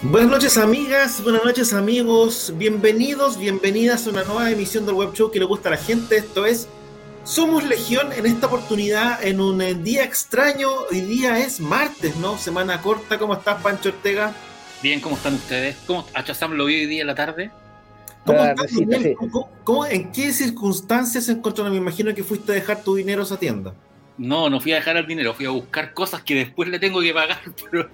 Buenas noches amigas, buenas noches amigos, bienvenidos, bienvenidas a una nueva emisión del Web Show que le gusta a la gente. Esto es Somos Legión en esta oportunidad, en un eh, día extraño. Hoy día es martes, ¿no? Semana corta. ¿Cómo estás, Pancho Ortega? Bien, ¿cómo están ustedes? ¿Cómo Achazam lo vi hoy día en la tarde? ¿Cómo estás, ¿Cómo, cómo, en qué circunstancias se encontraron? Me imagino que fuiste a dejar tu dinero a esa tienda. No, no fui a dejar el dinero, fui a buscar cosas que después le tengo que pagar, pero...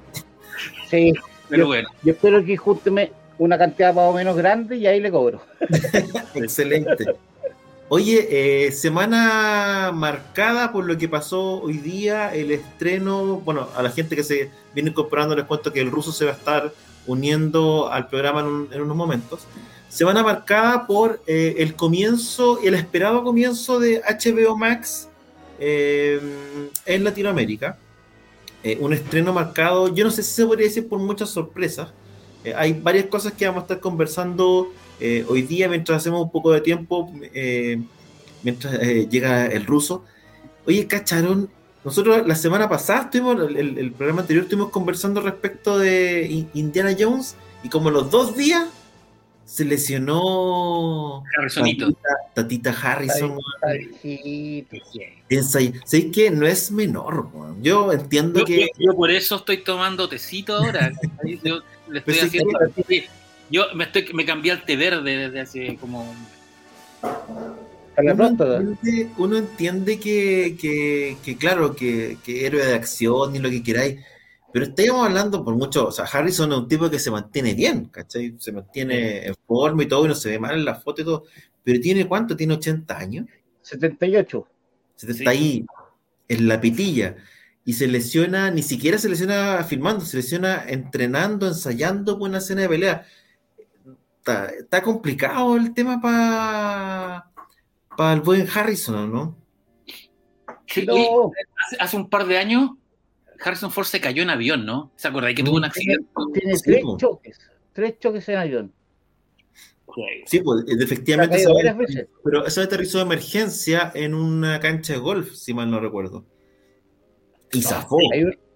Sí, pero bueno. Yo espero que júnteme una cantidad más o menos grande y ahí le cobro. Excelente. Oye, eh, semana marcada por lo que pasó hoy día, el estreno, bueno, a la gente que se viene incorporando les cuento que el ruso se va a estar uniendo al programa en, unos momentos. Semana marcada por eh, el comienzo, el esperado comienzo de HBO Max eh, en Latinoamérica. Eh, un estreno marcado, yo no sé si se podría decir por muchas sorpresas. Eh, hay varias cosas que vamos a estar conversando eh, hoy día mientras hacemos un poco de tiempo, mientras llega el ruso. Oye, cacharon, nosotros la semana pasada estuvimos, el, el, programa anterior estuvimos conversando respecto de Indiana Jones y como los dos días se lesionó Tatita, Tatita, Harrison. Piensa ¿Sabéis que no es menor? Yo entiendo que. Yo por eso estoy tomando tecito ahora. yo le estoy haciendo. Yo me, estoy, me cambié al té verde desde hace como. Uno entiende, uno entiende que, que, que, claro, que, que héroe de acción y lo que queráis pero estamos hablando por mucho, o sea, Harrison es un tipo que se mantiene bien, ¿cachai? Se mantiene en forma y todo, y no se ve mal en la foto y todo. Pero tiene cuánto? Tiene 80 años. 78. 70 ahí, en la pitilla. Y se lesiona, ni siquiera se lesiona filmando, se lesiona entrenando, ensayando por una escena de pelea. Está, complicado el tema para para el buen Harrison, ¿no? Sí, no. Hace, hace un par de años Harrison Ford se cayó en avión, ¿no? ¿Se acordáis que tuvo un accidente? Tiene tres choques, tres choques en avión. Sí, pues efectivamente. pero eso aterrizó de emergencia en una cancha de golf, si mal no recuerdo. Y zafó.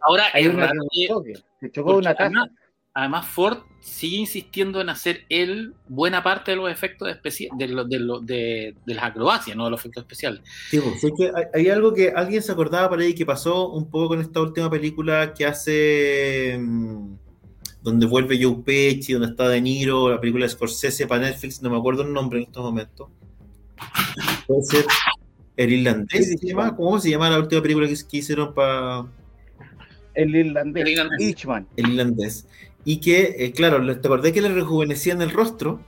Ahora hay un choque. Se chocó una casa además Ford sigue insistiendo en hacer él buena parte de los efectos especiales, de, las acrobacias, no de los efectos especiales. Sí, pues, que hay, algo que alguien se acordaba por ahí que pasó un poco con esta última película que hace mm, donde vuelve Joe Pesci, donde está De Niro, la película de Scorsese para Netflix, no me acuerdo el nombre en estos momentos. Puede ser el irlandés, ¿se llama? ¿Cómo se llama la última película que, hicieron para... El irlandés. El irlandés. El irlandés y que, eh, claro, te acordé que le rejuvenecían el rostro,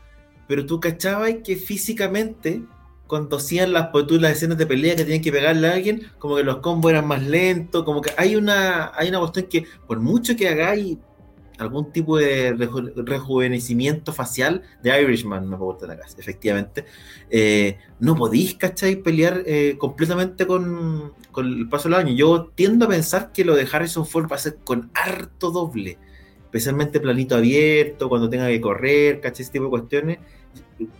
pero tú cachabas que físicamente, cuando hacían las, pues, las escenas de pelea que tenían que pegarle a alguien, como que los combos eran más lentos, como que hay una, hay una cuestión que, por mucho que hagáis algún tipo de rejuvenecimiento facial de Irishman, me gusta la casa, efectivamente, eh, no podéis, ¿cachai? Pelear eh, completamente con, con, el paso del año. Yo tiendo a pensar que lo de Harrison Ford va a ser con harto doble especialmente planito abierto, cuando tenga que correr, ¿cachai? Ese tipo de cuestiones.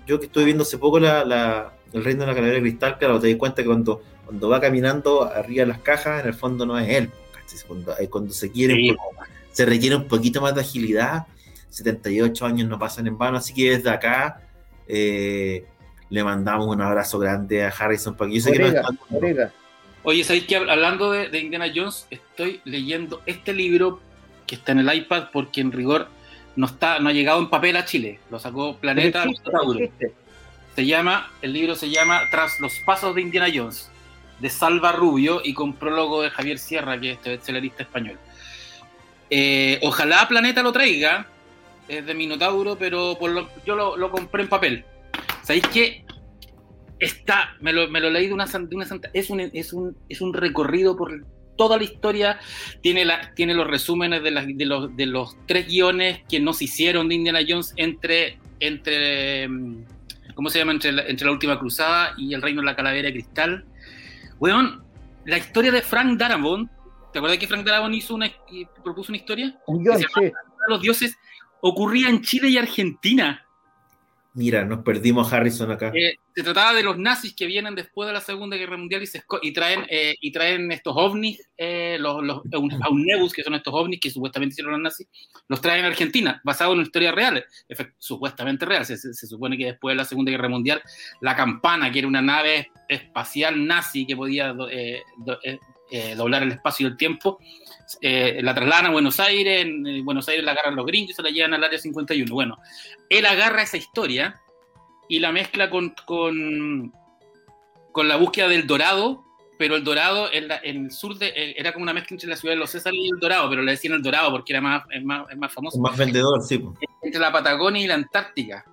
Yo que estuve viendo hace poco la, el reino de la calavera de cristal, claro, te das cuenta que cuando, cuando va caminando arriba de las cajas, en el fondo no es él. Cuando, cuando se quiere, se requiere un poquito más de agilidad, 78 años no pasan en vano, así que desde acá eh, le mandamos un abrazo grande a Harrison, porque yo sé que no Oye, ¿sabéis que hablando de, de Indiana Jones, estoy leyendo este libro que está en el iPad porque en rigor no está no ha llegado en papel a Chile. Lo sacó Planeta Se llama, el libro se llama Tras los pasos de Indiana Jones, de Salva Rubio y con prólogo de Javier Sierra, que es este excelerista español. Eh, ojalá Planeta lo traiga, es de Minotauro, pero yo lo, compré en papel. ¿Sabéis qué? Está, me lo, me lo leí de una, de una santa, es un, es, un, es un recorrido por toda la historia, tiene, la, tiene los resúmenes de, de, los, de los tres guiones que nos hicieron de Indiana Jones entre, entre mm, ¿cómo se llama? Entre la, entre la última cruzada y el reino de la calavera de cristal. Weón, la historia de Frank Darabont, ¿te acuerdas que Frank Darabont hizo una, propuso una historia? Un guion, sí. Los dioses ocurría en Chile y Argentina. Mira, nos perdimos Harrison acá. Eh, se trataba de los nazis que vienen después de la Segunda Guerra Mundial y, se, y traen, eh, y traen estos ovnis, eh, los, los aunebus, que son estos ovnis que supuestamente hicieron los nazis, los traen a Argentina, basado en una historia real, supuestamente real. Se, supone que después de la Segunda Guerra Mundial, la campana, que era una nave espacial nazi que podía eh, do, eh, doblar el espacio y el tiempo, eh, la trasladan a Buenos Aires, en Buenos Aires la agarran los gringos y se la llevan al área 51. Bueno, él agarra esa historia y la mezcla con, con, con la búsqueda del Dorado, pero el Dorado en, la, en, el sur de, eh, era como una mezcla entre la ciudad de los César y el Dorado, pero le decían el Dorado porque era más, es más, es más famoso. más vendedor, sí. Entre la Patagonia y la Antártica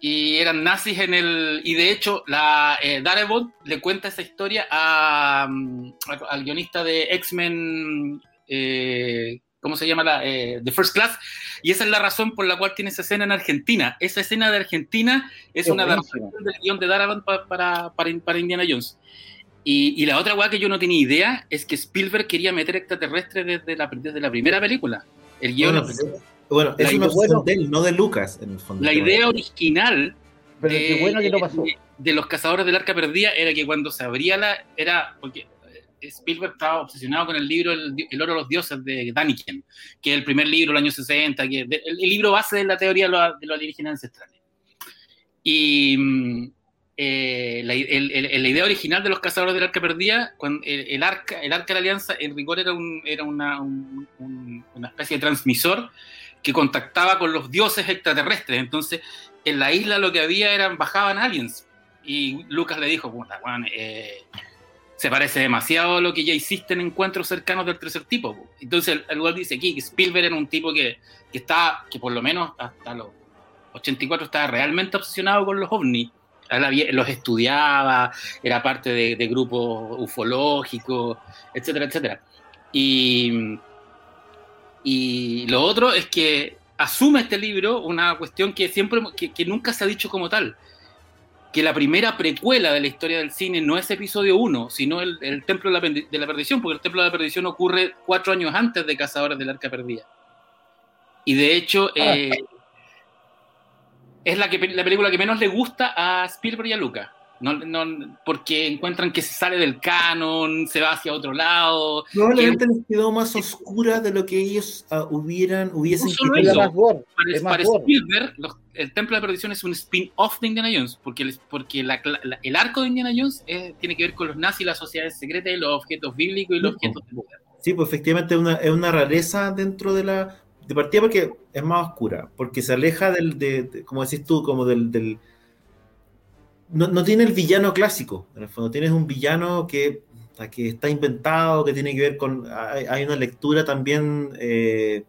y eran nazis en el y de hecho la eh, Darabont le cuenta esa historia a, a, al guionista de X-Men eh, ¿cómo se llama la eh, The First Class? y esa es la razón por la cual tiene esa escena en Argentina esa escena de Argentina es una adaptación del guion de Darabont para, para, para, Indiana Jones y, y, la otra weá que yo no tenía idea es que Spielberg quería meter extraterrestres desde la, desde la primera película el guion bueno, bueno, es una bueno, de él, no de Lucas, en el fondo. La idea original Pero de, bueno que no pasó. De, de, los cazadores del arca perdida era que cuando se abría la. Era. Porque Spielberg estaba obsesionado con el libro El, el oro de los dioses de Daniken, que es el primer libro del año 60, que el, el, libro base de la teoría de los, de los alienígenas ancestrales. Y. Eh, la, el, la, idea original de los cazadores del arca perdida, cuando el, arca, el arca de la alianza en rigor era, un, era una, un, un, una especie de transmisor que contactaba con los dioses extraterrestres. Entonces, en la isla lo que había eran, bajaban aliens. Y Lucas le dijo, Juan, eh, se parece demasiado a lo que ya hiciste en encuentros cercanos del tercer tipo. Entonces, el lugar dice aquí que Spielberg era un tipo que, que estaba, que por lo menos hasta los 84 estaba realmente obsesionado con los ovnis. Los estudiaba, era parte de, grupos ufológicos, etcétera, etcétera. Y y lo otro es que asume este libro una cuestión que siempre que, nunca se ha dicho como tal que la primera precuela de la historia del cine no es episodio 1, sino el, el Templo de la, de la, Perdición, porque el Templo de la Perdición ocurre cuatro años antes de Cazadores del Arca Perdida. Y de hecho, eh, es la, que, la película que menos le gusta a Spielberg y a Lucas. No, no, porque encuentran que se sale del canon, se va hacia otro lado. Probablemente les quedó más oscura de lo que ellos uh, hubieran, hubiesen no querido. Para, para Spielberg, los, el Templo de la Perdición es un spin-off de Indiana Jones, porque, porque la, la, el arco de Indiana Jones eh, tiene que ver con los nazis, las sociedades secretas, y los objetos bíblicos y los sí, objetos de poder. Sí, pues efectivamente es una, es una rareza dentro de la. De partida porque es más oscura, porque se aleja del, de, de como decís tú, como del, del no, no, tiene el villano clásico, en el fondo tienes un villano que, que está inventado, que tiene que ver con, hay, hay una lectura también eh,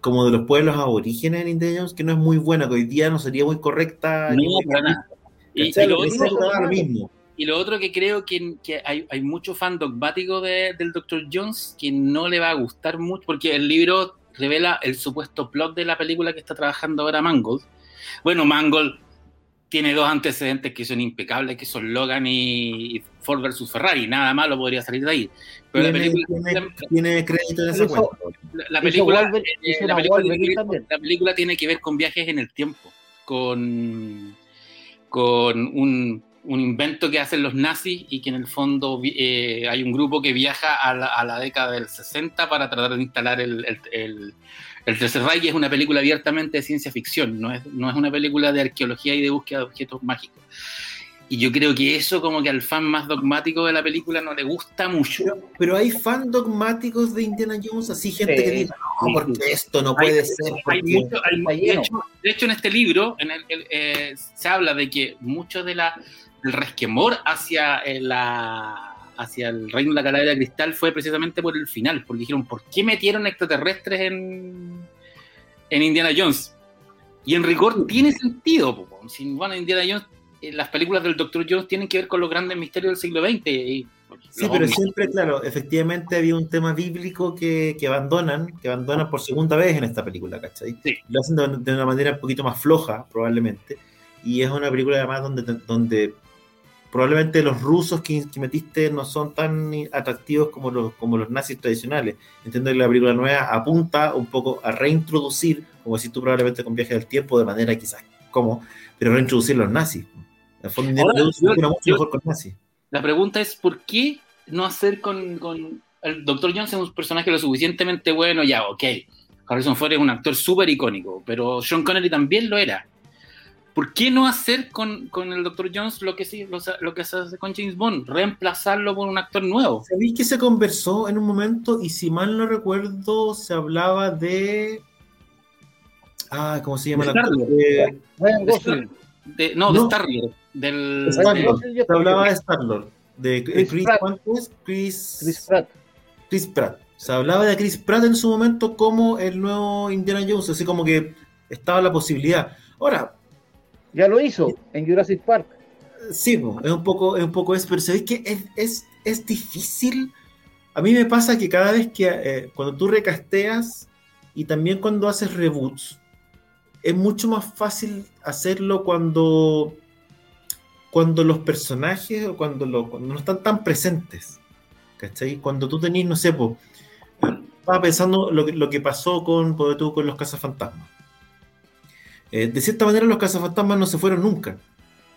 como de los pueblos aborígenes en Indiana Jones que no es muy buena, que hoy día no sería muy correcta. No, para nada. Y, y, lo otro, lo mismo. y lo otro que creo que, que hay, hay, mucho fan dogmático de, del Dr. Jones que no le va a gustar mucho, porque el libro revela el supuesto plot de la película que está trabajando ahora Mangold. Bueno, Mangold tiene dos antecedentes que son impecables, que son Logan y Ford versus Ferrari. Nada malo podría salir de ahí. Pero ¿Tiene, la película tiene, tiene crédito en esa cuenta. La, la, película, eh, la, película tiene, la, película, tiene que ver con viajes en el tiempo, con, con un, un, invento que hacen los nazis y que en el fondo eh, hay un grupo que viaja a la, a la, década del 60 para tratar de instalar el, el, el el Tercer Reich es una película abiertamente de ciencia ficción, no es, no es una película de arqueología y de búsqueda de objetos mágicos. Y yo creo que eso como que al fan más dogmático de la película no le gusta mucho. Pero, pero hay fan dogmáticos de Indiana Jones, así gente sí, que dice, no, porque esto no puede hay, ser. Hay mucho, hay, de, hecho, de, hecho, en este libro en el, el, eh, se habla de que mucho de la, del resquemor hacia eh, la hacia el reino de la calavera de cristal fue precisamente por el final, porque dijeron, ¿por qué metieron extraterrestres en, en Indiana Jones? Y en rigor tiene sentido, po. si bueno, Indiana Jones, eh, las películas del Doctor Jones tienen que ver con los grandes misterios del siglo XX, y Sí, pero siempre, claro, efectivamente había un tema bíblico que, que, abandonan, que abandonan por segunda vez en esta película, ¿cachai? Sí. Lo hacen de, de, una manera un poquito más floja, probablemente, y es una película además donde, donde probablemente los rusos que, que, metiste no son tan atractivos como los, como los nazis tradicionales. Entiendo que la película nueva apunta un poco a reintroducir, como si tú probablemente con viaje del tiempo, de manera quizás como, pero reintroducir los nazis. La forma Ahora, yo, mucho yo, mejor con nazis. La pregunta es, ¿por qué no hacer con, con el Dr. Jones es un personaje lo suficientemente bueno? Ya, ok, Harrison Ford es un actor súper icónico, pero Sean Connery también lo era. ¿Por qué no hacer con, con el Dr. Jones lo que, sí, lo, lo, que se hace con James Bond? Reemplazarlo por un actor nuevo. ¿Sabéis que se conversó en un momento y si mal no recuerdo se hablaba de... Ah, ¿cómo se llama de la actor? De, de, de, no, de Star-Lord. Del, Star-Lord. Se hablaba de Star-Lord. De Chris, Chris, Pratt. ¿cuánto es? Chris, Chris Pratt. Chris Pratt. Se hablaba de Chris Pratt en su momento como el nuevo Indiana Jones, así como que estaba la posibilidad. Ahora, Ya lo hizo en Jurassic Park. Sí, es un poco, es un poco eso, pero sabéis que es, es, es difícil. A mí me pasa que cada vez que eh, cuando tú recasteas y también cuando haces reboots, es mucho más fácil hacerlo cuando, cuando los personajes o cuando, lo, cuando no están tan presentes. ¿Cachai? Cuando tú tenés, no sé, po, estaba pensando lo que, lo que pasó con, con los cazafantasmas. Eh, de cierta manera los cazafantasmas no se fueron nunca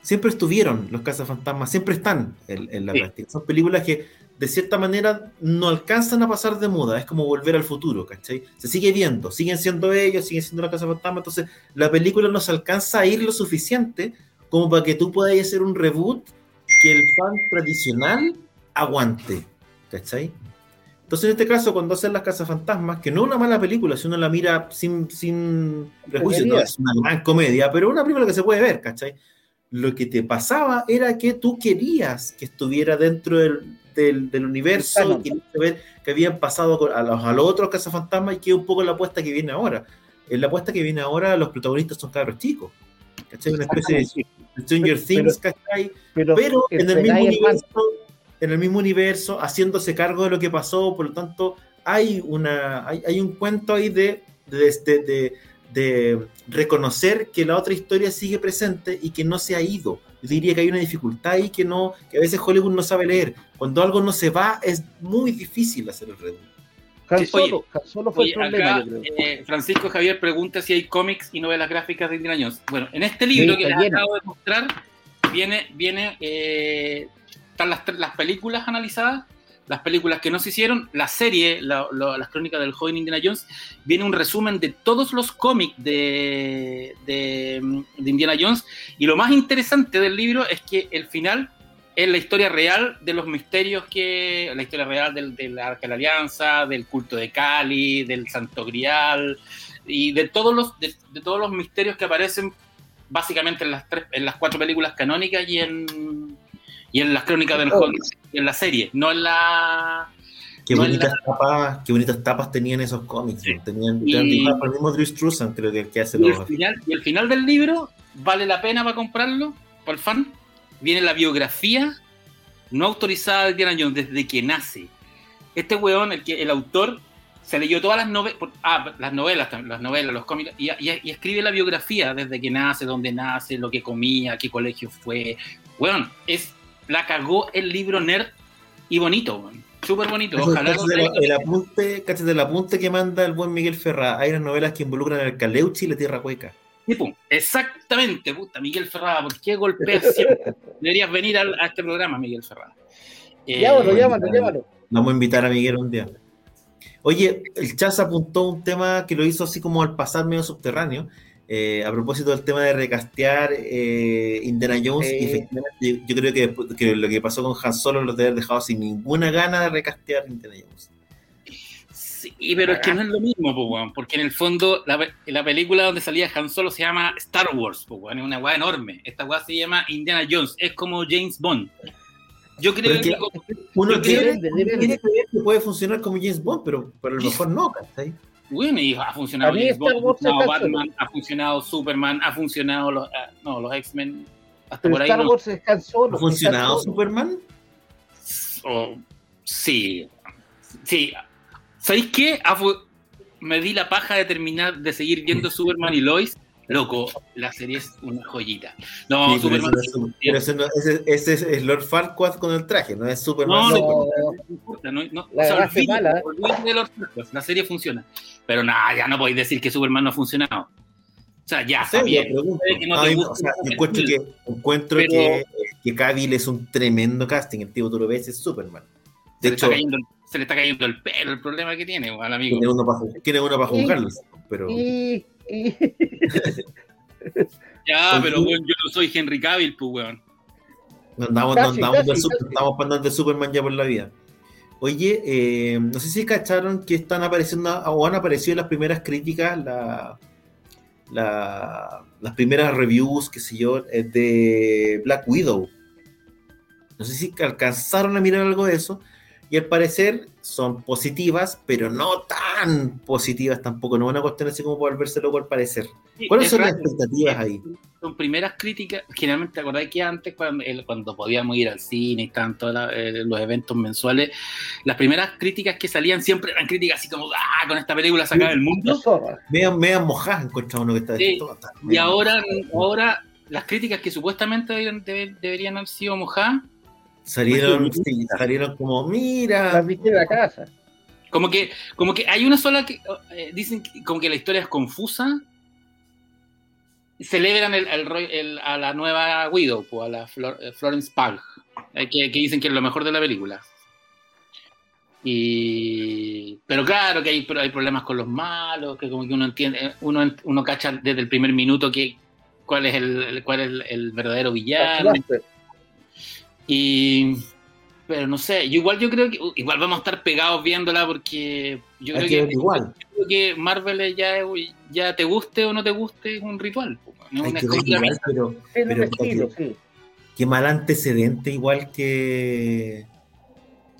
siempre estuvieron los cazafantasmas, siempre están en, en la Sí. práctica. Son películas que de cierta manera no alcanzan a pasar de moda, es como volver al futuro, ¿cachai? Se sigue viendo, siguen siendo ellos, siguen siendo los cazafantasmas, entonces la película no se alcanza a ir lo suficiente como para que tú puedas hacer un reboot que el fan tradicional aguante, ¿cachai? Entonces, en este caso, cuando hacen las cazafantasmas, que no es una mala película, si uno la mira sin, sin prejuicio, no es una gran comedia, pero una película que se puede ver, ¿cachai? Lo que te pasaba era que tú querías que estuviera dentro del, del, del universo, querías saber que habían pasado a los, a los otros cazafantasmas, y que es un poco la apuesta que viene ahora. En la apuesta que viene ahora, los protagonistas son cabros chicos, ¿cachai? Una especie de Stranger Pero- Things, ¿cachai? Pero, pero en el mismo universo, en el mismo universo, haciéndose cargo de lo que pasó, por lo tanto, hay una, hay, hay un cuento ahí de, de, de, de- de reconocer que la otra historia sigue presente y que no se ha ido. Yo diría que hay una dificultad ahí que no, que a veces Hollywood no sabe leer. Cuando algo no se va, es muy difícil hacer el reboot. Han Oye, Solo, Han Solo fue Oye, el problema, acá, yo creo. eh, Francisco Javier pregunta si hay cómics y novelas gráficas de Indiana Jones. Bueno, en este libro Sí, que les lleno. acabo de mostrar, viene, viene eh, están las, las películas analizadas, las películas que no se hicieron, la serie, la, la- las crónicas del joven Indiana Jones, viene un resumen de todos los cómics de, de, Indiana Jones. Y lo más interesante del libro es que el final es la historia real de los misterios que. La historia real del, del Arca de la Alianza, del culto de Cali, del Santo Grial y de todos los, de todos los misterios que aparecen básicamente en las, tres, en las cuatro películas canónicas y en, y en las crónicas del Hulk, y en la serie, no en la. Qué No, bonitas, tapas, qué bonitas tapas tenían esos cómics. Sí. Tenían, Y- el mismo Drew Struzan, creo que el que hace Y el, los... final, y el final del libro vale la pena para comprarlo, para el fan. Viene la biografía no autorizada de Indiana Jones desde que nace. Este weón, el, que, el autor, se leyó todas las novelas, ah, las novelas, las novelas, los cómics, y, y- y escribe la biografía desde que nace, dónde nace, lo que comía, qué colegio fue. Weón, es, la cagó el libro nerd y bonito. Súper bonito. Ojalá el, el apunte, el apunte que manda el buen Miguel Ferrá. Hay unas novelas que involucran al Caleuchi y la Tierra pum, exactamente, puta, Miguel Ferrada, ¿por qué golpeas siempre? Deberías venir al- a, este programa, Miguel Ferrada. Eh, Llámalo, llámalo, llámalo. Vamos a invitar a Miguel un día. Oye, el Chaz apuntó un tema que lo hizo así como al pasar medio subterráneo. Eh, a propósito del tema de recastear eh, Indiana Jones, efectivamente yo, yo creo que, lo que pasó con Han Solo lo debe haber dejado sin ninguna gana de recastear Indiana Jones. Sí, pero es que no es lo mismo, po, weón, porque en el fondo la, pe- la película donde salía Han Solo se llama Star Wars, po, weón, es una weá enorme. Esta weá se llama Indiana Jones, es como James Bond. Yo creo Pero que, que- Uno quiere, que puede funcionar como James Bond, pero, pero a lo mejor no, ¿cachai? Bueno, y ha funcionado Bond, ha funcionado. Batman, ha funcionado Superman, ha funcionado los, ah, no, los X-Men, hasta Pero por ahí Star no. Wars es Han Solo. ¿Ha funcionado Solo. Superman? oh, sí. Sí. ¿Sabéis qué? Me di la paja de terminar de seguir viendo Superman y Lois. Loco, la serie es una joyita. No, Sí, Superman. ese, no es- pero ese no- ese- ese es, es Lord Farquaad con el traje, no es Superman. No, Superman. no importa, no, no, La mala, ¿eh? serie funciona. Pero nada, ya no podéis decir que Superman no ha funcionado. O sea, ya, No está bien. encuentro que, encuentro pero- que, que Cavill es un tremendo casting. El tipo tú lo ves es Superman. se, De le está hecho, cayendo, se le está cayendo el pelo, el problema que tiene, al amigo. tiene uno para, tiene uno para juzgarlo. Pero Y, y- Ya, Oye, pero bueno, yo no soy Henry Cavill, pues, weón. no andamos, no Casi, andamos casi, de Super- casi. estamos para andar de Superman ya por la vida. Oye, eh, no sé si cacharon que están apareciendo o han aparecido las primeras críticas, la, la- las primeras reviews, qué sé yo, eh, de Black Widow. No sé si alcanzaron a mirar algo de eso. Y al parecer son positivas, pero no tan positivas tampoco. No es una cuestión así como volverse loco al parecer. ¿Cuáles Es son las raro. expectativas ahí? Son primeras críticas, generalmente te acordás que antes cuando, el- cuando podíamos ir al cine y tanto los eventos mensuales, las primeras críticas que salían siempre eran críticas así como, ah, con esta película sacada del la mundo. Media, media mojadas encontrado uno que está Sí. Y ahora, mojado. ahora las críticas que supuestamente deberían, debe- deberían haber sido mojadas, salieron, sí, salieron como, La mira, viste de la casa. como que, como que hay una sola que eh, dicen que, como que la historia es confusa. Celebran el, el el- a la nueva Widow, pues, a la Flor- eh, Florence Pugh, eh, que, que dicen que es lo mejor de la película. Y, pero claro que hay, pero hay problemas con los malos, que como que uno entiende, uno, uno cacha desde el primer minuto que cuál es el, el- cuál es el, el verdadero villano. Y pero no sé, yo igual yo creo que igual vamos a estar pegados viéndola porque yo creo que igual. creo que Marvel ya, ya te guste o no te guste es un ritual. po, no es Hay una que ver escondida igual, misa. pero Tiene un Pero, estilo, puta, sí. qué mal antecedente, igual que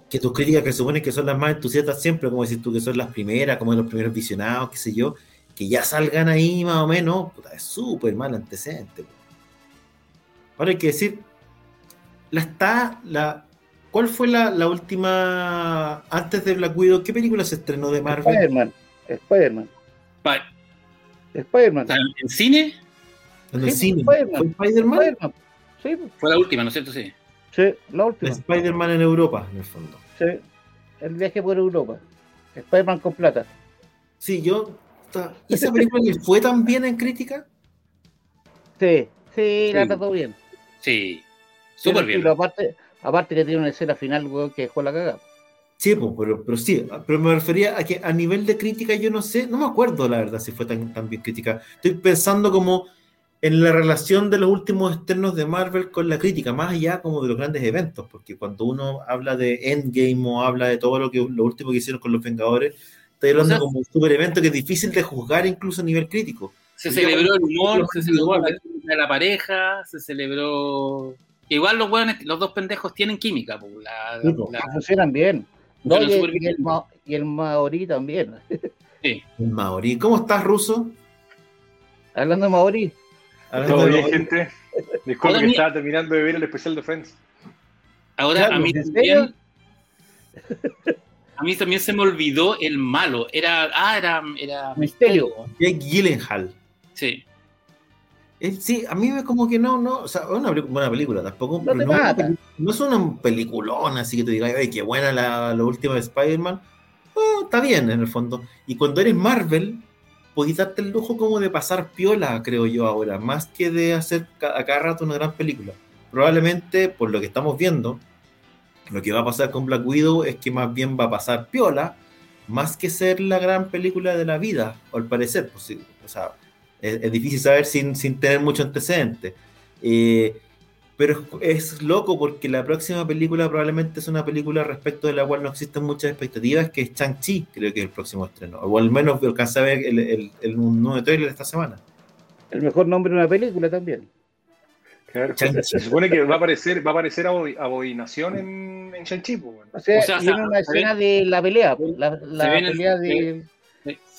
que tus críticas que supone que son las más entusiastas siempre, como decís tú, que son las primeras, como los primeros visionados, qué sé yo, que ya salgan ahí más o menos, puta, es súper mal antecedente. Ahora hay que decir, la está, la, ¿cuál fue la, la última, antes de Black Widow, qué película se estrenó de Marvel? Spider-Man. Spider-Man. Spider-Man. en cine En el Sí, cine. Spider-Man. ¿Fue Spider-Man? Sí, fue la última, ¿no es cierto? Sí. sí, la última. Spider-Man en Europa, en el fondo. Sí. El viaje por Europa. Spider-Man con plata. Sí, yo. ta- ¿Y esa película le fue tan bien en crítica? Sí, sí, la Sí. trató bien. Sí. Súper bien. estilo, Aparte, aparte que tiene una escena final, weón, que dejó la cagada. Sí, pues, pero, pero sí, pero me refería a que a nivel de crítica yo no sé, no me acuerdo la verdad si fue tan, tan bien crítica. Estoy pensando como en la relación de los últimos externos de Marvel con la crítica, más allá como de los grandes eventos, porque cuando uno habla de Endgame o habla de todo lo que lo último que hicieron con los Vengadores, estoy hablando O sea, como un super evento que es difícil de juzgar incluso a nivel crítico. Se celebró el humor, se celebró la de la pareja, se celebró. Igual los hueones, los dos pendejos tienen química, po, la- Sí, po. la- Funcionan bien. No, funcionan y, bien. el, Ma- y el Maori también. El Maori. ¿Cómo estás, Ruso? Hablando de Maori, Hablando Todo de bien, gente. Disculpe que estaba terminando de ver el especial de Friends. Ahora Claro, a mí ¿en también. A mí también se me olvidó el malo. Era. Ah, era. era Misterio. Jake Gyllenhaal. Sí. Él, sí, a mí me como que no, no, o sea, es una buena película, tampoco, No no, es no es una peliculona, así que te digas, ay, qué buena la, la última de Spider-Man. Oh, está bien, en el fondo. Y cuando eres Marvel, podés darte el lujo como de pasar piola, creo yo ahora, más que de hacer a cada rato una gran película. Probablemente, por lo que estamos viendo, lo que va a pasar con Black Widow es que más bien va a pasar piola, más que ser la gran película de la vida, al parecer. Pues, sí, o sea, es, es difícil saber sin, sin tener mucho antecedente. Eh, pero es, es loco porque la próxima película probablemente es una película respecto de la cual no existen muchas expectativas, que es Chang-Chi, creo que es el próximo estreno. O al menos alcancé a ver el, el, el- un nuevo trailer esta semana. el mejor nombre de una película también. Claro. Se supone que va a aparecer, va a aparecer abo- abominación en, en Shang-Chi, pues, bueno. O sea, O sea, viene se- una escena de la pelea, la, la el- pelea de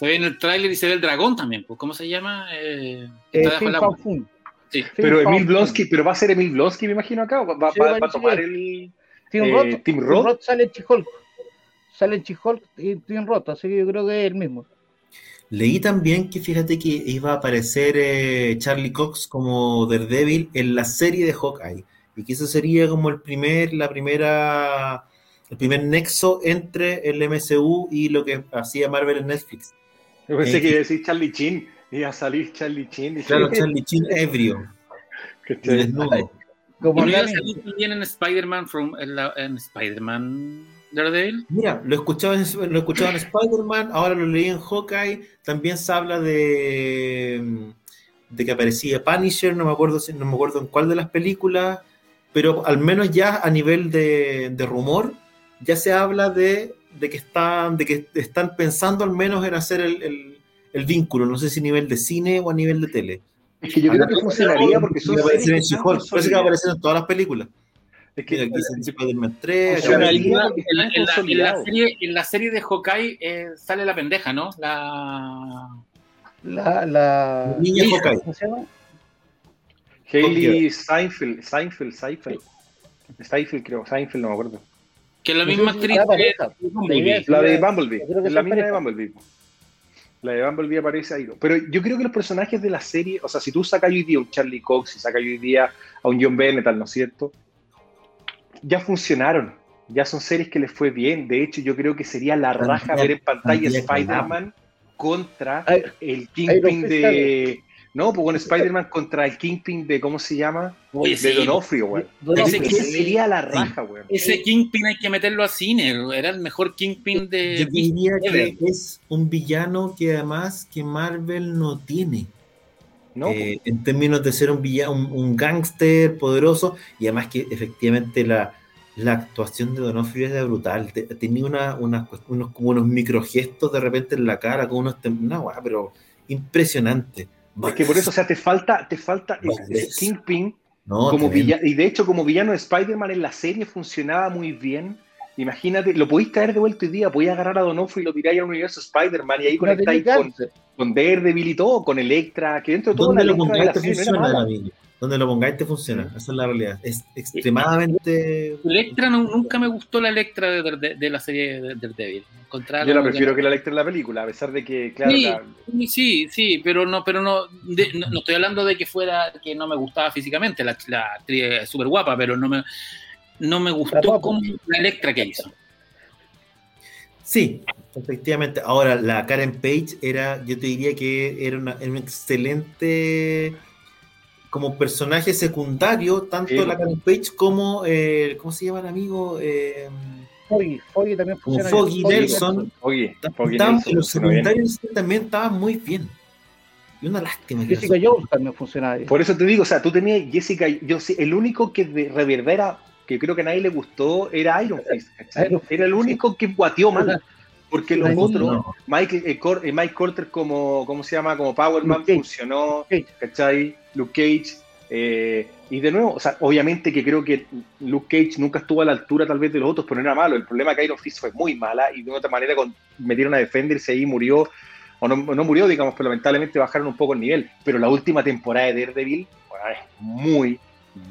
Se ve en el tráiler y se ve el dragón también. Pues, ¿Cómo se llama? Eh, eh, Fin Fun. Sí. Pero Emil. Blonsky, pero va a ser Emil Blonsky, me imagino acá, o va, va- Sí, va- va a tomar el, Tim Eh, Roth, Tim Roth. Roth sale en Chihulk. Sale en Chihulk y Tim Roth, así que yo creo que es el mismo. Leí también que fíjate que iba a aparecer eh, Charlie Cox como Daredevil en la serie de Hawkeye y que eso sería como el primer, la primera, el primer nexo entre el MCU y lo que hacía Marvel en Netflix. Yo pensé Eh, que iba a decir Charlie Chin. Iba a salir Charlie Chin. dije, Claro, Charlie Chin ebrio y ¿cachai? desnudo. Como ¿Y no iba a Nani. salir también en Spider-Man from- en, en Spider-Man Daredevil? Mira, lo escuchaba en, lo escuchaba en Spider-Man, ahora lo leí en Hawkeye, también se habla de, de que aparecía Punisher, no me acuerdo si- no me acuerdo en cuál de las películas, pero al menos ya a nivel de, de rumor, ya se habla de, de que están, de que están pensando al menos en hacer el, el- el vínculo, no sé si a nivel de cine o a nivel de tele. Es que yo creo que funcionaría porque son aparecer series en She-Hulk, parece que va a aparecer en todas las películas. Es que aquí dice Spider-Man 3, acá Funcionaría. aparece- porque En la, están en la- en la consolidados. serie, en la serie de Hawkeye eh, sale la pendeja, ¿no? La... La, la... Niña Hawkeye. ¿Cómo se llama? Hailey Seinfeld, Seinfeld, Seinfeld. Seinfeld creo, Seinfeld no me acuerdo. Que es la misma actriz la de pareja. Bumblebee. La de Bumblebee, es la misma de. Bumblebee. La de Bumblebee aparece ahí. Pero yo creo que los personajes de la serie, o sea, si tú sacas hoy día a un Charlie Cox, si sacas hoy día a un John Bennett, ¿no es cierto? Ya funcionaron. Ya son series que les fue bien. De hecho, yo creo que sería la raja ver en pantalla Spider-Man contra el Kingpin de. No, pues con Spider-Man contra el Kingpin de. ¿Cómo se llama? Oye, de sí. Donofrio, güey. Ese Ese sería la raja, güey. Ese Kingpin hay que meterlo a cine. Era el mejor Kingpin de. Yo diría que es un villano que además que Marvel no tiene. ¿No? Eh, en términos de ser un villano, un, un gángster poderoso, y además que efectivamente la, la actuación de Donofrio es de brutal. Te- Tenía una, una- unos, como unos microgestos de repente en la cara, con unos una weá, pero impresionante. Es que por eso, o sea, te falta, te falta ese Kingpin No, como villano. Y de hecho, como villano de Spider-Man en la serie funcionaba muy bien. Imagínate, lo podéis traer de vuelta hoy día, podéis agarrar a Donofrio y lo tiráis al universo Spider-Man y ahí conectáis con, con Daredevil y todo, con Electra, que dentro de todo la lo Electra de la serie no era funciona, mala. Donde lo pongáis te funciona. Esa es la realidad. Es extremadamente. Electra no- nunca me gustó la Electra de, de- de la serie de Daredevil. Yo la prefiero que la Electra en la película, a pesar de que, claro, Sí. la- Sí, pero no, pero no, de- no, no estoy hablando de que fuera que no me gustaba físicamente, la, la actriz es súper guapa, pero no me, no me gustó como la Electra que hizo. Sí, efectivamente. Ahora, la Karen Page era, yo te diría que era, una, era un excelente como personaje secundario, tanto Sí. la Karen Page como, eh, ¿cómo se llama el amigo? Eh, Foggy, Foggy también como funciona Foggy. Nelson. Foggy Nelson los bien. secundarios también estaban muy bien. Y una lástima. que Jessica Jones también funciona bien. Por eso te digo, o sea, tú tenías Jessica, yo sí, el único que de reverbera, que creo que a nadie le gustó, era Iron Fist. Era el único que guateó mal. Porque los otros, no. Mike, eh, Cor- eh, Mike Corter como, ¿cómo se llama? Como Power Man funcionó. ¿cachai? Luke Cage. eh, y de nuevo, o sea, obviamente que creo que Luke Cage nunca estuvo a la altura tal vez de los otros, pero no era malo. El problema es que Iron Fist fue muy mala y de otra manera con, metieron a defenderse ahí murió, o no, no murió, digamos, pero lamentablemente bajaron un poco el nivel. Pero la última temporada de Daredevil, bueno, es muy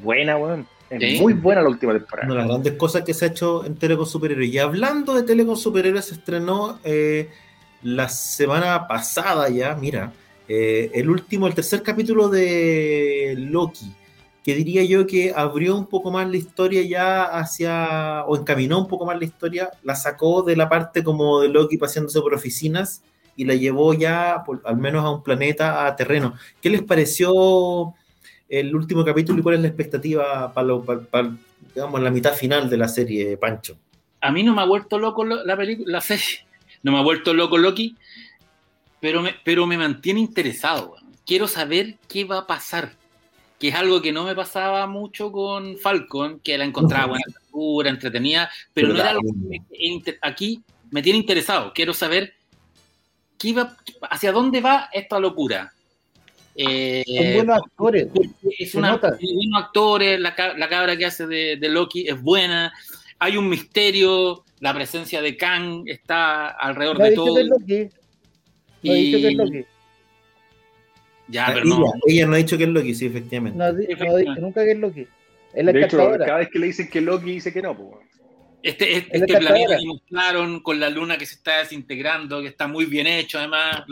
buena, weón. Es Sí. muy buena la última temporada. Una de las grandes cosas que se ha hecho en Tele con Superhéroes. Y hablando de Tele con Superhéroes, se estrenó eh, la semana pasada ya, mira, eh, el último, el tercer capítulo de Loki, que diría yo que abrió un poco más la historia ya hacia, o encaminó un poco más la historia, la sacó de la parte como de Loki paseándose por oficinas y la llevó ya, al menos a un planeta, a terreno. ¿Qué les pareció el último capítulo y cuál es la expectativa para, lo- digamos, la mitad final de la serie, Pancho? A mí no me ha vuelto loco lo- la película, la serie, no me ha vuelto loco Loki, pero me, pero me mantiene interesado. Quiero saber qué va a pasar, que es algo que no me pasaba mucho con Falcon, que la encontraba buena captura, entretenida, pero, no era algo que aquí me tiene interesado. Quiero saber qué va, hacia dónde va esta locura. Eh, Son buenos actores. es una buenos actores, la, la cabra que hace de, de Loki es buena, hay un misterio, la presencia de Kang está alrededor de todo. Loki. No ha dicho que es y- Loki. Ya, Ah, pero ella, no. ella no ha dicho que es Loki, sí, efectivamente. No no ha dicho nunca que es Loki. de hecho, cada vez que le dicen que Loki dice que no, pues. Este, este, este planeta que mostraron con la luna que se está desintegrando, que está muy bien hecho, además,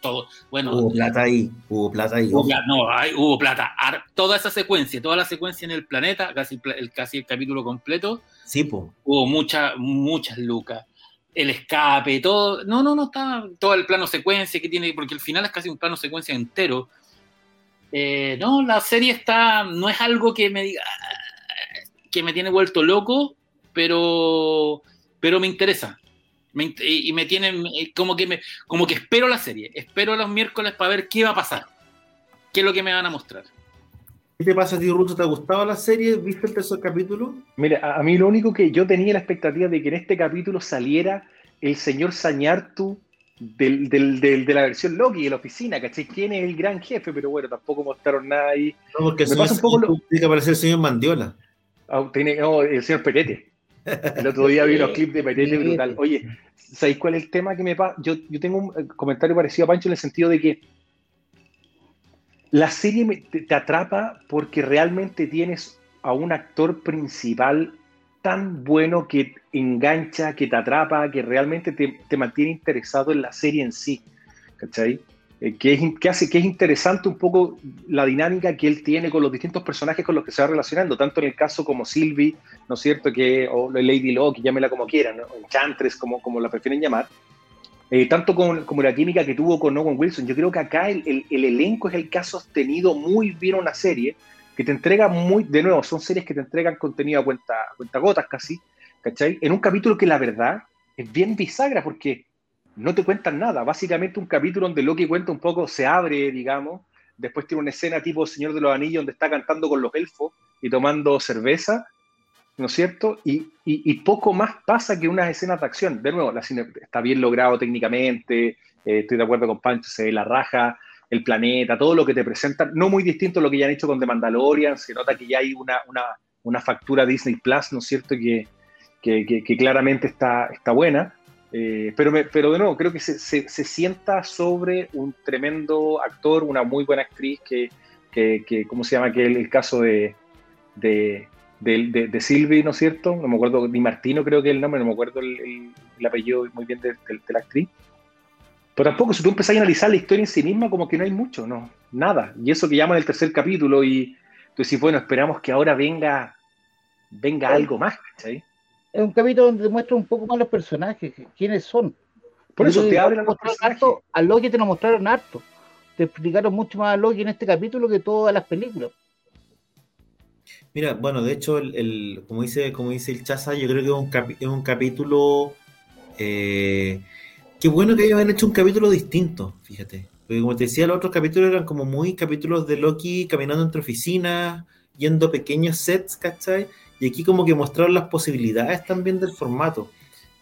todo. Bueno, hubo plata ahí, hubo plata ahí. Hubo, no, hay, hubo plata. Toda esa secuencia, toda la secuencia en el planeta, casi el, casi el capítulo completo. Sí, pues. Hubo muchas, muchas lucas. El escape, todo. No, no, no está. Todo el plano secuencia que tiene, porque el final es casi un plano secuencia entero. Eh, no, la serie está. No es algo que me diga que me tiene vuelto loco, pero, pero me interesa. y me tiene como que, como que espero la serie, espero los miércoles para ver qué va a pasar, qué es lo que me van a mostrar. ¿Qué te pasa a ti, Ruto? ¿Te ha gustado la serie? ¿Viste el tercer capítulo? Mira, a, mí lo único que yo tenía la expectativa de que en este capítulo saliera el señor Sañartu del, del, de la versión Loki de la oficina, ¿cachai? ¿Quién es el gran jefe? Pero bueno, tampoco mostraron nada ahí. No, porque me pasa un poco lo... que aparecer el señor Mandiola. Ah, tiene, el señor Perete. El otro día vi unos clips de Perete brutal. Oye, ¿sabéis cuál es el tema que me pasa? Yo, yo tengo un eh, comentario parecido a Pancho en el sentido de que la serie te, atrapa porque realmente tienes a un actor principal tan bueno que engancha, que te atrapa, que realmente te, mantiene interesado en la serie en sí. ¿Cachai? Eh, que, hace que es interesante un poco la dinámica que él tiene con los distintos personajes con los que se va relacionando, tanto en el caso como Sylvie, ¿no es cierto? Que, o Lady Locke, llámela como quieran, ¿no? Enchantress, como la prefieren llamar. Eh, tanto como, la química que tuvo con Owen Wilson. Yo creo que acá el, el, elenco es el que ha sostenido muy bien una serie que te entrega muy, de nuevo, son series que te entregan contenido a cuenta, a cuenta gotas casi, ¿cachai? En un capítulo que la verdad es bien bisagra porque no te cuentan nada. Básicamente un capítulo donde Loki cuenta un poco, se abre, digamos, después tiene una escena tipo Señor de los Anillos donde está cantando con los elfos y tomando cerveza, ¿no es cierto? Y, poco más pasa que unas escenas de acción. De nuevo, la cine está bien logrado técnicamente, eh, estoy de acuerdo con Pancho, se ve la raja, el planeta, todo lo que te presentan, no muy distinto a lo que ya han hecho con The Mandalorian, se nota que ya hay una, una, factura Disney Plus, ¿no es cierto? Que, que, claramente está, está buena. Eh, pero, pero de nuevo, creo que se, se, sienta sobre un tremendo actor, una muy buena actriz que, que, ¿cómo se llama? Que el, caso de, de, de, Sylvie, ¿no es cierto? No me acuerdo, ni Martino creo que es el nombre, no me acuerdo el, el, apellido muy bien de, la actriz. Pero tampoco, si tú empezás a analizar la historia en sí misma, como que no hay mucho, no, nada. Y eso que llaman el tercer capítulo, y tú decís, bueno, esperamos que ahora venga, venga algo más, ¿cachai? es un capítulo donde muestra un poco más los personajes, quiénes son. Por eso te abren los personajes. a Loki te lo mostraron harto. Te explicaron mucho más a Loki en este capítulo que todas las películas. Mira, bueno, de hecho, el, como, dice, como dice el Chaza, yo creo que es un, capítulo. Eh, qué bueno que hayan hecho un capítulo distinto, fíjate. Porque como te decía, los otros capítulos eran como muy capítulos de Loki caminando entre oficinas, yendo pequeños sets, ¿cachai? Y aquí como que mostraron las posibilidades también del formato,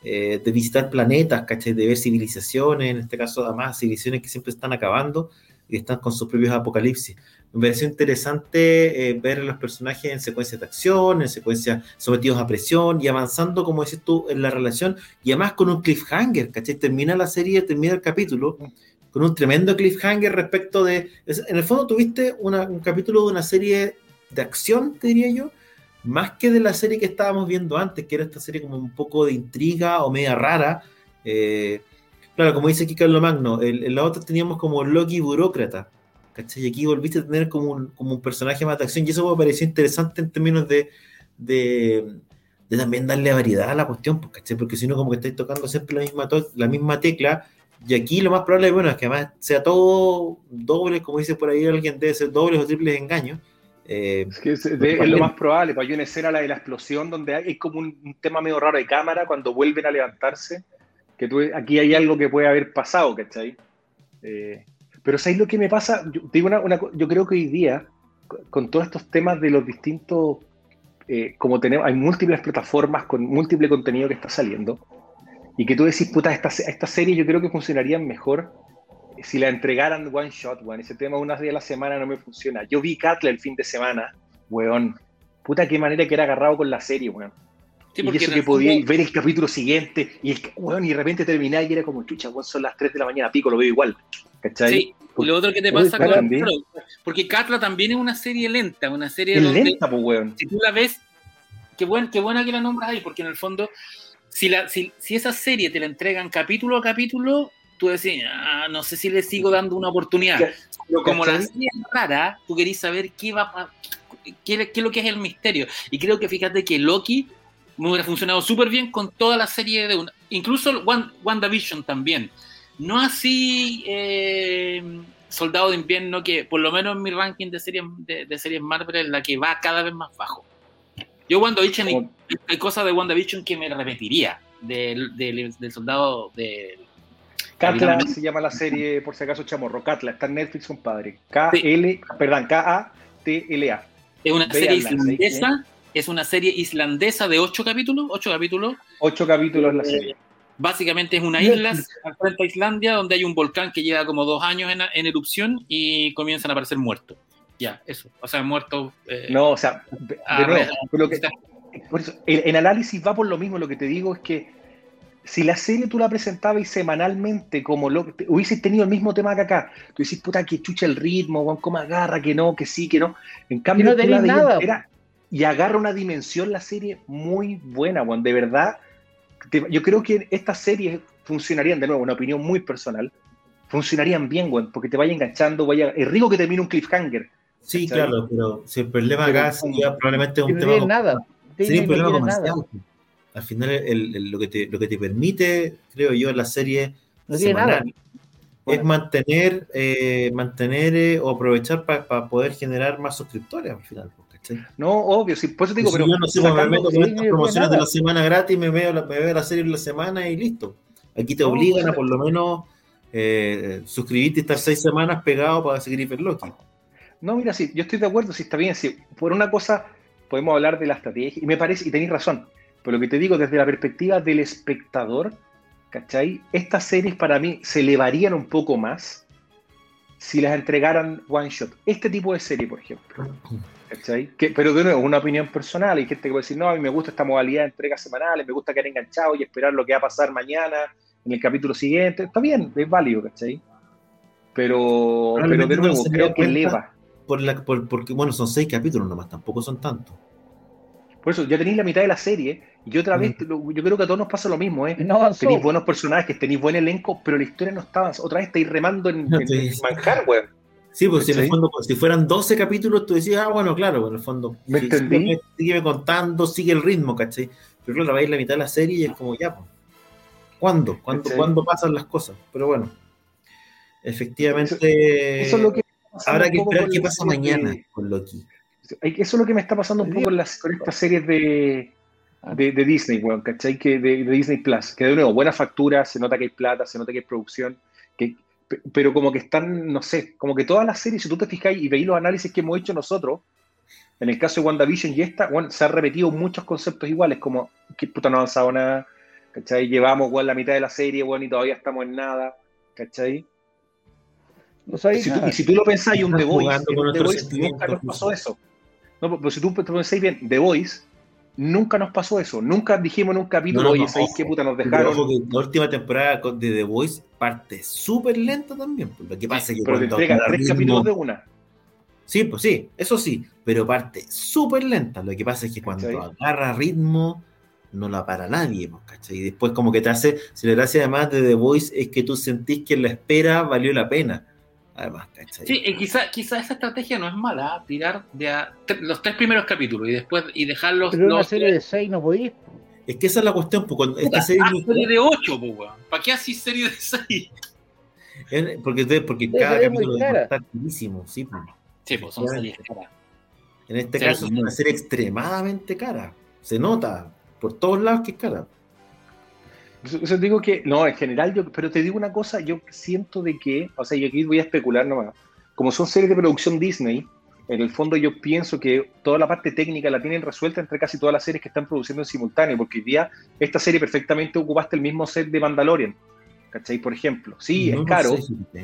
eh, de visitar planetas, ¿cachai? De ver civilizaciones, en este caso además civilizaciones que siempre están acabando y están con sus propios apocalipsis. Me pareció interesante eh, ver a los personajes en secuencias de acción, en secuencias sometidos a presión y avanzando, como decís tú, en la relación y además con un cliffhanger, ¿cachai? Termina la serie, termina el capítulo con un tremendo cliffhanger respecto de... En el fondo tuviste un capítulo de una serie de acción, te diría yo, más que de la serie que estábamos viendo antes, que era esta serie como un poco de intriga o media rara. Eh, claro, como dice aquí Carlos Magno, en la otra teníamos como Loki burócrata, ¿cachai? Y aquí volviste a tener como un, como un personaje más de acción, y eso me pareció interesante en términos de, de, también darle variedad a la cuestión, pues, ¿cachai? Porque si no, como que estáis tocando siempre la misma, la misma tecla, y aquí lo más probable bueno, es que además sea todo doble, como dice por ahí alguien, debe ser dobles o triples engaños. Eh, es, que es, lo más probable, pues hay una escena la de la explosión donde hay, es como un, tema medio raro de cámara cuando vuelven a levantarse, que tú, aquí hay algo que puede haber pasado, ¿cachai? Eh, pero ¿sabes lo que me pasa? Yo, digo una, yo creo que hoy día, con todos estos temas de los distintos, eh, como tenemos, hay múltiples plataformas con múltiple contenido que está saliendo, y que tú decís, puta, esta, esta serie yo creo que funcionarían mejor si la entregaran one shot, weón, ese tema una vez a la semana no me funciona. Yo vi Katla el fin de semana, weón. Puta, qué manera que era agarrado con la serie, weón. Y eso que podía ver el capítulo siguiente y, el, bueno, y de repente terminaba y era como, chucha, bueno, son las 3 de la mañana, pico, lo veo igual. ¿Cachai? Sí, y lo otro que te pasa con. porque Katla también es una serie lenta, una serie. Es lenta, pues, weón. Si tú la ves, qué, buen, qué buena que la nombras ahí, porque en el fondo, si, la, si, si esa serie te la entregan capítulo a capítulo, tú decís, ah, no sé si le sigo dando una oportunidad. Pero como la serie es rara, tú querís saber qué va qué, qué es lo que es el misterio. Y creo que fíjate que Loki me hubiera funcionado súper bien con toda la serie de una. Incluso WandaVision también. No así eh, Soldado de Invierno, que por lo menos en mi ranking de series, de, series Marvel es la que va cada vez más bajo. Yo WandaVision, hay, hay cosas de WandaVision que me repetiría del, del, Soldado de... Katla se llama la serie, por si acaso, chamorro. Katla, está en Netflix, compadre. K-L, perdón, K-A-T-L-A. Es una serie islandesa es una serie islandesa de ocho capítulos. Ocho capítulos. Ocho capítulos la serie. Básicamente es una isla frente a Islandia donde hay un volcán que lleva como dos años en, erupción y comienzan a aparecer muertos. Ya, eso. O sea, muertos. Eh, no, o sea, de nuevo, en análisis va por lo mismo. Lo que te digo es que si la serie tú la presentabas semanalmente como lo que hubieses tenido el mismo tema que acá, tú dices, puta, que chucha el ritmo, cómo agarra, que no, que sí, que no. En cambio, no tenés nada. Era, y agarra una dimensión la serie muy buena, Juan. De verdad, yo creo que estas series funcionarían, de nuevo, una opinión muy personal, funcionarían bien, Juan, porque te vaya enganchando, vaya, es rico que termine un cliffhanger. Sí, claro, pero si el problema acá sería probablemente un tema. Nada. Sería un problema comercial. Al final, lo, que te, lo que te permite, creo yo, la serie no nada. es mantener, eh, mantener eh, o aprovechar para poder generar más suscriptores al final. No, obvio, sí, por eso digo, pero. Yo no sé, pues, me meto con estas promociones de la semana gratis, me veo, la, me veo la serie en la semana y listo. Aquí te obligan a por lo menos eh, suscribirte y estar seis semanas pegado para seguir Hiperloki. No, mira, sí, yo estoy de acuerdo, sí está bien. Si por una cosa podemos hablar de la estrategia, y me parece, y tenéis razón, pero lo que te digo desde la perspectiva del espectador, ¿cachai? Estas series para mí se elevarían un poco más si las entregaran one shot. Este tipo de serie, por ejemplo. Pero de nuevo, una opinión personal. Hay gente que puede decir, no, a mí me gusta esta modalidad de entregas semanales, me gusta quedar enganchado y esperar lo que va a pasar mañana en el capítulo siguiente. Está bien, es válido, ¿cachai? Pero, pero de nuevo, creo que eleva. Por la, porque, bueno, son seis capítulos nomás, tampoco son tantos. Por eso, ya tenéis la mitad de la serie, y otra vez, mm. yo creo que a todos nos pasa lo mismo, ¿eh? tenéis buenos personajes, tenéis buen elenco, pero la historia no está Otra vez estáis remando en, manjar, weón. Sí, pues si en el fondo, pues, si fueran 12 capítulos, tú decías, ah, bueno, claro, en el fondo. ¿Me entendí? Sigue, contando, sigue el ritmo, ¿cachai? Pero claro, vais la mitad de la serie y es como, ya, pues, ¿cuándo? ¿Cuándo, ¿cuándo pasan las cosas? Pero bueno, efectivamente. Eso, es lo que habrá que esperar qué pasa mañana con Loki. Eso es lo que me está pasando un poco con, las, con estas series de, de, Disney, weón, ¿cachai? Que de, de, Disney Plus. Que de nuevo, buena factura, se nota que hay plata, se nota que hay producción, que pero como que están, no sé, como que todas las series, si tú te fijas y veis los análisis que hemos hecho nosotros, en el caso de WandaVision y esta, bueno, se han repetido muchos conceptos iguales, como que puta no ha avanzado nada, ¿cachai? Llevamos igual la mitad de la serie, bueno, y todavía estamos en nada, ¿cachai? No si tú, y si tú lo pensás, un The Voice, The Voice nunca nos pasó eso. No, pero si tú pensáis bien, The Voice Nunca nos pasó eso, nunca dijimos en un capítulo, oye, ¿sabéis qué puta nos dejaron? la última temporada de The Voice parte súper lenta también. Pues, lo que pasa es que pero te entrega tres capítulos de una. Sí, pues sí, eso sí, pero parte súper lenta. Lo que pasa es que cuando agarra ritmo, no la para nadie, pues, ¿cachai? Y después como que te hace, si la gracia además de The Voice es que tú sentís que la espera valió la pena además, Sí, quizá, quizá esa estrategia no es mala, tirar de los tres primeros capítulos y después y dejarlos. Pero una serie de seis no podís. Es que esa es la cuestión, porque esta serie, de ocho, ¿para qué haces serie de seis? Porque, porque cada capítulo es carísimo, sí, Sí, pues son series caras. En este caso es una serie extremadamente cara. Se nota por todos lados que es cara. Yo digo que, no, en general, yo, pero te digo una cosa, yo siento de que, o sea, yo aquí voy a especular nomás, como son series de producción Disney, en el fondo yo pienso que toda la parte técnica la tienen resuelta entre casi todas las series que están produciendo en simultáneo, porque hoy día esta serie perfectamente ocupaste el mismo set de Mandalorian, ¿cachai? Por ejemplo. Sí, es caro,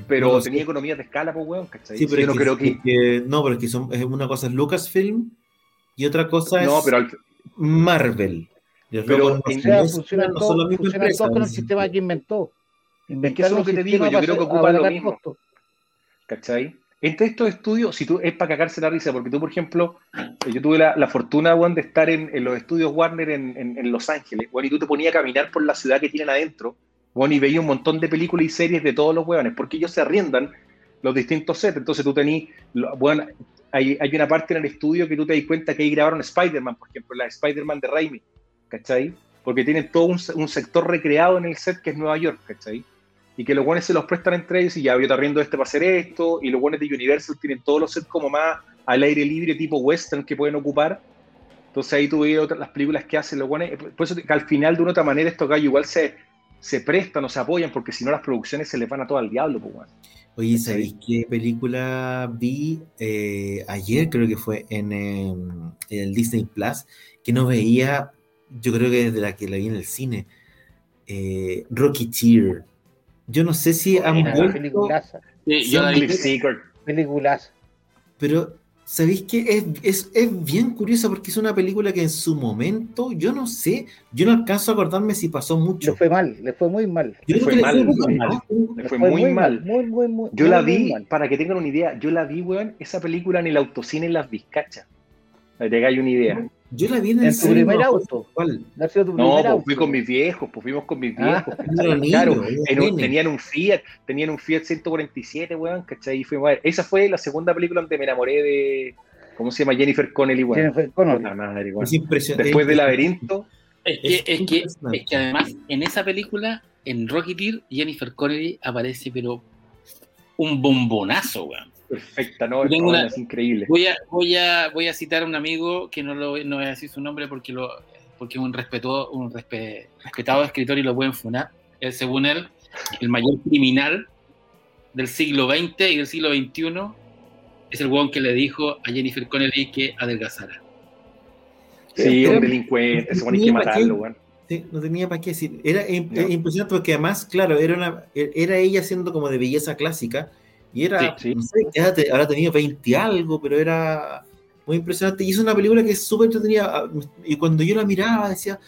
pero tenía economías de escala, pues, weón, ¿cachai? Sí, pero yo no creo que, No, pero es que son, es una cosa es Lucasfilm y otra cosa es no, pero Marvel. Los Pero en- son- funcionan no todos, con el sistema que inventó. eso es Inventaron lo que te digo, yo creo que para ocupan lo mismo. costos. ¿Cachai? Entre estos estudios, si tú, es para cagarse la risa, porque tú, por ejemplo, eh, yo tuve la, fortuna, de estar en, los estudios Warner en, Los Ángeles, weón, y tú te ponías a caminar por la ciudad que tienen adentro, weón, y veías un montón de películas y series de todos los weones, porque ellos se arriendan los distintos sets, entonces tú tenías, bueno, hay, una parte en el estudio que tú te das cuenta que ahí grabaron Spider-Man, por ejemplo, la Spider-Man de Raimi, ¿cachai? Porque tienen todo un, un sector recreado en el set que es Nueva York, ¿cachai? Y que los buenos se los prestan entre ellos y ya yo te arriendo este para hacer esto, y los buenos de Universal tienen todos los sets como más al aire libre, tipo western, que pueden ocupar. Entonces ahí tú ves otras, las películas que hacen los buenos, por eso que al final de una otra manera estos gallos igual se, se prestan o se apoyan, porque si no las producciones se les van a todo al diablo, pues bueno. Oye, ¿sabéis qué película vi eh, ayer? Creo que fue en, eh, en el Disney Plus, que no veía, yo creo que desde la que la vi en el cine, eh, Rocketeer. Yo no sé si han vuelto, peliculaza, Sí, yo la vi. Cliff Seeker. peliculaza. pero ¿sabéis qué? Es, es, es bien curiosa porque es una película que en su momento, yo no sé, yo no alcanzo a acordarme si pasó mucho. Le fue mal, le fue muy mal. Yo le fue le mal, fue le muy fue mal, mal. ¿no? Le fue muy mal. Muy, muy, muy Yo muy, la muy vi, mal. para que tengan una idea, yo la vi, weón, esa película en el autocine en Las Vizcachas. Para que tengáis una idea. Yo la vi en el tu cine, primer auto. cuál. No pues fui con mis viejos, pues fuimos con mis Ah. viejos. Tenían un Fiat, tenían un Fiat 147, weón, ¿cachai? Y fuimos a ver. Esa fue la segunda película donde me enamoré de, ¿cómo se llama? Jennifer Connelly, weón. Jennifer Connelly. Puta madre, weón. Es impresionante. Después de Laberinto, Es que, Es que, es que además en esa película, en Rocketeer, Jennifer Connelly aparece, pero un bombonazo, weón. Perfecta, ¿no? No, una- Es increíble. Voy a, voy a, voy a citar a un amigo que no, lo, no voy a decir su nombre porque, lo, porque es un, respeto, un respe- respetado escritor y lo pueden funar. Él, según él, el mayor criminal del siglo XX y del siglo XXI es el weón que le dijo a Jennifer Connelly que adelgazara. Sí, un delincuente, se pone que matarlo, weón. Sí, no tenía para qué decir. Era im- No. impresionante porque además, claro, era, una, era ella siendo como de belleza clásica y era, Sí, sí. no sé, ya te- ahora tenía 20 algo, pero era muy impresionante. Y es una película que es súper entretenida. ah, Y cuando yo la miraba, decía,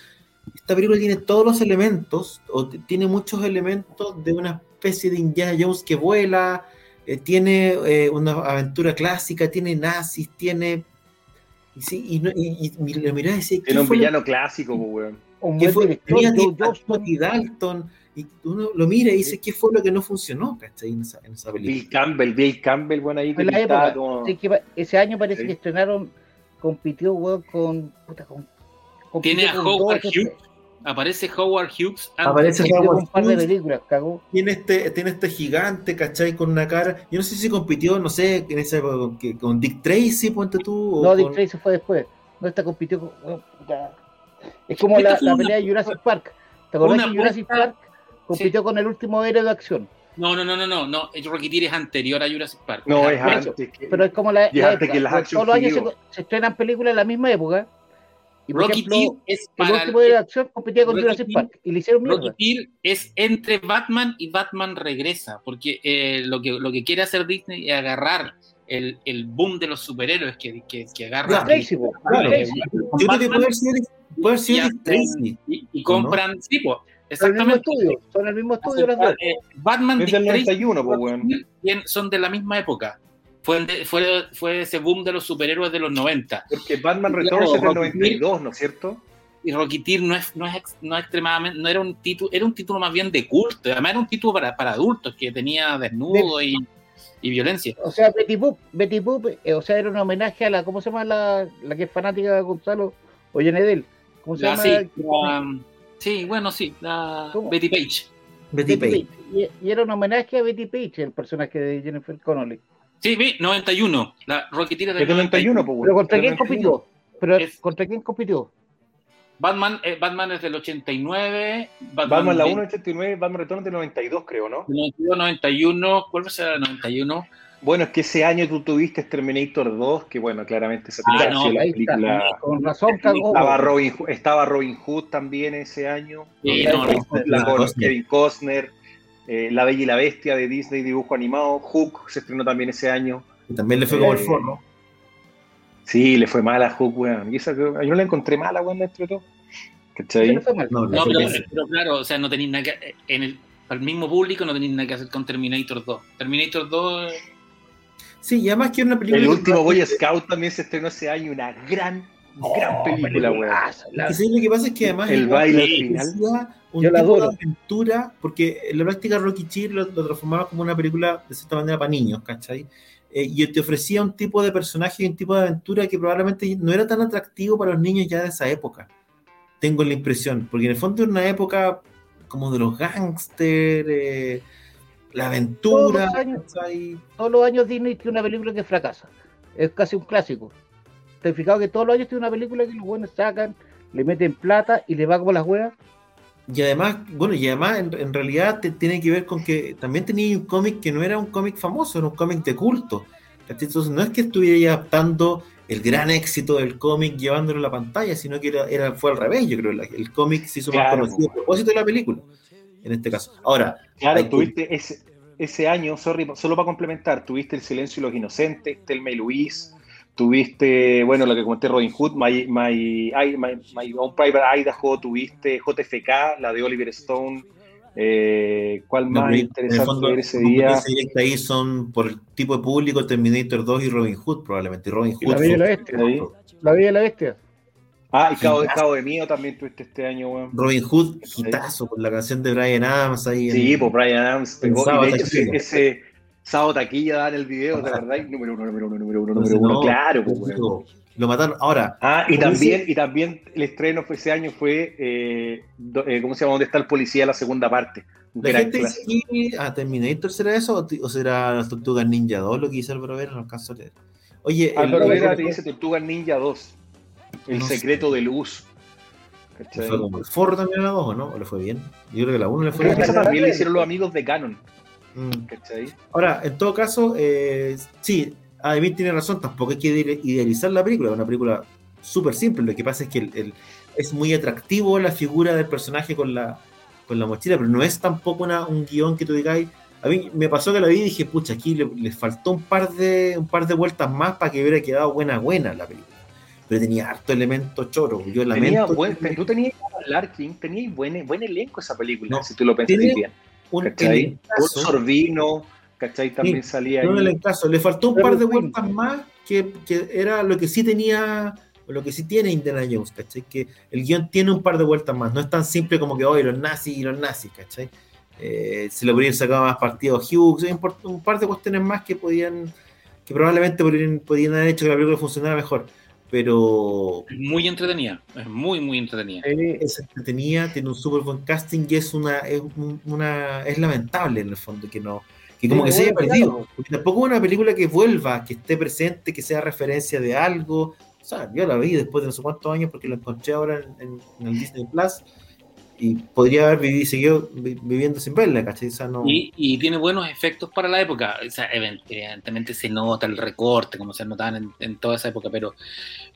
esta película tiene todos los elementos, o tiene muchos elementos de una especie de Indiana Jones que vuela, eh, tiene eh, una aventura clásica, tiene nazis, tiene... Y, sí, y, no- y, y la decía, ¿qué Tiene un fue lo villano clásico, weón. Un buen fue, director, Joe Dalton, y uno lo mira y dice, ¿qué fue lo que no funcionó, cachai, en esa, en esa película? Bill Campbell, Bill Campbell, bueno, ahí que la pintaba época. como- Sí, que pa- ese año parece Sí. que estrenaron, compitió, weón, con. Puta, con Tiene a con Howard Hughes. Aparece Howard Hughes. antes. Aparece con Howard un par de Hughes. películas, cagó. Tiene este, tiene este gigante, ¿cachai? Con una cara. Yo no sé si compitió, no sé, en esa época con, que- con Dick Tracy, ponte tú. o No, Dick con- Tracy fue después. No, esta compitió con. Es como la, la una- pelea de Jurassic Park. ¿Te acordás que Jurassic Park compitió con el último héroe de acción? No, no, no, no, no, no. El Rocketeer es anterior a Jurassic Park. No, es antes. que- Pero es como la, la antes época. que las Todos los años se, se estrenan películas en la misma época. Y por Rocketeer ejemplo, es el para último héroe de acción competía con Jurassic Rocketeer- Park. Y le hicieron mierda. Rocketeer es entre Batman y Batman regresa, porque eh, lo, que, lo que quiere hacer Disney es agarrar el, el boom de los superhéroes que, que, que agarra Claro. Tracy, po. Claro. Tracy. Yo creo que puede haber sido, puede haber sido y, Tracy. y- y compran, sí, pues, Son el mismo exactamente. estudio. Son el mismo estudio las dos. Eh, Batman Es del Tracy 91, pues, weón. bien- son de la misma época. Fue, el de- fue, fue ese boom de los superhéroes de los 90. Porque Batman Claro, Returns es del Rocketeer. 92, ¿no es cierto? Y Rocketeer no es, no es, no es extremadamente, no era un título, era un título más bien de culto, además era un título para, para adultos que tenía desnudo y, y violencia. O sea, Betty Boop, Betty Boop, eh, o sea, era un homenaje a la, ¿cómo se llama la, la que es fanática de Gonzalo Ollanedel? ¿Cómo se La- llama? sí, la- sí, bueno, sí, la ¿Cómo? Betty Page. Betty Betty Page. Page. Y, y era un homenaje a Betty Page, el personaje de Jennifer Connolly. Sí, vi, 91. La Rocketeer es del Es del 91, pues, Pero. ¿contra quién 91. compitió? Pero Es- ¿contra quién compitió? Batman, eh, Batman es del 89. Batman la de- 1 89, Batman Returns del 92, creo, ¿no? del 92, 91. ¿Cuál será el 91? Bueno, es que ese año tú tuviste Terminator 2, que bueno, claramente esa Ah, no, la está. película. Con razón. Estaba Robin, Hood- estaba Robin Hood también ese año. Sí, La- no, no. la con Costner. Kevin Costner. eh, la Bella y la Bestia de Disney, dibujo animado. Hook se estrenó también ese año. también le fue como el Eh, forro. Sí, le fue mala a Hook, weón. Y esa yo no la encontré mala, weón, dentro de todo. ¿Cachai? no pero claro, o sea, no tenéis nada que. En el, al mismo público no tenéis nada que hacer con Terminator 2. Terminator 2. Sí, y además que era una película. El último Boy Scout también se estrenó ese año, una gran, Oh, gran película, weón. la- Es sí, lo que pasa es que además. El baile final. Un Yo la tipo de adoro. aventura, porque en la práctica Rocky Cheer lo, lo transformaba como una película de cierta manera para niños, ¿cachai? Eh, y te ofrecía un tipo de personaje y un tipo de aventura que probablemente no era tan atractivo para los niños ya de esa época. Tengo la impresión, porque en el fondo era una época como de los gángsters, eh, la aventura, Todos los años. ¿cachai? Todos los años Disney tiene una película que fracasa. Es casi un clásico. ¿Te has fijado que todos los años tiene una película que los buenos sacan, le meten plata y le va como las huevas? Y además, bueno, y además en, en realidad te- tiene que ver con que también tenía un cómic que no era un cómic famoso, era un cómic de culto. Entonces no es que estuviera adaptando el gran éxito del cómic llevándolo a la pantalla, sino que era, era- fue al revés, yo creo. la- el cómic se hizo más conocido a propósito de la película, en este caso. Ahora, Claro, que- tuviste ese, ese año, sorry, solo para complementar, tuviste El Silencio y los Inocentes, Telma y Luis, tuviste, bueno, lo que comenté Robin Hood, My, My, My- My Own Private Idaho, tuviste JFK, la de Oliver Stone, eh, ¿cuál no, más interesante fondo, ver ese día? ahí son por el tipo de público Terminator 2 y Robin Hood, probablemente. Y Robin Y Hood la Bella y la Bestia. La Bella y la Bestia. Ah, y Cabo, Cabo de Mío también tuviste este año, weón. Robin Hood, hitazo, con la canción de Brian Adams ahí. en- Sí, pues Brian Adams pegó, y de hecho ese, ese sábado taquilla da en el video, ¿de verdad? Número uno, número uno, número uno, número uno, no, claro, pues, weón. lo, mataron. Ahora, Ah, y también, dice- y también el estreno fue ese año fue, eh, do- eh, ¿cómo se llama? ¿Dónde está el policía? La segunda parte. La gente dice clásico. que ah, Terminator será eso o, será las Tortugas Ninja 2 lo que hizo Álvaro Vera, no alcanzo a leer. Oye, Álvaro Vera te dice Tortuga Ninja 2. El No sé. secreto de luz. ¿Cachai? fue como el forro también a la 2, ¿o no? ¿O le fue bien? Yo creo que la 1 le fue bien. también le hicieron los amigos de Canon. Mm. Ahora, en todo caso, eh, sí, David tiene razón, tampoco hay que ide- idealizar la película, es una película súper simple, lo que pasa es que el- el- es muy atractivo la figura del personaje con la, con la mochila, pero no es tampoco una, un guion que tú digáis, a mí me pasó que la vi y dije, pucha, aquí le, le faltó un par, de, un par de vueltas más para que hubiera quedado buena, buena la película. Pero tenía harto elemento choro, yo Tenía lamento. buen- que- tú tenías Larkin, tenías buen, buen elenco esa película, No, si tú lo tiene bien. un ¿Cachai? elencazo. Un Sorbino, ¿cachai? También salía No, ahí. en el caso, le faltó un Pero par de vueltas más que, que era lo que sí tenía, lo que sí tiene Indiana Jones, ¿cachai? Que el guion tiene un par de vueltas más, no es tan simple como que hoy los nazis y los nazis, ¿cachai? Eh, se le podrían sacar más partido a Hughes, un, par- de cuestiones más que podían, que probablemente podrían, podían haber hecho que la película funcionara mejor, pero muy entretenida. Es muy, muy entretenida. Es entretenida, tiene un súper buen casting y es una, es un- una, es lamentable en el fondo que no, que como que se haya perdido. Porque tampoco es una película que vuelva, que esté presente, que sea referencia de algo. O sea, yo la vi después de no sé cuántos años porque la encontré ahora en, en- en el Disney Plus y podría haber vivido, seguido vi- viviendo sin verla, ¿cachai? O sea, no, Y, y tiene buenos efectos para la época. O sea, evidentemente se nota el recorte, como se notaban en, en toda esa época, pero,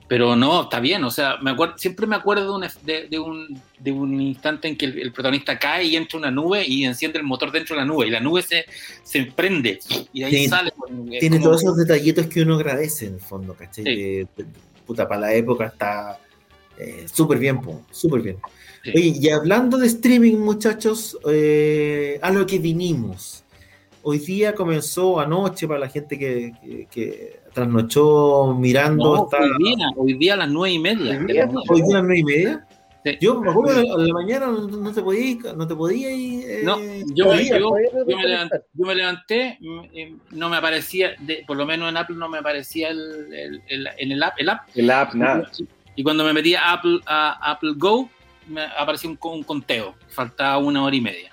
pero no, está bien. O sea, me acuerdo, siempre me acuerdo de un, de, de un, de un instante en que el, el protagonista cae y entra una nube y enciende el motor dentro de la nube y la nube se, se prende y de ahí Sí, sale. es tiene como- todos esos detallitos que uno agradece en el fondo, ¿cachai? Sí. Que, puta, para la época está eh, súper bien, súper bien. Sí. Oye, y hablando de streaming, muchachos, eh, a lo que vinimos. Hoy día comenzó anoche para la gente que, que, que trasnochó mirando. No, hasta- hoy día, hoy día a las nueve y media. Hoy día, a las nueve y media. Sí. Yo me acuerdo de la, mañana no, te podía ir, no te podía ir. eh, No, yo, Todavía, yo- no yo me levanté, yo me levanté, mm, eh, no me aparecía, de- por lo menos en Apple no me aparecía el, el- el- en el app, el app. El app, nada. Y cuando me metí a Apple, a Apple Go, me apareció un, un conteo. Faltaba una hora y media.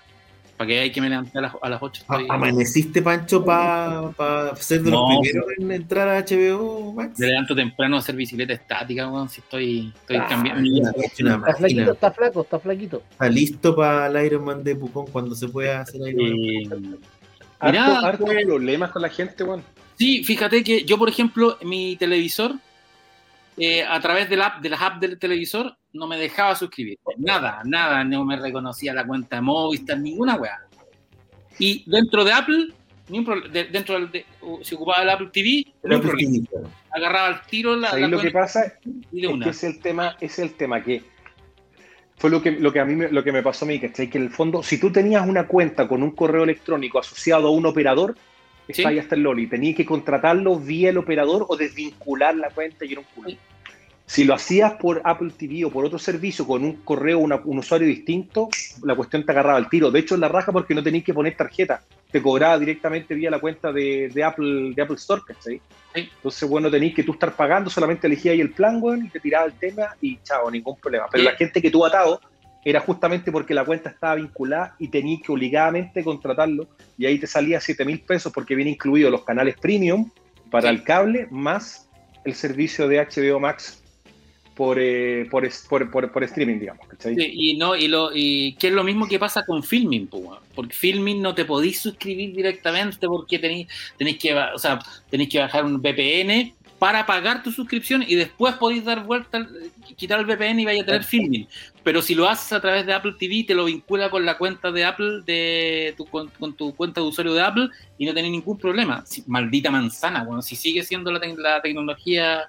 Para que hay que me levanté a las, a las 8. a- ¿Amaneciste, Pancho, para ser de los No. primeros en entrar a HBO Max? Me levanto temprano a hacer bicicleta estática, weón, si estoy, estoy Ah, cambiando. Está flaquito, máquina. está flaco, está flaquito. Está listo para el Iron Man de Pucón cuando se pueda hacer Iron Man. Harto, Mirá, harto problemas con la gente, weón. Sí, fíjate que yo, por ejemplo, mi televisor, eh, a través de, la app, de las apps del televisor, no me dejaba suscribir. Nada, nada, no me reconocía la cuenta de Movistar, ninguna weá. Y dentro de Apple, ni un pro- de- dentro del, de, si ocupaba el Apple TV, problema. sí, claro. agarraba el tiro la, Ahí la lo que pasa y de es una. que es el tema, es el tema que fue lo que, lo que a mí me, lo que me pasó a mí, ¿cachai? Que en el fondo, si tú tenías una cuenta con un correo electrónico asociado a un operador, Sí. está hasta el Loli. Tenías que contratarlo vía el operador o desvincular la cuenta y era un culo. Si lo hacías por Apple TV o por otro servicio con un correo, una- un usuario distinto, la cuestión te agarraba al tiro. De hecho, en la raja porque no tenías que poner tarjeta. Te cobraba directamente vía la cuenta de, de Apple, de Apple Store. Sí. Entonces, bueno, tenías que tú estar pagando, solamente elegías ahí el plan, weón, y te tiraba el tema y chao, ningún problema. Pero Sí. la gente que tú atado era justamente porque la cuenta estaba vinculada y tenías que obligadamente contratarlo y ahí te salía 7 mil pesos porque viene incluido los canales premium para el cable más el servicio de HBO Max por, eh, por, por, por- por streaming, digamos. ¿cachai? Sí, y no y lo y que es lo mismo que pasa con filming porque filming no te podís suscribir directamente porque tenéis tenéis que o sea tenéis que bajar un VPN para pagar tu suscripción y después podéis dar vuelta quitar el VPN y vaya a tener filming pero si lo haces a través de Apple TV te lo vincula con la cuenta de Apple de tu, con, con tu cuenta de usuario de Apple y no tenés ningún problema Si- maldita manzana bueno si sigue siendo la, tec- la tecnología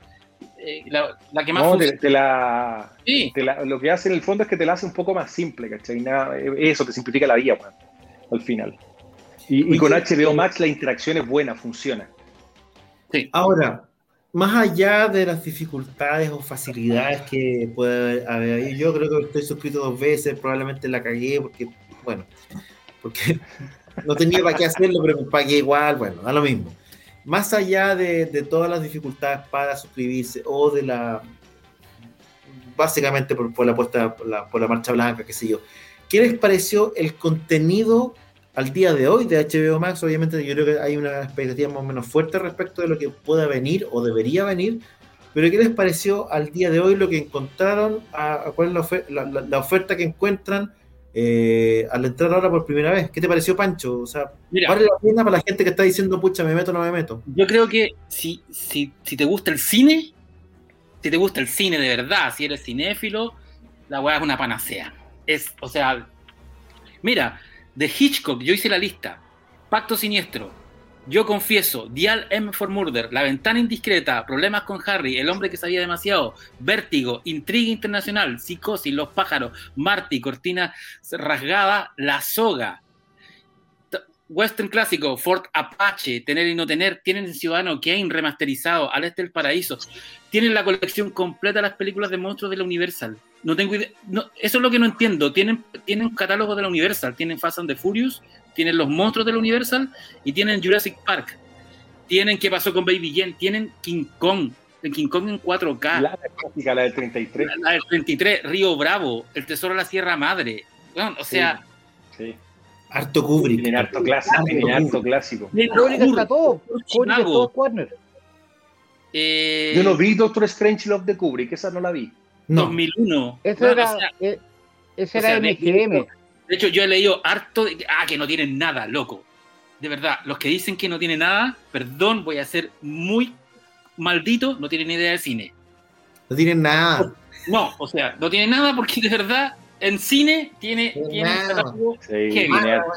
eh, la, la que más No, te, te la, Sí. te la- lo que hace en el fondo es que te la hace un poco más simple, ¿cachai? Nada, eh, eso te simplifica la vida, weón, al final. Y, y con HBO Max la interacción es buena, funciona. Ahora, más allá de las dificultades o facilidades que puede haber ahí, yo creo que estoy suscrito dos veces, probablemente la cagué porque, bueno, porque no tenía para qué hacerlo, pero me pagué igual, bueno, da lo mismo. Más allá de, de todas las dificultades para suscribirse o de la, básicamente por, por la puesta, por la, por la marcha blanca, qué sé yo, ¿qué les pareció el contenido al día de hoy de HBO Max? Obviamente yo creo que hay una expectativa más o menos fuerte respecto de lo que pueda venir o debería venir, pero ¿qué les pareció al día de hoy lo que encontraron? A, a ¿Cuál es la, ofer- la- la- oferta que encuentran eh, al entrar ahora por primera vez? ¿Qué te pareció, Pancho? O sea, Mira, ¿vale la pena para la gente que está diciendo, pucha, me meto o no me meto? Yo creo que si, si, si te gusta el cine, si te gusta el cine de verdad, si eres cinéfilo, la weá es una panacea. Es, o sea, mira, de Hitchcock, yo hice la lista. Pacto Siniestro, Yo Confieso, Dial M for Murder, La Ventana Indiscreta, Problemas con Harry, El Hombre que Sabía Demasiado, Vértigo, Intriga Internacional, Psicosis, Los Pájaros, Marty, Cortina Rasgada, La Soga, Western Clásico, Fort Apache, Tener y No Tener, tienen Ciudadano Kane remasterizado, Al Este del Paraíso, tienen la colección completa de las películas de monstruos de la Universal. No tengo idea, no, eso es lo que no entiendo. Tienen, tienen un catálogo de la Universal, tienen Fast and the Furious, tienen los monstruos de la Universal y tienen Jurassic Park. Tienen qué pasó con Baby Jane, tienen King Kong, el King Kong en 4K, La clásica, la del 33. la, la del 33, Río Bravo, El Tesoro de la Sierra Madre. Bueno, o sea, Sí. Harto Kubrick. Tienen harto clásico. Tienen harto clásico. Está todo. Warner. eh, Yo no vi Doctor Strange Love de Kubrick, esa no la vi. No, 2001. Ese Bueno, era, o sea, eh, ese o sea, era de- MGM. De hecho, yo he leído harto de que, ah, que no tienen nada, loco. De verdad, los que dicen que no tienen nada, perdón, voy a ser muy maldito, no tienen ni idea de cine. no tienen nada. No, o sea, no tienen nada porque de verdad en cine tiene, No, tiene un nada. catálogo Sí,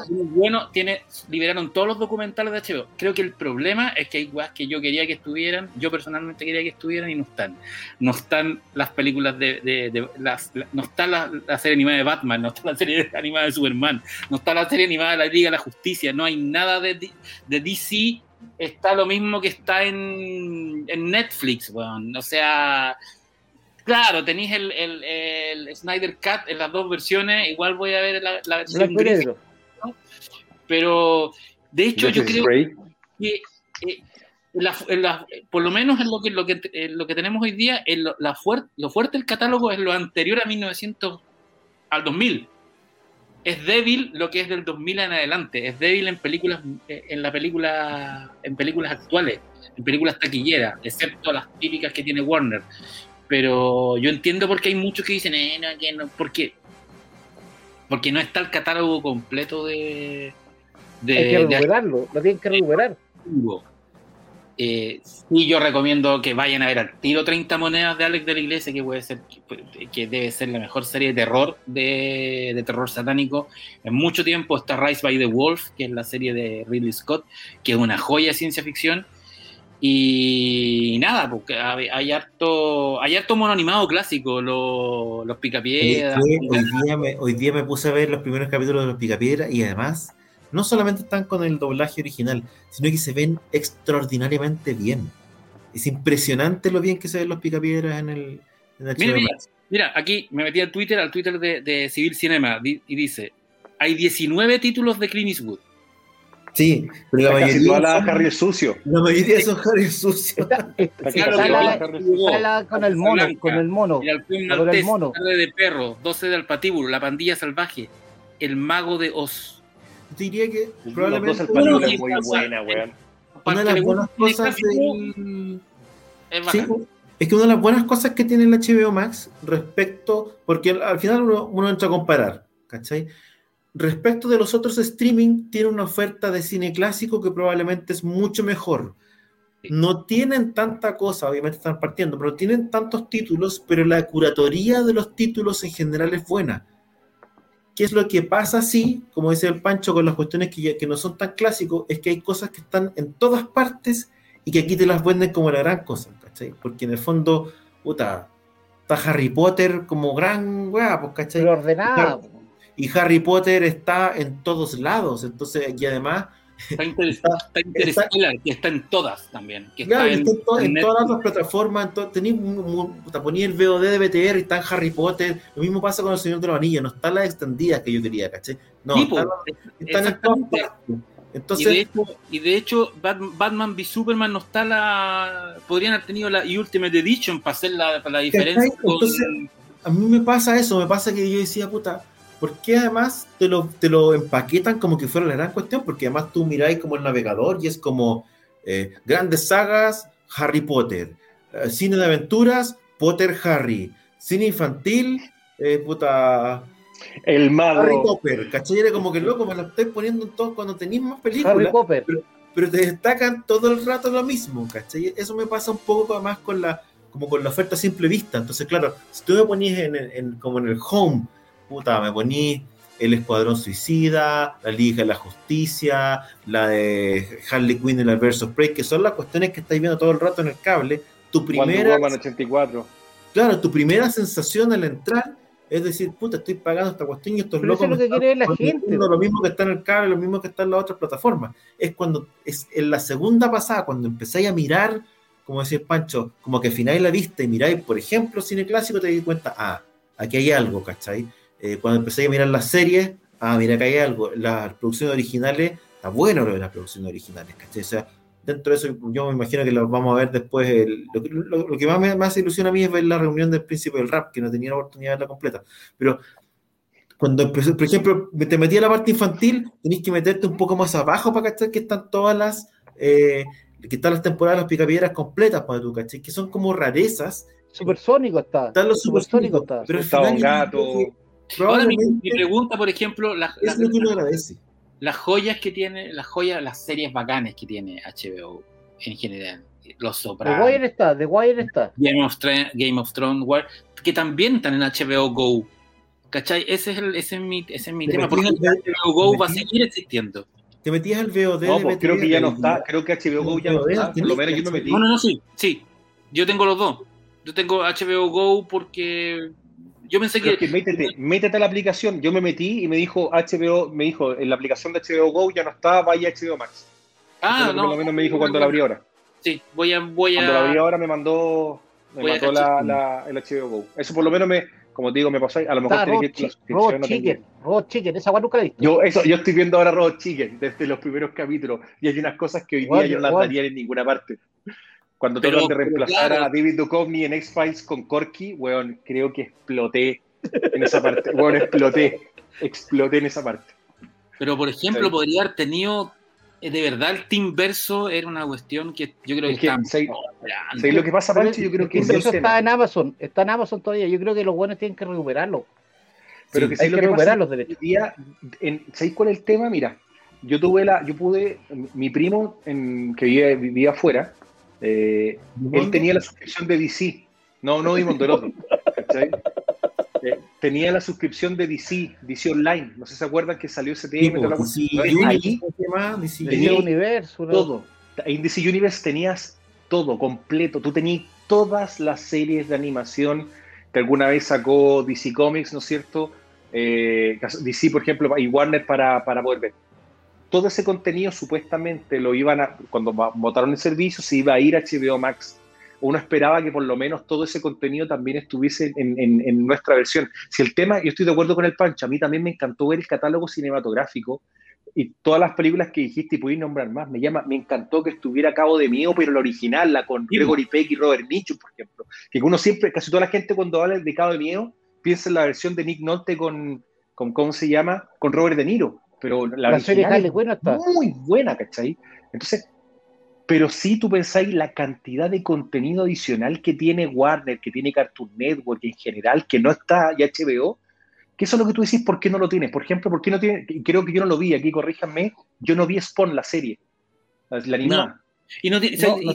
bueno, tiene, liberaron todos los documentales de HBO. Creo que el problema es que hay weas que yo quería que estuvieran, yo personalmente quería que estuvieran y no están. No están las películas de, de- de- las, la- no está la, la serie animada de Batman, no está la serie animada de Superman, no está la serie animada de la Liga de la Justicia, no hay nada de, D- de DC, está lo mismo que está en, en Netflix, weón. O sea, claro, tenéis el, el, el Snyder Cut en las dos versiones, igual voy a ver la, la versión gris pero de hecho yo creo que eh, la- en la- por lo menos en lo que, lo que, en lo que tenemos hoy día, en lo, la fuer- lo fuerte del catálogo es lo anterior a 1900 al 2000. Es débil lo que es del 2000 en adelante, es débil en películas eh, en la película en películas actuales, en películas taquilleras, excepto las típicas que tiene Warner. Pero yo entiendo por qué hay muchos que dicen, eh, no, que no, porque porque no está el catálogo completo de de, Hay que recuperarlo. Lo tienen que recuperar. Eh, sí, yo recomiendo que vayan a ver al tiro 30 monedas de Alex de la Iglesia, que puede ser que debe ser la mejor serie de terror de, de terror satánico en mucho tiempo. Está Rise by the Wolf, que es la serie de Ridley Scott, que es una joya de ciencia ficción. Y nada, porque hay, hay harto, hay harto mono animado clásico, lo- los picapiedras. Hoy, hoy día me, hoy día me puse a ver los primeros capítulos de los Picapiedra y además no solamente están con el doblaje original, sino que se ven extraordinariamente bien. Es impresionante lo bien que se ven los Picapiedras en el en HBO Mira, mira, aquí me metí al Twitter, al Twitter de, de Civil Cinema, y dice, hay 19 títulos de Clint Eastwood. Sí, pero la Casi mayoría, toda la son, Harry es sucio. la mayoría son Harry sucios. Está, con el mono, con el mono. El halcón maltés, tarde de perro, 12 de alpatíbulo, la pandilla salvaje, el mago de Oz. Diría que Los probablemente dos película sí, es muy buena, weón. una de las buenas cosas del, es Sí, bacán. es que una de las buenas cosas que tiene el HBO Max respecto, porque al, al final uno, uno entra a comparar, ¿cachai? Respecto de los otros streaming, tiene una oferta de cine clásico que probablemente es mucho mejor. No tienen tanta cosa, obviamente están partiendo, pero tienen tantos títulos, pero la curatoría de los títulos en general es buena. ¿Qué es lo que pasa así, como dice el Pancho, con las cuestiones que, ya- que no son tan clásicos? Es que hay cosas que están en todas partes y que aquí te las venden como la gran cosa, ¿cachai? Porque en el fondo, puta, está Harry Potter como gran weá, pues, ¿cachai? Pero ordenada. Y Harry Potter está en todos lados, entonces, y además, Está, inter- Está- está Interstellar, que está en todas también. Que claro, está en, está en, to- en en todas las plataformas, puta, poní el VOD de BTR y está en Harry Potter, lo mismo pasa con el Señor de los Anillos, no están las extendidas que yo quería, ¿cachai? No, Sí, están, están en todas partes. Y de Entonces, hecho, y de hecho Bat- Batman v Superman no está la. Podrían haber tenido la Ultimate Edition para hacer la, para la diferencia. con- Entonces, a mí me pasa eso, me pasa que yo decía, puta, ¿por qué además te lo, te lo empaquetan como que fuera la gran cuestión? Porque además tú miráis como el navegador y es como eh, grandes sagas, Harry Potter, eh, cine de aventuras, Potter Harry, cine infantil, eh, puta, El Harry mago. Potter, ¿cachai? Era como que loco, me lo estoy poniendo en todo cuando tenéis más Harry películas Potter. pero te destacan todo el rato lo mismo, ¿cachai? Eso me pasa un poco además con la, como con la oferta simple vista. Entonces, claro, si tú me ponís en, en- como en el home, puta, me ponís el Escuadrón Suicida, la Liga de la Justicia, la de Harley Quinn y la Versus Prey, que son las cuestiones que estáis viendo todo el rato en el cable. Tu primera, Woman 84. claro, tu primera sensación al entrar es decir, puta, estoy pagando esta cuestión y estos Pero eso locos es lo que quiere la gente. Lo mismo que está en el cable, lo mismo que está en las otras plataformas. Es cuando, es en la segunda pasada, cuando empezáis a mirar, como decía Pancho, como que afináis la vista y miráis, por ejemplo, cine clásico, te das cuenta, ah, aquí hay algo, ¿cachai? Eh, cuando empezáis a mirar las series, ah, mira, acá hay algo. Las producciones originales, está bueno lo de las producciones originales, ¿cachai? O sea, dentro de eso, yo me imagino que lo vamos a ver después. el- lo, que- lo- lo que más me ilusión a mí es ver la reunión del príncipe del rap, que no tenía la oportunidad de verla completa. Pero cuando empezó, por ejemplo, te metí a la parte infantil, tenés que meterte un poco más abajo para cachar que están todas las. eh, que están las temporadas de los picapiedras completas para tú, ¿cachai? Que son como rarezas. Supersónico está. Están los Supersónico supersónicos, está. pero al Está un gato. que Ahora mi, pregunta, por ejemplo, las, es las, lo que uno agradece. las joyas que tiene, las joyas, las series bacanes que tiene HBO en general. Los The Sopranos, Wire está, The Wire está. Game of, Thrones, Game of Thrones, War- que también están en HBO Go. ¿Cachai? Ese es, el, ese es mi, ese es mi Te tema. en el- HBO Go va a seguir existiendo. Te metías al VOD No, de pues creo que ya no está. Creo que HBO Go ya no está. Por lo menos yo me metí. No, no, no, sí, sí. Yo tengo los dos. Yo tengo HBO Go porque yo pensé que, es que métete, métete a la aplicación. Yo me metí y me dijo HBO, me dijo, en la aplicación de HBO Go ya no está, vaya a HBO Max. Ah, no, por lo menos me dijo cuando la abrí ahora. Sí, voy a, voy Cuando la abrí a, ahora me mandó, me Voy a mandó la, la- el HBO Go. Eso por lo menos me, como te digo, me pasó. A lo mejor Robot, que Robot no. Chicken. Robot Chicken, esa nunca la viste. Yo, eso, yo estoy viendo ahora Robot Chicken desde los primeros capítulos y hay unas cosas que hoy día yo no las daría en ninguna parte. Cuando Pero- tratan de reemplazar claro. a David Duchovny en X-Files con Corky, weón, creo que exploté en esa parte. Weón, exploté. Exploté en esa parte. pero por ejemplo, Sí. podría haber tenido, eh, de verdad, el Team Verso era una cuestión que yo creo que Es que, está ¿sabes- grande. ¿sabes lo que pasa, Pancho? Yo creo que eso está en Amazon, está en Amazon todavía. Yo creo que los buenos tienen que recuperarlo. Pero Sí, que Hay ¿sabes que que recuperar pasa? los derechos. Día, en- ¿Sabéis cuál es el tema? Mira, yo tuve la, yo pude, mi primo en, que vivía, vivía afuera, eh, él tenía la suscripción de DC. No, no Dimondo, el otro. ¿cachai? Eh, tenía la suscripción de DC, DC Online. No sé si se acuerdan que salió ese tema. Sí, Ahí DC Tenía Universe, Ese universo, ¿no? todo. En DC Universe tenías todo, completo. Tú tenías todas las series de animación que alguna vez sacó DC Comics, ¿no es cierto? Eh, DC, por ejemplo, y Warner para, para poder ver. Todo ese contenido supuestamente lo iban a, cuando votaron el servicio, se iba a ir a HBO Max. Uno esperaba que por lo menos todo ese contenido también estuviese en, en nuestra versión. Si el tema, yo estoy de acuerdo con el Pancho, a mí también me encantó ver el catálogo cinematográfico y todas las películas que dijiste y pudiste nombrar más, me llama, me encantó que estuviera a Cabo de Mío, pero la original, la con Gregory Peck y Robert Mitchum, por ejemplo. Que uno siempre, casi toda la gente cuando habla de Cabo de Mío, piensa en la versión de Nick Nolte con, con ¿cómo se llama? Con Robert De Niro. Pero la, la serie es buena está. muy buena, ¿cachai? Entonces, pero si tú pensáis la cantidad de contenido adicional que tiene Warner, que tiene Cartoon Network en general, que no está ya HBO, que eso es lo que tú decís, ¿por qué no lo tienes? Por ejemplo, ¿por qué no tiene? Creo que yo no lo vi, aquí corríjanme, yo no vi Spawn, la serie, la animada. Y, no,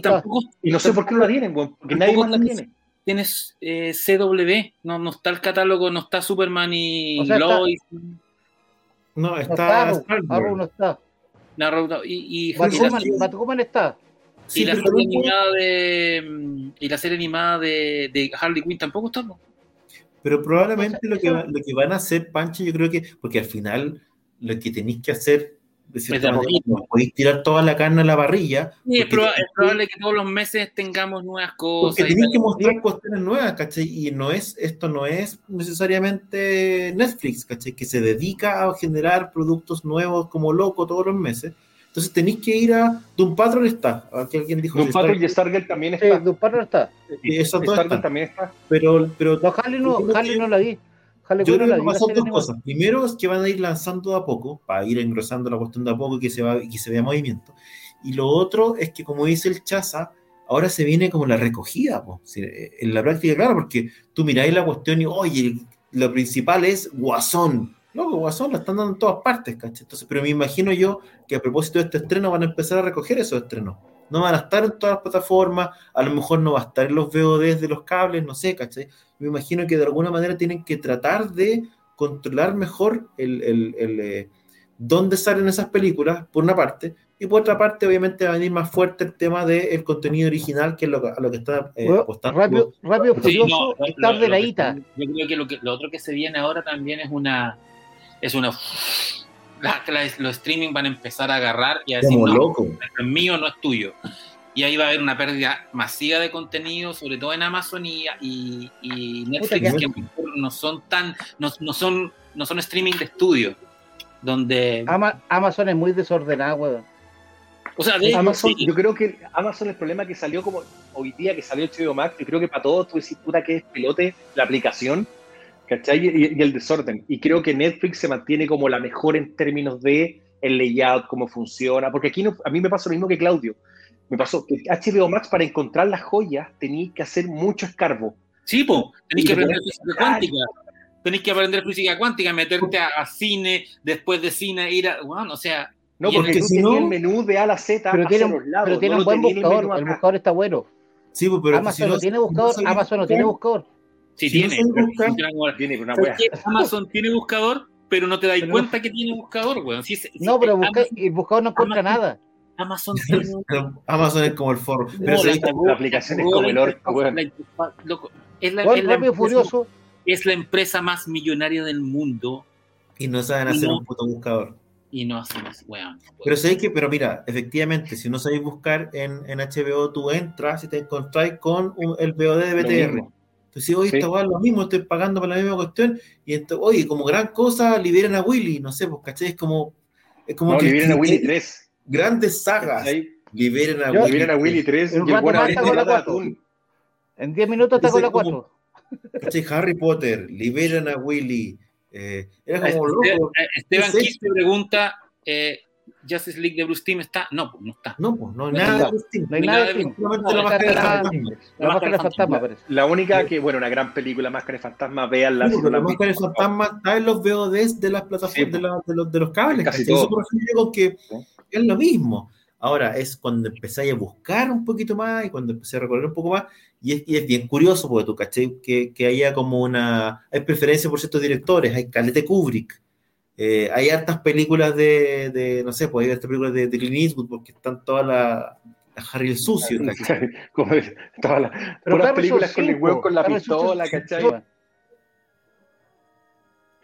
tampoco, y no sé por qué no la tienen, porque nadie más la tiene. Tienes eh, CW, no, no está el catálogo, no está Superman y Lois. No, está. Arrow no está. No, y, y, Batwoman está. y, la serie animada de, y la serie animada de, de Harley Quinn tampoco está. Pero probablemente lo que, lo que van a hacer, Pancho, yo creo que, porque al final lo que tenéis que hacer, de cierta manera, no podéis tirar toda la carne a la parrilla. Sí, es, probable que todos los meses tengamos nuevas cosas. Porque tenéis que mostrar cuestiones nuevas, ¿cachai? Y no es, esto no es necesariamente Netflix, ¿cachai? Que se dedica a generar productos nuevos como loco todos los meses. Entonces tenéis que ir a Doom Patrol está. Aquí alguien dijo Doom Patrol y Stargirl también está. Sí, Doom Patrol está. Y eso también está. Pero, pero no, Harley no, Harley no la vi. Yo creo que pasan dos cosas. Primero es que van a ir lanzando de a poco, para ir engrosando la cuestión de a poco y que se, va, que se vea movimiento. Y lo otro es que, como dice el Chaza, ahora se viene como la recogida, en la práctica, claro, porque tú miráis la cuestión y, oye, lo principal es Guasón, no, Guasón la están dando en todas partes, ¿cachai? Entonces, pero me imagino yo que a propósito de este estreno van a empezar a recoger esos estrenos. No van a estar en todas las plataformas, a lo mejor no va a estar en los VODs de los cables, no sé, ¿cachai? Me imagino que de alguna manera tienen que tratar de controlar mejor el, el, el eh, dónde salen esas películas, por una parte, y por otra parte, obviamente, va a venir más fuerte el tema del contenido original, que es lo, a lo que está eh, apostando. Rápido, rápido furioso, estar de la ITA. Yo creo que lo, que lo otro que se viene ahora también es una es una... los streaming van a empezar a agarrar y a decir, no, es mío, no es tuyo. Y ahí va a haber una pérdida masiva de contenido, sobre todo en Amazon y, y, Netflix, que no son tan, no, no, son, no son streaming de estudio. Donde Amazon es muy desordenado, weón. O sea, de Amazon, yo creo que Amazon el problema que salió como hoy día que salió el HBO Max, yo creo que para todos tú decís, puta que es pelote la aplicación, ¿cachai? Y, el desorden. Y creo que Netflix se mantiene como la mejor en términos de el layout, cómo funciona, porque aquí no, a mí me pasa lo mismo que Claudio. Me pasó que HBO Max para encontrar las joyas tenía que hacer mucho escarbo. Sí, po, tenéis que aprender física cuántica. Tenéis que aprender física cuántica, meterte a, cine, después de cine, ir a. Bueno, o sea. No, porque si no, el menú de A a la Z pero tiene, los lados, pero tiene un buen buscador. El, el, buscador está bueno. Sí, pero Amazon no tiene buscador. Amazon no tiene buscador. Sí, tiene. tiene una Amazon tiene buscador, pero no te das cuenta que tiene buscador, weón. no, pero el buscador no encuentra nada. Amazon, Amazon es como el foro. Pero la, aplicación es como el orco, Es la, es, la empresa, es la empresa más millonaria del mundo. Y no saben hacer un puto buscador. Y no hacen eso, weón. Pero sabéis que, pero mira, efectivamente, si no sabéis buscar en, en HBO, tú entras y te encontráis con el VOD de BTR. Entonces, oye, esta weá es lo mismo, estoy pagando por la misma cuestión. Y esto, oye, como gran cosa, liberen a Willy, no sé, pues, ¿cachai? Es como. Es como no, que liberen a Willy 3. Grandes sagas. Liberen a, Willy, liberen a Willy 3. En, en 10 minutos está con la 4. ¿Cachai? Harry Potter, liberen a Willy. Eh, era como loco. Esteban Kiss te pregunta. Eh, Justice League de Bruce Team está. No, pues no está. No, pues no hay nada de Bruce Team. No hay nada de Bruce Team. La máscara de fantasma, La única que, bueno, una gran película, Máscara de fantasma, vean la. la máscara de fantasma está en los VODs de las plataformas, de, la, de, los, de los cables. Casi todo. Eso que es lo mismo. Ahora es cuando empezáis a buscar un poquito más y cuando empecé a recorrer un poco más, y es, y es bien curioso porque tú caché que, que haya como una. Hay preferencia por ciertos directores, hay Calete Kubrick, eh, hay hartas películas de, de, no sé, pues hay hartas películas de, de Clint Eastwood porque están todas las, Harry el sucio, ¿cachai? Como es- todas las películas con el huevo con la Harry pistola, cinco. ¿cachai?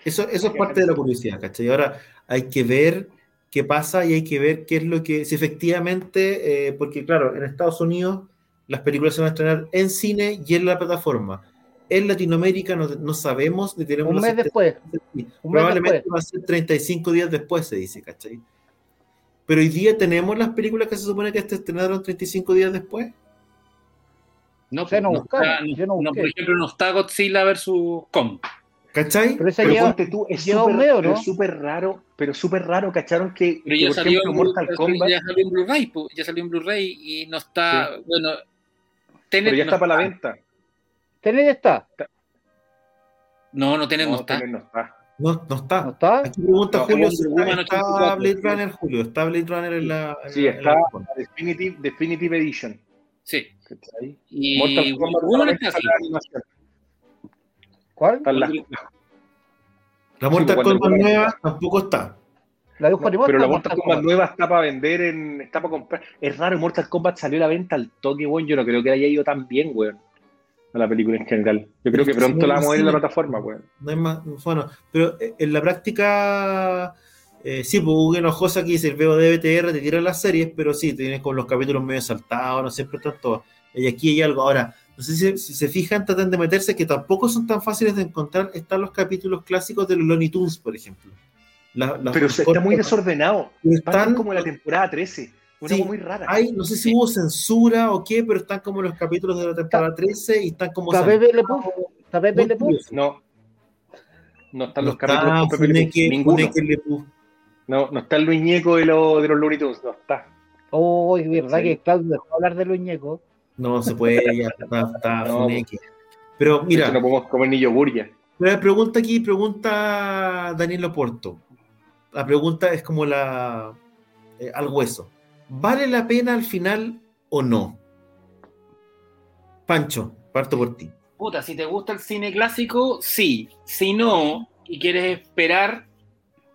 Eso, eso es parte de la curiosidad, ¿cachai? Ahora hay que ver qué pasa y hay que ver qué es lo que, si efectivamente, eh, porque claro, en Estados Unidos las películas se van a estrenar en cine y en la plataforma. En Latinoamérica no, no sabemos ni tenemos Un mes certeza. después. Sí, Probablemente después. va a ser 35 días después, se dice, ¿cachai? Pero hoy día tenemos las películas que se supone que se estrenaron 35 días después. No, O sea, no no está- yo no por ejemplo, no está Godzilla versus Kong. ¿Cachai? Pero esa Pero lleva, tú, es lleva un súper raro, pero súper raro, ¿cacharon que, Pero que, ya por salió, ejemplo, Mortal Blu- Kombat, ya salió en Blu-ray, ya salió en Blu-ray y no está, bueno, Tenet pero ya no está para la venta. Tenet está. No, no Tenet no, No, está. No está. No, no está. ¿No está? Aquí pregunta No, Julio si está, está 84, Blade. Runner, Julio. Está Blade Runner en la. en Sí, la- está la Definitive, Definitive Edition. Sí. Y Mortal Kombat Woman está así. ¿Cuál? La Mortal Kombat nueva tampoco está. La No, pero la Mortal Mortal Kombat Kombat. nueva está para vender, en, está para comprar. Es raro, Mortal Kombat salió a la venta al toque, weón. Yo no creo que haya ido tan bien, weón. A la película en general. Yo creo que Sí, pronto la vamos a ver en la plataforma, weón. No hay más. Bueno, pero eh, en la práctica. eh, sí, pues Hugo enojosa que dice el VOD te tira las series, pero sí, tienes con los capítulos medio saltados, no siempre están todos. Y aquí hay algo. Ahora, no sé si, si se fijan, tratan de meterse que tampoco son tan fáciles de encontrar. Están los capítulos clásicos de los Looney Tunes, por ejemplo. La- las- Pero se- está muy desordenado. Están como la temporada 13. Una Sí, cosa muy rara. Hay, no sé si hubo censura o qué, pero están como los capítulos de la temporada 13 y están como. Pepe Le. Está Pepe Le. No. No están No los capítulos con Pepe Le Ninguno. No, no está el Luis Ñeco de, los de los Looney Tunes. No está. Oh, es verdad Sí. que Claudio dejó hablar de los ñecos. No se puede, ya está, está No. Funeke. Pero Mira. no podemos comer ni yogur ya. la pregunta aquí, pregunta Daniel Oporto. La pregunta es como la eh, al hueso. ¿Vale la pena al final o no? Pancho, parto por ti. Puta, si te gusta el cine clásico, sí. Si no, y quieres esperar,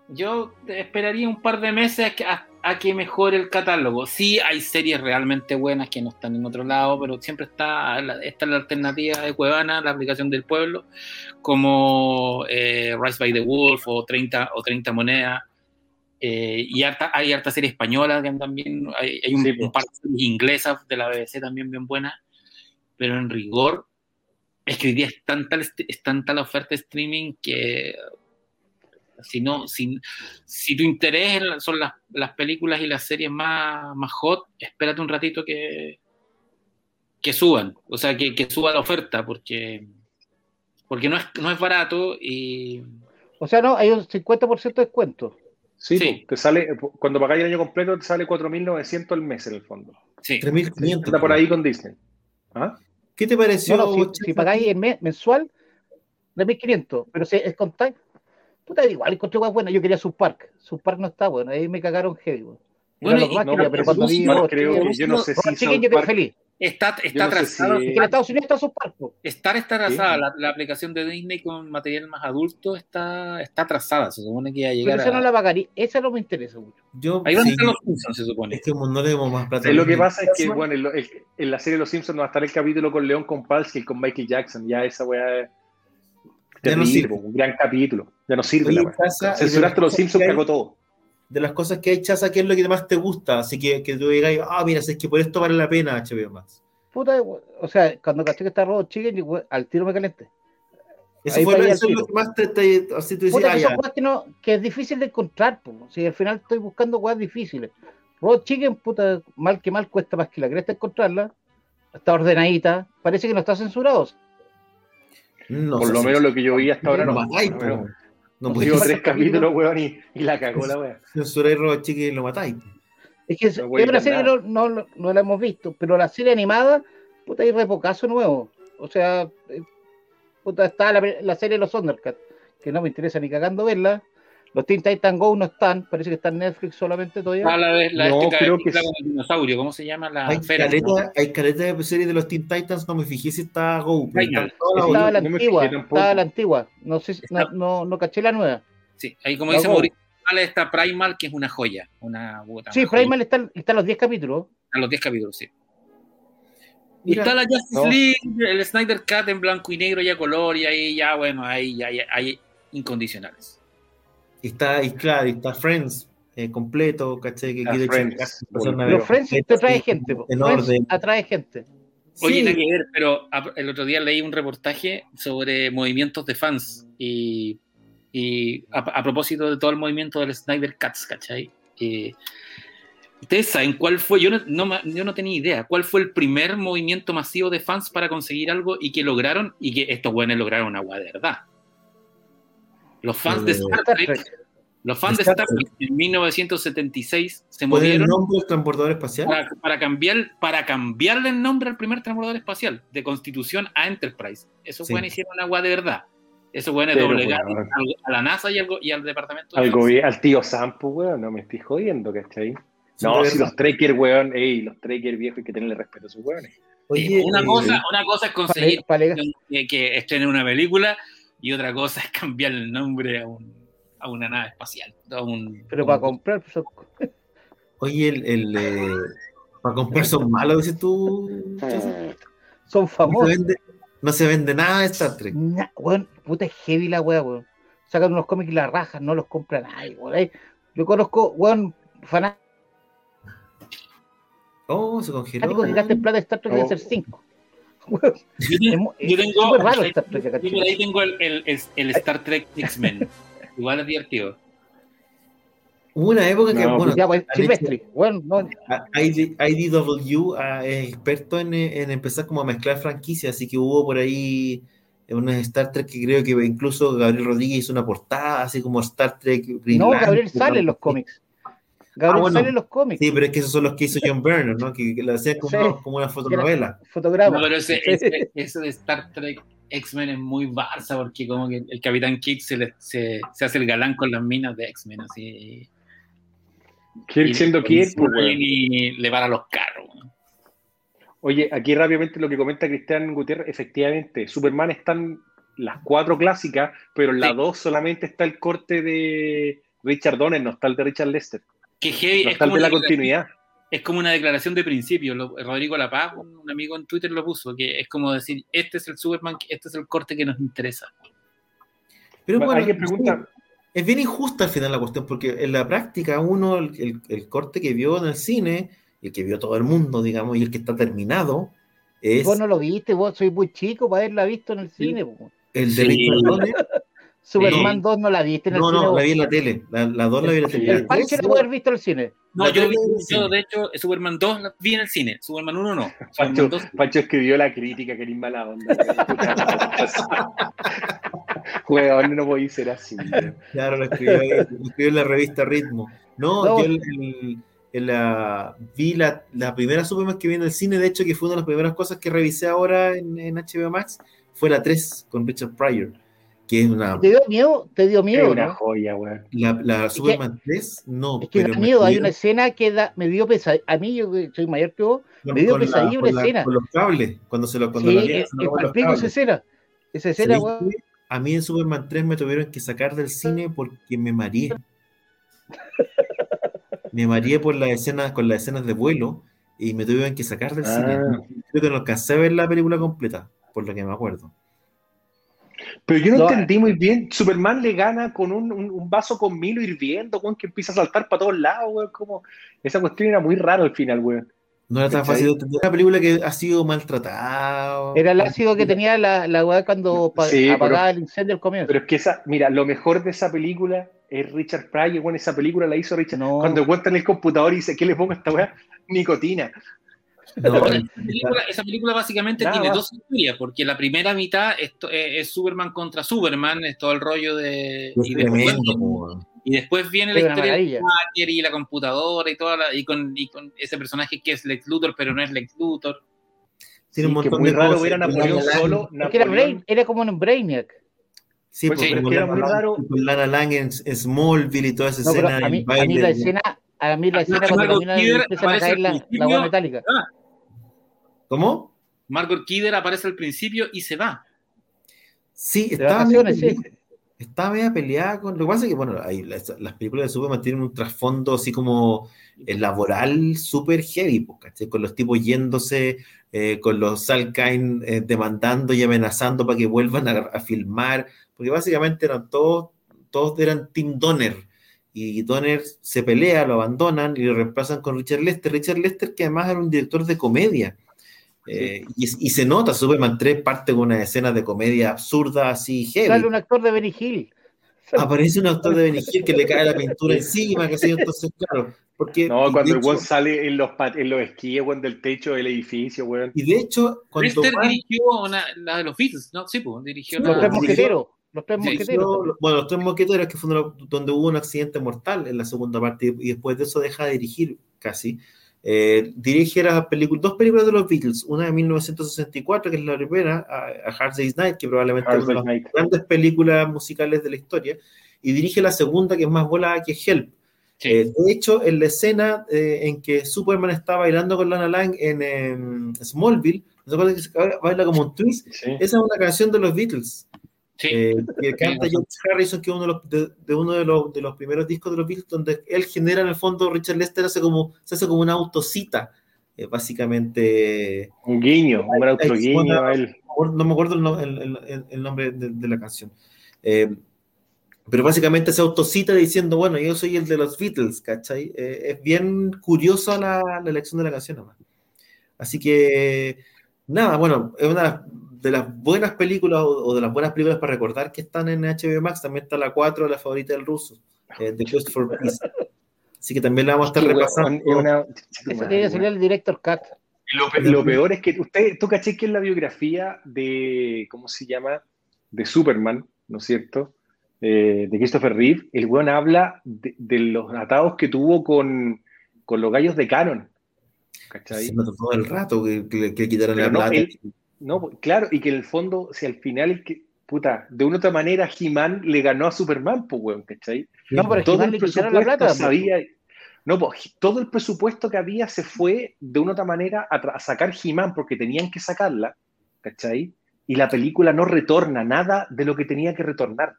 yo esperaría un par de meses a a- que mejore el catálogo. Sí, hay series realmente buenas que no están en otro lado, pero siempre está la, está la alternativa de Cuevana, la aplicación del pueblo, como eh, Rise by the Wolf o 30, o 30 Monedas. Eh, y harta- hay harta serie española que también, hay, hay un, Sí, un pues. par de series inglesas de la BBC también bien buenas, pero en rigor es que hoy día es tanta, es tanta la oferta de streaming que si no, si, si tu interés son las, las películas y las series más, más hot, espérate un ratito que, que suban, o sea, que, que suba la oferta, porque, porque no, es, no es barato y O sea, no, hay un 50% de descuento. Sí, te sale, cuando pagáis el año completo, te sale 4.900 al mes en el fondo. sí. 3.500. Está por ahí con Disney. ¿Ah? ¿Qué te pareció? No, no, si, si pagáis en mes- mensual, de 1500, pero si es con time, puta, igual encontré guay buena. Yo quería Subpark. Subpark no está bueno, ahí me cagaron heavy. Bueno. Bueno, y- No, quería, pero cuando vi Park yo no sé si Park- feliz. Está, está no sé atrasado. si- en Estados Unidos está Subpark. po. Estar está atrasada, Sí. la, la aplicación de Disney con material más adulto está, está atrasada, se supone que iba a Pero llegar esa no a... la pagaría, esa no me interesa mucho. Yo, Ahí van a sí, estar los Simpsons, se supone. es que no le demos más plata. Es lo a que pasa es que, bueno, en, lo- en- en la serie de Los Simpsons no va a estar el capítulo con León con Palsky y con Michael Jackson. Ya esa weá es Ya no sirve. un gran capítulo. Ya no sirve Oye, la de Censuraste Los Simpsons, cagó todo. De las cosas que hay, Chaza, ¿qué es lo que más te gusta? Así que, que tú digas, ah, mira, es que por esto vale la pena HBO Max. Puta, o sea, cuando caché que está Robot Chicken, we- al tiro me calenté. Eso, Ahí fue, eso lo que más te, te- así tú dices, Puta, ah, que ya. son weas que, no, que es difícil de encontrar, po. Si al final estoy buscando weas difíciles. Robot Chicken, puta, mal que mal cuesta más que la cresta encontrarla. Está ordenadita, parece que no está censurado. No, Por lo si- menos lo que yo vi hasta ahora no no. po. lo menos. No podéis tres capítulos, weón, y, y la cagó la weá. censurar Robot Chicken y lo matáis. Es que No es una serie, no, no la hemos visto, pero la serie animada, puta, hay repocazo nuevo. O sea, eh, puta, está la, la serie de los Thundercats, que no me interesa ni cagando verla. Los Teen Titans Go no están, parece que está en Netflix solamente todavía. Ah, la, de- la No, este creo que sí. con el dinosaurio, ¿cómo se llama? La Hay Fera, caleta, ¿no? hay caleta de series de los Teen Titans, no me fijé si está Go. las estaba la no antigua, estaba la antigua. No sé, si- no, Está- no, no caché la nueva. Sí, ahí como La dice. Mauricio, está Primal, que es una joya. Una, Sí, una joya. Primal están, están los 10 capítulos. Están los 10 capítulos, sí. Y Mira, está la Justice no. League, el Snyder Cut en blanco y negro y a color, y ahí ya, bueno, ahí ya hay incondicionales. Y está, y claro, y está Friends eh, completo, ¿cachai? Que quiere Friends, vez Friends te atrae gente. En orden. atrae gente. Oye, Sí, nada que ver, pero a- el otro día leí un reportaje sobre movimientos de fans y, y a, a propósito de todo el movimiento del Snyder Cuts, ¿cachai? Eh, ¿Ustedes saben cuál fue? Yo no, no ma- yo no tenía idea. ¿Cuál fue el primer movimiento masivo de fans para conseguir algo y que lograron y que estos buenos lograron una agua de verdad? Los fans de Eh, Star Trek, los fans de Star Trek en 1976 se ¿Cuál es el movieron nombre del transbordador espacial? para, para cambiar, para cambiarle el nombre al primer transbordador espacial, de Constitución a Enterprise. Esos Sí. hicieron agua de verdad. Esos buenos Pero, doblegaron a la NASA y al, y al Departamento de Al, gobi- al tío Sampo, weón, no me estoy jodiendo, ¿cachai? No, de si los Trekker, weón, ey, los Trekker viejos hay que tenerle respeto a sus weones. Oye, una, eh, cosa, una cosa es conseguir que, que estrenen una película y otra cosa es cambiar el nombre a, un, a una nave espacial. a un- Pero para un- comprar, pues, son- Oye, el, el, eh, para comprar son malos, dices tú. Joseph? son No se, famosos. vende, no se vende nada de Star Trek. Na- weón, puta es heavy la weá, weón. Sacan unos cómics y las rajas, no los compra nadie, weón. Ahí, Yo conozco, weón, fanáticos Oh, se congeló. que gastan plata de Star Trek de Oh. hacer 5. Yo, tengo- yo raro Star Trek yo por ahí tengo el, el- el- el Star Trek X-Men. Igual es divertido. Hubo una época que, No, bueno, Ya, pues, Silvestri, weón, no, ID IDW ah, es experto en, eh, en empezar como a mezclar franquicias, así que hubo por ahí unos Star Trek que creo que incluso Gabriel Rodríguez hizo una portada, así como Star Trek Green no, Gabriel sale en los cómics. Gabriel Ah, bueno. sale en los cómics. Sí, pero es que esos son los que hizo John Byrne, ¿no? Que, que lo hacían como, Sí. una, como una fotonovela. Fotograma. No, pero ese, ese- eso de Star Trek X-Men es muy Barça porque como que el Capitán Kick se, le- se, se hace el galán con las minas de X-Men así. ¿Quién Y- siendo y- quién, pues, y le para los carros. Oye, aquí rápidamente lo que comenta Cristian Gutiérrez, efectivamente, Superman están las cuatro clásicas, pero en la Sí. dos solamente está el corte de Richard Donner, no está el de Richard Lester, Que heavy, no es, como la una, continuidad. es como una declaración de principio. Lo- Rodrigo La Paz, un, un amigo en Twitter lo puso, que es como decir, este es el Superman, este es el corte que nos interesa. Pero bueno, Alguien pregunta, es bien injusta al final la cuestión, porque en la práctica uno, el, el- el corte que vio en el cine, el que vio todo el mundo, digamos, y el que está terminado, es Vos no lo viste, vos sois muy chico para haberla visto en el cine. po. el de Sí. Richard Donner. Superman Sí. 2 no la viste en el No, cine. no, vos. la vi en la tele. La, la dos la vi en la tele. La la puede haber visto en el cine. No, La yo, vi- yo, de hecho, Superman 2 la vi en el cine, Superman 1 no. Pancho, Superman 2 Pancho escribió la crítica, que eres mala onda. Weón, no podéis ser así. Claro, lo escribió, lo escribió en la revista Ritmo. No, No. yo el- el- el, la, vi la, la primera Superman que vi en el cine, de hecho, que fue una de las primeras cosas que revisé ahora en, en HBO Max, fue la 3 con Richard Pryor, que es una... ¿Te dio miedo? ¿Te dio Es miedo, una no? joya, weón. La, la Superman 3, no, Es que da me miedo, hay una escena que da, me dio pesadilla. A mí, yo que soy mayor que vos, me dio pesadilla una la- escena. Con los cables, cuando se lo cuando sí, la es, es esa escena. Esa escena, ¿Sabéis weón. qué? A mí en Superman 3 me tuvieron que sacar del cine porque me mareé. Me mareé por las escenas, con las escenas de vuelo y me tuvieron que sacar del Ah. cine. Creo que no alcancé a ver la película completa, por lo que me acuerdo. Pero yo no, No, entendí muy bien. Superman le gana con un, un- un vaso con Milo hirviendo, weón, que empieza a saltar para todos lados, weón. Como... Esa cuestión era muy rara al final, weón. No era tan fácil de entender. Una película que ha sido maltratada. Era el ácido que tenía la, la weá cuando Sí, apagaba el incendio al comienzo. Pero es que esa, mira, lo mejor de esa película es Richard Pryor, weón. Esa película la hizo Richard. No. Cuando cuenta en el computador y dice, ¿qué le pongo a esta weá? Nicotina. No, Bueno, esa, película, esa película básicamente Nada tiene dos historias, porque la primera mitad es, to- es- Superman contra Superman, es todo el rollo de... Y después, weón. y después viene la historia maravilla. de Hacker y la computadora y, toda la- y, con, y con ese personaje que es Lex Luthor, pero no es Lex Luthor. Tiene un Sí, que montón muy de raro cosas. ver a Napoleón solo. Es que era, Napoleón- Brain- era como un Brainiac. Sí, Pues porque sí, pero es con que era muy raro. Lana Lang en, en Smallville y toda esa No, escena. a mí, a mí la escena, a mí la escena cuando Margot caminan y Kidder empiezan a aparece caer al la, la metálica. ¿Cómo? Margot Kidder aparece al principio y se va. Sí, estaba sí. está media peleada con. Lo que pasa es que, bueno, ahí, las, las películas de Superman tienen un trasfondo así como eh, laboral súper heavy, pues, ¿cachai? Con los tipos yéndose, eh, con los Salkine eh, demandando y amenazando para que vuelvan a, a filmar, porque básicamente eran todos, todos eran Team Donner. Y Donner se pelea, lo abandonan y lo reemplazan con Richard Lester. Richard Lester, que además era un director de comedia. Eh, y, y se nota, Superman 3 parte con una escena de comedia absurda, así heavy. Sale un actor de Benny Hill. Aparece un actor de Benny Hill que le cae la pintura encima, que sé yo, entonces, claro. Porque, No, cuando el hecho- sale en los, en los esquíes, weón, del techo del edificio, weón. Y de hecho, cuando van- dirigió una, la de los Beatles, ¿no? Sí, pues, dirigió Los la- tres sí, mosqueteros. Los tres sí, mosqueteros. bueno, los tres mosqueteros, que fue donde hubo un accidente mortal en la segunda parte, y después de eso deja de dirigir casi. Eh, dirige las películas, dos películas de los Beatles, una de 1964, que es la primera, a, a Hard Day's Night, que probablemente Hard es una de las Night. grandes películas musicales de la historia, y dirige la segunda, que es más volada, que Help. Sí. Eh, de hecho, en la escena eh, en que Superman está bailando con Lana Lang en em, Smallville, ¿no se acuerdan que se baila como un twist? Sí. Esa es una canción de los Beatles. Sí. Eh, que canta George Harrison, que es uno de los, de, de uno de los, de los primeros discos de los Beatles, donde él genera en el fondo, Richard Lester hace como, se hace como una autocita, eh, básicamente, Un guiño, un gran guiño a él. no me acuerdo el, no- el- el- el nombre de, de la canción, Eh, pero básicamente se autocita diciendo, bueno, yo soy el de los Beatles, ¿cachai? Eh, es bien curiosa la, la elección de la canción, además. Así que, nada, bueno, es una de las, de las buenas películas o, o de las buenas películas para recordar que están en HBO Max. También está la 4, la favorita del ruso, eh, The Quest for Peace. Así que también la vamos a estar repasando. es una- Ese tiene que salir el director Cut. Lo, pe- lo peor es que usted, tú caché que en la biografía de, ¿cómo se llama? De Superman, ¿no es cierto? Eh, de Christopher Reeve, el weón habla de, de los atados que tuvo con, con los gallos de Canon. ¿Cachai? Se todo el rato que, que, que quitaron Pero la no, plata. él- No, pues, claro, y que en el fondo, si al final, el que, puta, de una u otra manera, He-Man le ganó a Superman, pues, weón, ¿cachai? No, pero todo el le quitaron la presupuesto plata. sabía. No, pues todo el presupuesto que había se fue de una u otra manera a, sacar He-Man porque tenían que sacarla, ¿cachai? Y la película no retorna nada de lo que tenía que retornar.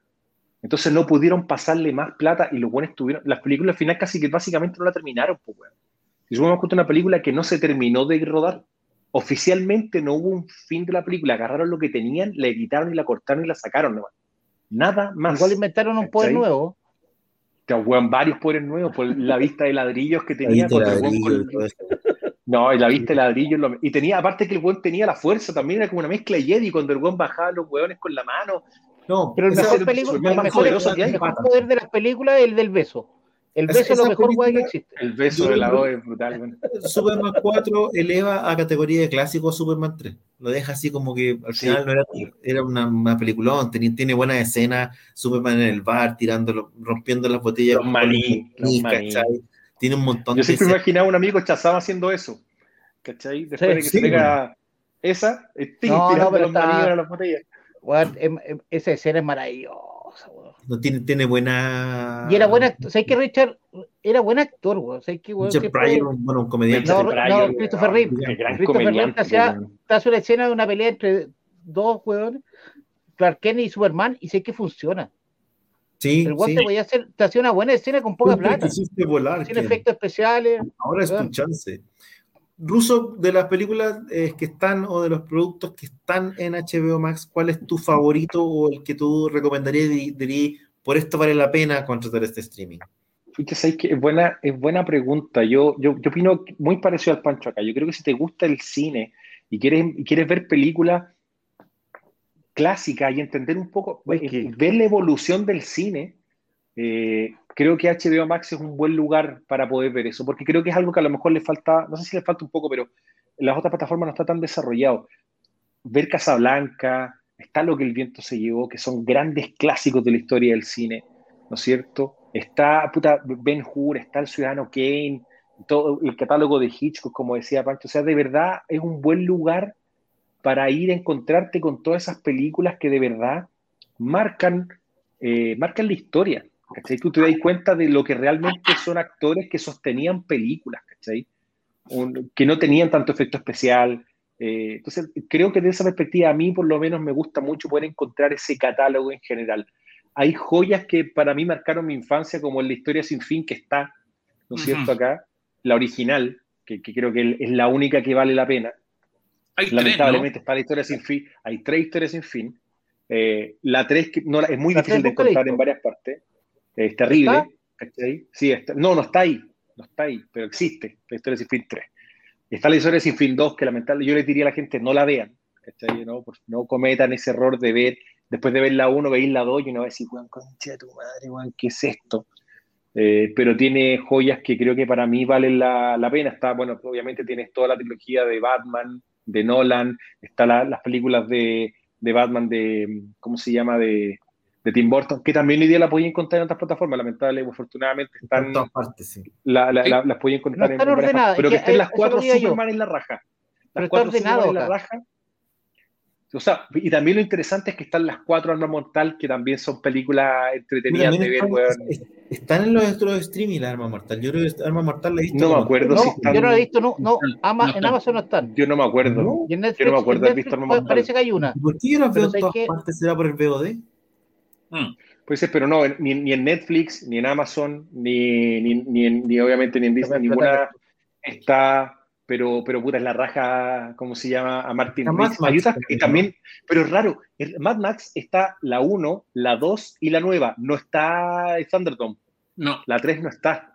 Entonces no pudieron pasarle más plata y los buenos tuvieron. Las películas al final casi que básicamente no la terminaron, pues, weón. Y supongamos que una película que no se terminó de rodar. Oficialmente no hubo un fin de la película. Agarraron lo que tenían, la editaron y la cortaron y la sacaron nomás. Nada más. Igual inventaron un poder nuevo. Te weón, varios poderes nuevos por la vista de ladrillos que tenía. La con-. No, y la vista de ladrillos. lo- Y tenía, aparte que el weón tenía la fuerza, también era como una mezcla de Jedi cuando el weón bajaba los weones con la mano. No, Pero el mejor, película- poderoso el mejor poder de las películas es el del beso. El beso es lo mejor película- guay que existe. El beso Yo de la O es brutal, weón. Superman 4 eleva a categoría de clásico a Superman 3. Lo deja así como que al Sí. final no era, era una, una peliculón, tiene, tiene buenas escenas, Superman en el bar, tirando, rompiendo las botellas. Los maní, con los maní. Tiene un montón Yo de siempre imaginaba a un amigo chazaba haciendo eso. ¿Cachai? Después Sí, de que sí, se pega esa, No, no, tirando pero los maní está- a las botellas. Weón, em- em- esa escena es maravillosa, weón. No tiene, tiene buena. Y era buen actor. ¿Sabes que Richard era buen actor, weón? ¿Sabes que, weón? Richard Pryor, un- bueno, un comediante. No, Richard no, Pryor, Christopher weón, Reeve. Christopher Reeve hacía- weón. Hace una escena de una pelea entre dos weones, Clark Kent y Superman, y sé que funciona. Sí, El weón sí. te, podía hacer, te hacía una buena escena con poca Siempre plata, volar, sin Ken. efectos especiales. Ahora es tu weón. chance. Ruso, de las películas eh, que están o de los productos que están en HBO Max, ¿cuál es tu favorito o el que tú recomendarías y dirías, por esto vale la pena contratar este streaming? Pucha, ¿sabes qué? Es buena, es buena pregunta. Yo, yo, yo opino muy parecido al Pancho acá. Yo creo que si te gusta el cine y quieres, y quieres ver películas clásicas y entender un poco, eh, ver la evolución del cine, eh, creo que HBO Max es un buen lugar para poder ver eso, porque creo que es algo que a lo mejor le falta, no sé si le falta un poco, pero en las otras plataformas no está tan desarrollado. Ver Casablanca, está Lo que el viento se llevó, que son grandes clásicos de la historia del cine, ¿no es cierto? Está puta, Ben Hur, está el Ciudadano Kane, todo el catálogo de Hitchcock, como decía Pancho. O sea, de verdad es un buen lugar para ir a encontrarte con todas esas películas que de verdad marcan, eh, marcan la historia. ¿Cachai? Tú te das cuenta de lo que realmente son actores que sostenían películas, ¿cachai? Un- que no tenían tanto efecto especial. eh, entonces, creo que de esa perspectiva a mí por lo menos me gusta mucho poder encontrar ese catálogo en general. hay joyas que para mí marcaron mi infancia, como en la historia sin fin que está, ¿no es cierto? Acá, la original, que, creo que es la única que vale la pena. Lamentablemente está la historia sin fin. Hay tres historias sin fin. Eh, la tres no, es muy difícil de encontrar en varias partes. Es terrible. Sí, no, no está ahí. No está ahí, pero existe la historia sin fin 3. Está la historia sin fin 2, que lamentablemente yo le diría a la gente no la vean. No, no cometan ese error de ver, después de ver la 1, veis la 2 y uno va a decir, concha de tu madre, ¿qué es esto? Eh, pero tiene joyas que creo que para mí valen la, la, pena. Está, bueno, obviamente tienes toda la trilogía de Batman, de Nolan, está las películas de, de, Batman de, ¿cómo se llama? De, de, Tim Burton, que también hoy día la podía encontrar en otras plataformas, lamentablemente, afortunadamente están... En todas partes, sí. La, la, las podía encontrar en, ordenadas, Pero que, estén las cuatro Superman en la raja. Las cuatro Superman en la raja. O sea, y también lo interesante es que están las cuatro Armas Mortal, que también son películas entretenidas de ver, weón. Están en los otros streaming las Armas Mortal. Yo creo que Armas Mortal la he visto. No me acuerdo si están. Yo no la he visto, no. no, en Amazon no están. Yo no me acuerdo. Y en Netflix, yo no me acuerdo haber visto Armas Mortal. Parece que hay una. ¿Por qué yo no veo en todas partes? ¿Será por el VOD? Mm. Puede ser, pero no, ni, ni, en Netflix, ni en Amazon, ni, ni, ni, ni obviamente ni en Disney, ninguna está pero, pero puta, es la raja, ¿cómo se llama? A Martin y también, pero es raro, Mad Max está la 1, la 2 y la nueva, no está Thunderdome. No. La 3 no está.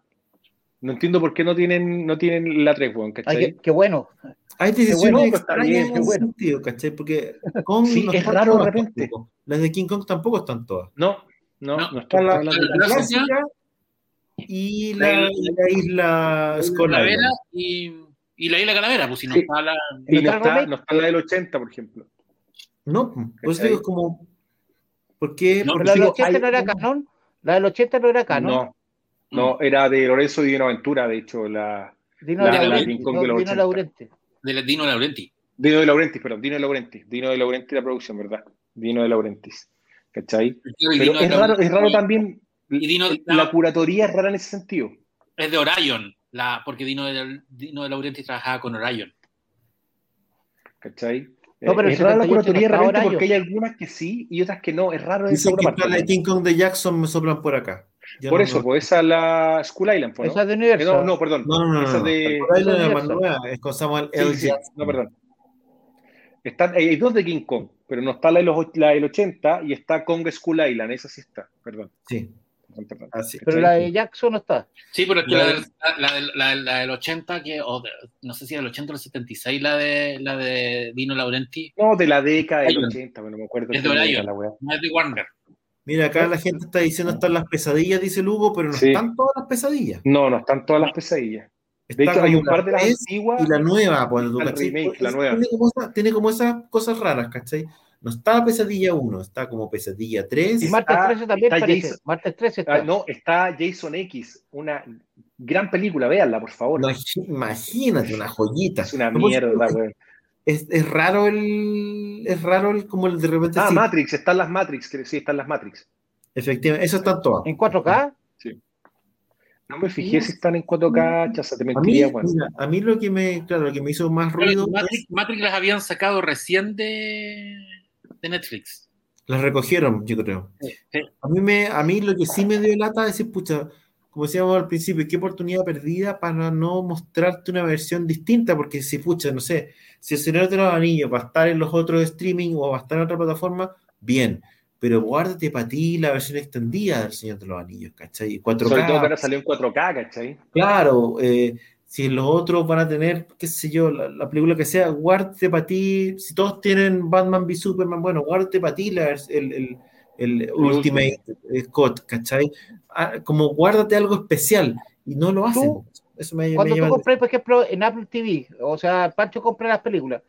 No entiendo por qué no tienen, no tienen la 3, bueno, ¿cachai? qué, bueno. Hay decisiones bueno, extrañas en bueno. sentido, ¿cachai? Porque Kong sí, no es raro de repente. Las de King Kong tampoco están todas. No, no, no, no están las la, la, clásica y la, isla Skull y y la isla Calavera, pues si no está la. Y no está, no está la del 80, por ejemplo. No, pues digo, es como. ¿Por qué? No, ¿La del 80 no era canon? ¿La del 80 no era canon? No, no, era de Lorenzo Dino Aventura, de hecho, la. Dino, la, la, King Kong no, de Dino Laurenti. De Dino Laurenti. Dino de Laurenti, perdón, Dino de Laurenti. Dino de Laurenti la producción, ¿verdad? Dino de Laurentis. ¿Cachai? Pero es raro, es raro también. Y Dino, la curatoría es rara en ese sentido. Es de Orion la, porque Dino de, Dino de Laurenti trabajaba con Orion. ¿Cachai? No, pero es raro la curatoría realmente porque hay algunas que sí y otras que no. Es raro. Dicen que la King Kong de Jackson me soplan por acá. Por eso, pues esa es la School Island. ¿no? Esa es de Universal. No, no, perdón. No, no, no. Esa no, de... es con Samuel L. Jackson. No, perdón. Están, hay dos de King Kong, pero no está la, de los, la del 80 y está Kong School Island. Esa sí está, perdón. Sí. Ah, pero la de Jackson no está. Sí, pero es que la, del, la, la, del 80, que, o no sé si del 80 o del 76, la de, la de Dino Laurenti. No, de la década del 80, bueno, me acuerdo. Es de Orion, no es de Warner. Mira, acá la gente está diciendo están las pesadillas, dice Lugo, pero no están todas las pesadillas. No, no están todas las pesadillas. De hecho, hay un par de las antiguas. Y la nueva, pues, el remake, la nueva. Tiene como, tiene como esas cosas raras, ¿cachai? No está Pesadilla 1, está como Pesadilla 3. Y Martes 13 también parece. Martes 13 está. Ah, no, está Jason X, una gran película, véanla, por favor. No, imagínate, una joyita. Es una mierda, güey. Es, es, raro el. Es raro el, como el de repente. Ah, Matrix, están las Matrix, sí, están las Matrix. Efectivamente, esas están todas. ¿En 4K? Sí. No me fijé si están en 4K, chaza, te mentiría, a mí, a mí lo que me, claro, lo que me hizo más ruido. Matrix, Matrix las habían sacado recién de de Netflix. Las recogieron, yo creo. A, mí me, a mí lo que sí me dio lata es decir, pucha, como decíamos al principio, qué oportunidad perdida para no mostrarte una versión distinta, porque si, pucha, no sé, si el Señor de los Anillos va a estar en los otros streaming o va a estar en otra plataforma, bien, pero guárdate para ti la versión extendida del Señor de los Anillos, ¿cachai? 4K. Sobre todo que ahora salió en 4K, ¿cachai? Claro, eh, si los otros van a tener, qué sé yo, la, película que sea, guárdate para ti, si todos tienen Batman v Superman, bueno, guárdate para ti el, el, el, Ultimate Scott, ¿cachai? Ah, como guárdate algo especial, y no lo hacen. Eso me, cuando tú compras, por ejemplo, en Apple TV, o sea, Pancho compra las películas,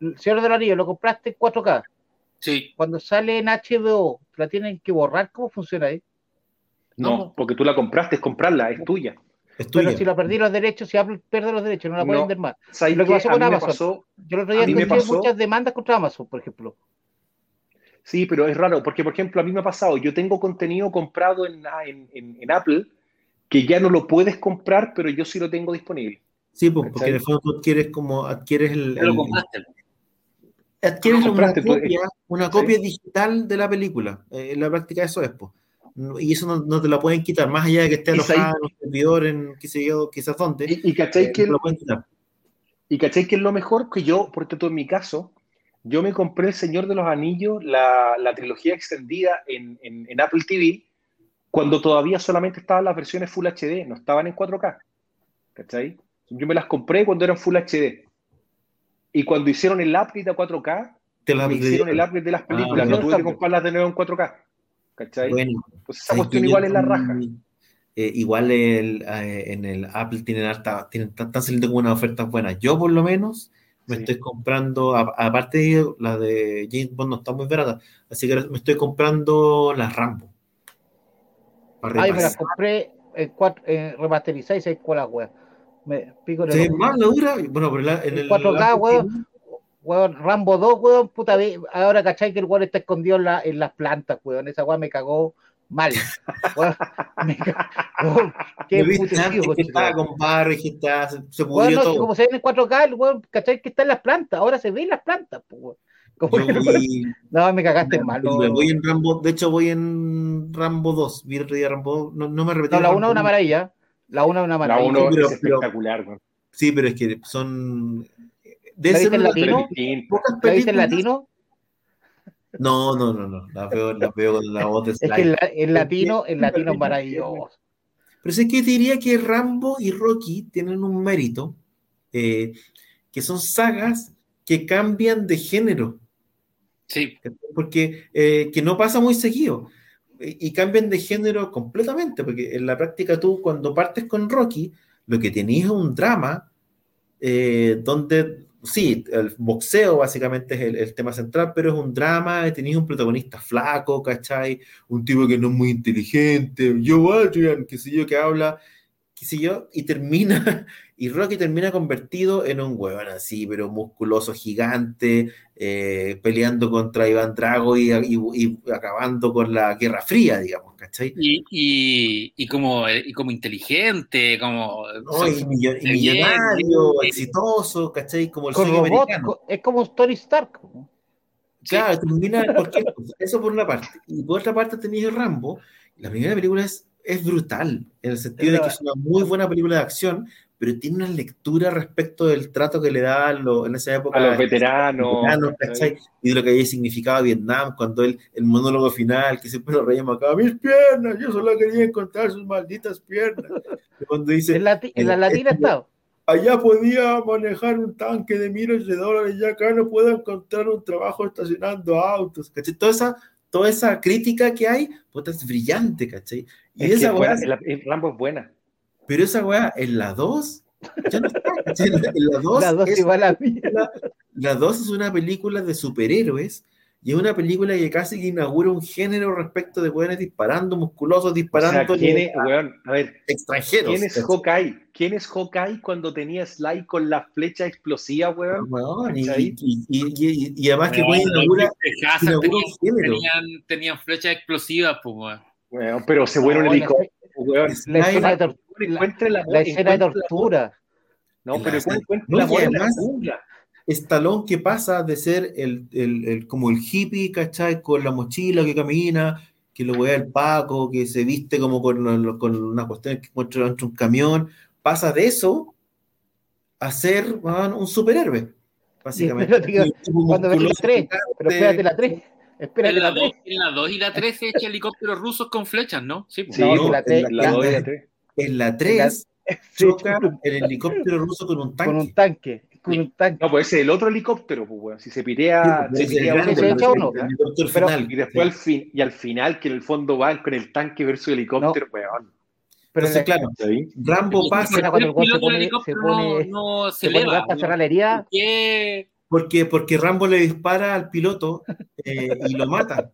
El Señor de los Anillos, lo compraste en 4K. Sí. Cuando sale en HBO, ¿la tienen que borrar? ¿Cómo funciona ahí? No, porque tú la compraste, es comprarla, es tuya. Pero si lo perdí los derechos, si Apple pierde los derechos, no la pueden vender más. Lo que pasó con Amazon. Yo el otro día encontré muchas demandas contra Amazon, por ejemplo. Sí, pero es raro, porque por ejemplo, a mí me ha pasado, yo tengo contenido comprado en, en, en, Apple que ya no lo puedes comprar, pero yo sí lo tengo disponible. Sí, pues, porque el fondo tú adquieres como adquieres el. lo compraste. adquieres Ah, una compraste tú, copia, una copia digital de la película. Eh, en la práctica eso es. No- Y eso no, no te la pueden quitar, más allá de que esté alojada en un servidor en qué sé yo, quizás dónde. Y, y cachai eh, que no te lo pueden quitar. Y caché que es lo mejor que yo, porque todo en mi caso, yo me compré El Señor de los Anillos, la, la trilogía extendida en, en- en Apple TV, cuando todavía solamente estaban las versiones Full HD, no estaban en 4K. ¿Cachai? Yo me las compré cuando eran Full HD. Y cuando hicieron el upgrade a 4K, Te me hicieron el upgrade de las películas, Ah, no tuve que comprarlas de nuevo en 4K. ¿Cachai? Bueno, Entonces esa ¿sabes cuestión igual es la raja. eh, igual el, eh, en el Apple tienen harta, tienen, están saliendo con unas ofertas buenas. Yo por lo menos me Sí. estoy comprando, aparte de la de James Bond no está muy barata, así que me estoy comprando las Rambo. Ay, me las compré en cuatro, en remasterizadas y seis con la wea. Me pico en ¿Se el ve más la dura? Bueno, pero la- en el 4K, Apple weón. Weón, Rambo 2, weón, puta, ahora cachai que el weón está escondido en, la, en las plantas, weón. Esa weón me cagó mal. Me weón, qué ¿no viste puto antes tío, que estaba weón. con barro que estaba, se, no, todo. como se ve en 4K, el weón, cachai que está en las plantas, ahora se ve en las plantas, pues, no- vi- no, me cagaste mal. Voy en Rambo, de hecho voy en Rambo 2. Vi el otro día Rambo 2. No, no me repetí. No, la Rambo 1 es una 1. maravilla. La 1 es una La maravilla. 1 pero- es pero- espectacular. Sí, pero es que son. De ¿La viste en latino? de Pero las es distinto. pocas ¿La viste en latino? No, no, no, no. La veo, la veo con la voz de Es que la- en latino, en latino es maravilloso. Pero sé que diría que Rambo y Rocky tienen un mérito, eh, que son sagas que cambian de género. Sí, porque eh, que no pasa muy seguido y, y cambian de género completamente, porque en la práctica tú cuando partes con Rocky, lo que tenías es un drama eh, donde, sí, el boxeo básicamente es el, tema central, pero es un drama, tenías un protagonista flaco, ¿cachai? Un tipo que no es muy inteligente, yo Adrian, qué sé yo, que habla, qué sé yo, y termina, y Rocky termina convertido en un huevón así, pero musculoso, gigante, eh, peleando contra Iván Drago y, y- y acabando con la Guerra Fría, digamos, ¿cachai? y, y, y como, y como inteligente, como... No, y, millo- y bien, millonario, bien. exitoso, ¿cachai? Como el sueño robots, americano. es como Tony Stark. ¿no? Claro, termina en cualquier cosa. Eso por una parte. Y por otra parte tenías Rambo. La primera película es, es brutal, en el sentido de que es una muy buena película de acción, pero tiene una lectura respecto del trato que le da a lo- en esa época A los la- veteranos. veteranos, ¿cachai? Y de lo que había significado Vietnam, cuando él, el monólogo final, que siempre lo reíamos acá, mis piernas, yo solo quería encontrar sus malditas piernas. Y Cuando dice, En, lati- en la latina es- está. allá podía manejar un tanque de miles de dólares, ya acá no puedo encontrar un trabajo estacionando autos, ¿cachai? Toda esa, toda esa crítica que hay, puta, es brillante, ¿cachai? Y Es que esa es buena, la- el Rambo es buena. Pero esa weá en la 2, ya no está. En la 2 La dos es igual a mí. la, la 2 es una película de superhéroes y es una película que casi que inaugura un género respecto de weones disparando, musculosos, O sea, disparando ¿quién es, weón? A ver, extranjeros. ¿quién es Hawkeye? ¿Quién es Hawkeye cuando tenía Sly con la flecha explosiva, weón? Weón, y, y- y- y- y además que Weón, weón los inaugura, inaugura tenían, un género. tenían, tenían flechas explosivas, pues, weón. Weón, pero se vuelve un helicóptero, weón. La escena de, tor- Encuentre la, la escena de tortura. No, pero no, la. Stallone que pasa de ser el, el- el- como el hippie, ¿cachai? Con la mochila que camina, que lo wea el Paco, que se viste como con, con una cuestión que encuentra dentro de un camión, pasa de eso a ser weón, un superhéroe, básicamente. tipo Cuando ves la musculoso, 3, gigante. pero espérate la 3. Espérate En la, la 3. 2, en la 2 y la 3 se echa helicópteros rusos con flechas, ¿no? Sí, pues. Sí, No, no, que la en tres- la- La en dos y la- la tres. En la 3 choca el helicóptero ruso con un Con un tanque. tanque. Con un tanque. No, pues ese es el otro helicóptero, pues, weón. Si se pitea, Sí, se ese es el pitea grande, uno, se el- echa uno, el helicóptero pero- final. y después al fin, y al final que en el fondo van con el tanque versus helicóptero, weón. Pero Entonces, la- claro, ¿Sí? Rambo pasa cuando el weón se pone- helicóptero se pone- no, no se, se pone eleva. tanta weón. charlalería. ¿Por qué? Porque, porque Rambo le dispara al piloto eh, y lo mata.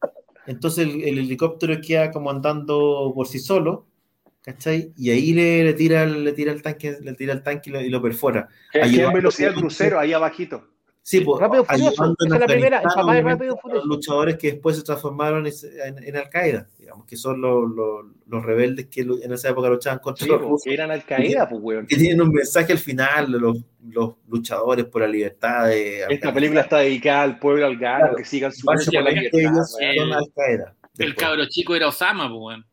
Entonces el, el helicóptero queda como andando por sí solo, ¿cachai? Y ahí le, le tira, el- le tira el tanque, le tira el tanque y lo, y lo perfora. En velocidad crucero, ahí abajito. Sí, pues, Rápido Furioso, en esa es la primera, el papá de Rápido Furioso. los luchadores que después se transformaron en, en Al Qaeda, digamos, que son los, los, los rebeldes que en esa época luchaban contra Sí, los po, rusos. que eran Al Qaeda, pues, weón. que tienen un mensaje al final los, los luchadores por la libertad de Esta película está dedicada al pueblo afgano, Claro. que sigan su lucha por la libertad, ellos weón. son Al Qaeda. El cabro chico era Osama, pues, weón.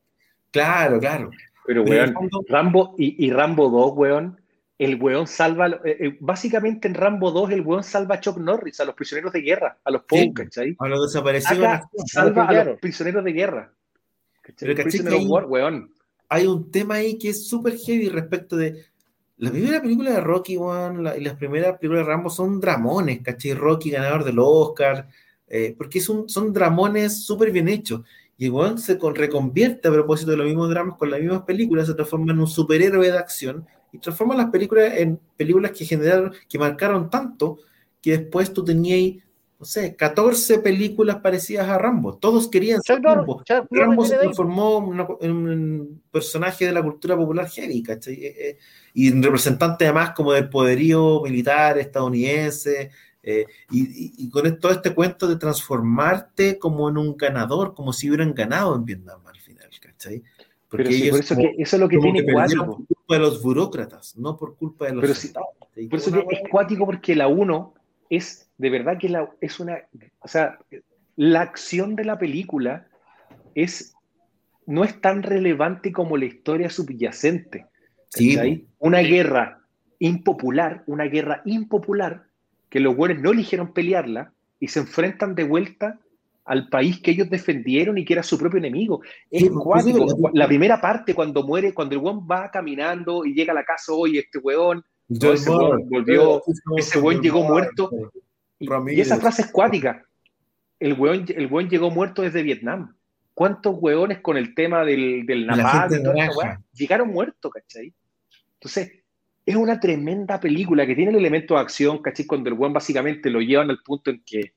Claro, claro. Pero, en weón, el Rambo y, y Rambo 2, weón, el weón salva, eh, eh, básicamente en Rambo 2 el weón salva a Chuck Norris, a los prisioneros de guerra, a los Sí. Poe, ¿cachai? A los desaparecidos. Acá salva a los prisioneros de guerra. ¿cachai? Pero, ¿cachai Prisoner ahí- War, weón. hay un tema ahí que es súper heavy respecto de la primera película de Rocky la- y las primeras películas de Rambo son dramones, ¿cachai? Rocky ganador del Oscar, eh, porque son, son dramones súper bien hechos. Y One se con- reconvierte a propósito de los mismos dramas con las mismas películas, se transforma en un superhéroe de acción y transforma las películas en películas que generaron, que marcaron tanto que después tú tenías, no sé, 14 películas parecidas a Rambo. Todos querían ser Rambo. Rambo se transformó en, un personaje de la cultura popular heavy, ¿cachai? Eh, eh, y un representante además como del poderío militar estadounidense, eh, y, y- y con todo este cuento de transformarte como en un ganador, como si hubieran ganado en Vietnam al final, ¿cachai? Porque Pero sí, por eso, como- que, eso es lo que tiene que cuático. por culpa de los burócratas, no por culpa de los. Por eso que es cuático porque la 1 es de verdad que la, es una, o sea, la acción de la película es no es tan relevante como la historia subyacente. Sí. Una guerra impopular, una guerra impopular que los buenos no eligieron pelearla y se enfrentan de vuelta al país que ellos defendieron y que era su propio enemigo. Es Sí, pues, cuático. sí, La primera parte, cuando muere, cuando el weón va caminando y llega a la casa, oye, este weón ese weón volvió- ese weón llegó muerto. Y, Ramírez. y esa frase es cuática. El weón, el weón llegó muerto desde Vietnam. ¿Cuántos weones con el tema del, del napalm y toda esa llegaron muertos, ¿cachai? Entonces, es una tremenda película que tiene el elemento de acción, ¿cachai? Cuando el weón básicamente lo llevan al punto en que,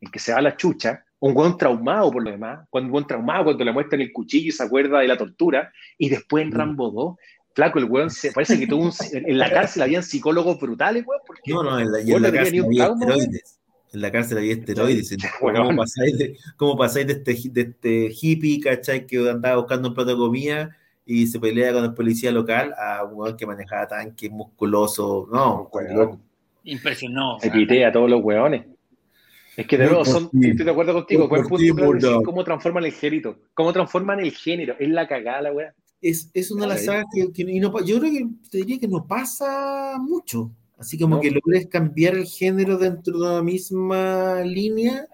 en que se va a la chucha. Un weón traumado por lo demás. Cuando un weón traumado, cuando le muestran el cuchillo y se acuerda de la tortura. Y después en Mm. Rambo 2, flaco, el weón se parece que tuvo un, en la cárcel habían psicólogos brutales, weón, porque No, no, en la, en la cárcel había trauma, esteroides. En la cárcel había esteroides. Bueno. ¿Cómo pasáis de, cómo pasáis de, este, de este hippie, ¿cachai? Que andaba buscando un plato de comida y se pelea con el policía local a un weón que manejaba tanques, musculoso. No, Weón. loco. Impresionó. se pitea a todos los weones. Es que de nuevo, son, estoy de acuerdo contigo, por punto cómo transforman el género, cómo transforman el género, es la cagada la weá. Es, es una de las sagas que, que- y no yo creo que te diría que no pasa mucho. Así como No. que logres cambiar el género dentro de la misma línea.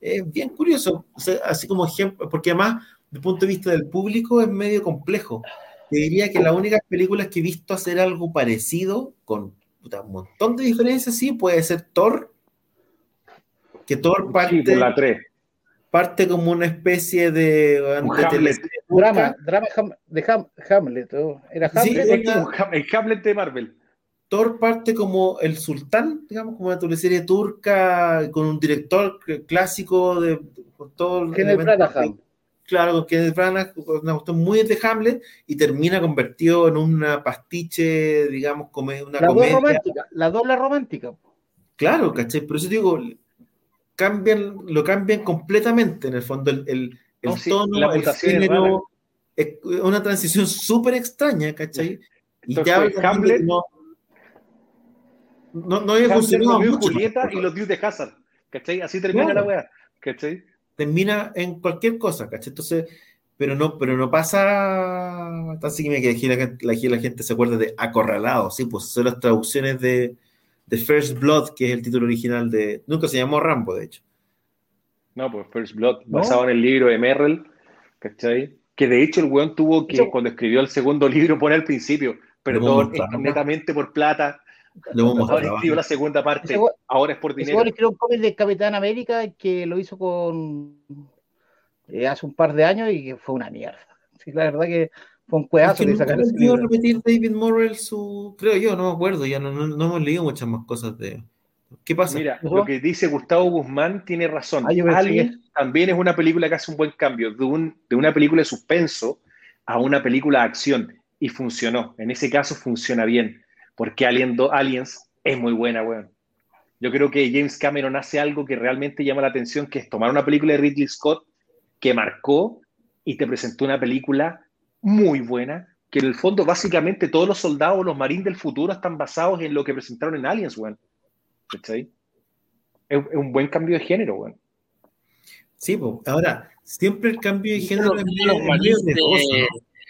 Es bien curioso. O sea, así como ejemplo, porque además, desde el punto de vista del público, es medio complejo. Te diría que las únicas películas que he visto hacer algo parecido, con puta, un montón de diferencias, sí, puede ser Thor. Que Thor Sí, parte, la 3. parte como una especie de, de Hamlet. teleserie Drama, drama Ham- de Ham- Hamlet. Era Sí, Hamlet. como un Ham- el Hamlet de Marvel. Thor parte como el sultán, digamos, como una teleserie turca, con un director cl- clásico de con todo el Kenneth elemento- Branagh. Claro, con Kenneth Branagh, una cuestión muy de Hamlet, y termina convertido en una pastiche, digamos, como una La dos comedia. romántica, la doble romántica. Claro, ¿cachai? Por eso digo, cambian, lo cambian completamente, en el fondo, el, el, el No, sí, tono, la el género, es una transición súper extraña, ¿cachai? Y Entonces, ya Hamlet- no, no, no había Hamlet, funcionado mucho. Julieta y los dios de Hazard. ¿Cachai? Así termina Claro. la weá. ¿Cachai? termina en cualquier cosa, ¿cachai? Entonces, pero no, pero no pasa así que me que la, la gente se acuerda de Acorralado, sí, pues son las traducciones de, de First Blood, que es el título original de. Nunca se llamó Rambo, de hecho. No, pues First Blood, ¿No? basado en el libro de Merrill. ¿Cachai? Que de hecho el weón tuvo que, Eso- cuando escribió el segundo libro, poner al principio, perdón, es netamente por plata. Lo hemos Ahora escribió la segunda parte, Ese ahora es por Ese dinero. weón escribió un cómic de Capitán América que lo hizo con eh, hace un par de años y que fue una mierda. Sí, la verdad que fue un Es cuedazo que sacar ese libro. repetir David Morrell su. Creo yo, no me acuerdo, ya no, no, no hemos leído muchas más cosas de. ¿Qué pasa? Mira, lo que dice Gustavo Guzmán tiene razón. Ah, Alien también es una película que hace un buen cambio de, un- de una película de suspenso a una película de acción y funcionó. En ese caso funciona bien, porque Alien do- Aliens es muy buena, weón. Yo creo que James Cameron hace algo que realmente llama la atención, que es tomar una película de Ridley Scott que marcó y te presentó una película muy buena, que en el fondo básicamente todos los soldados, los marines del futuro están basados en lo que presentaron en Aliens, weón. ¿Cachai? Es, es un buen cambio de género, weón. Sí, pues, ahora, siempre el cambio de género los, es medio marines de,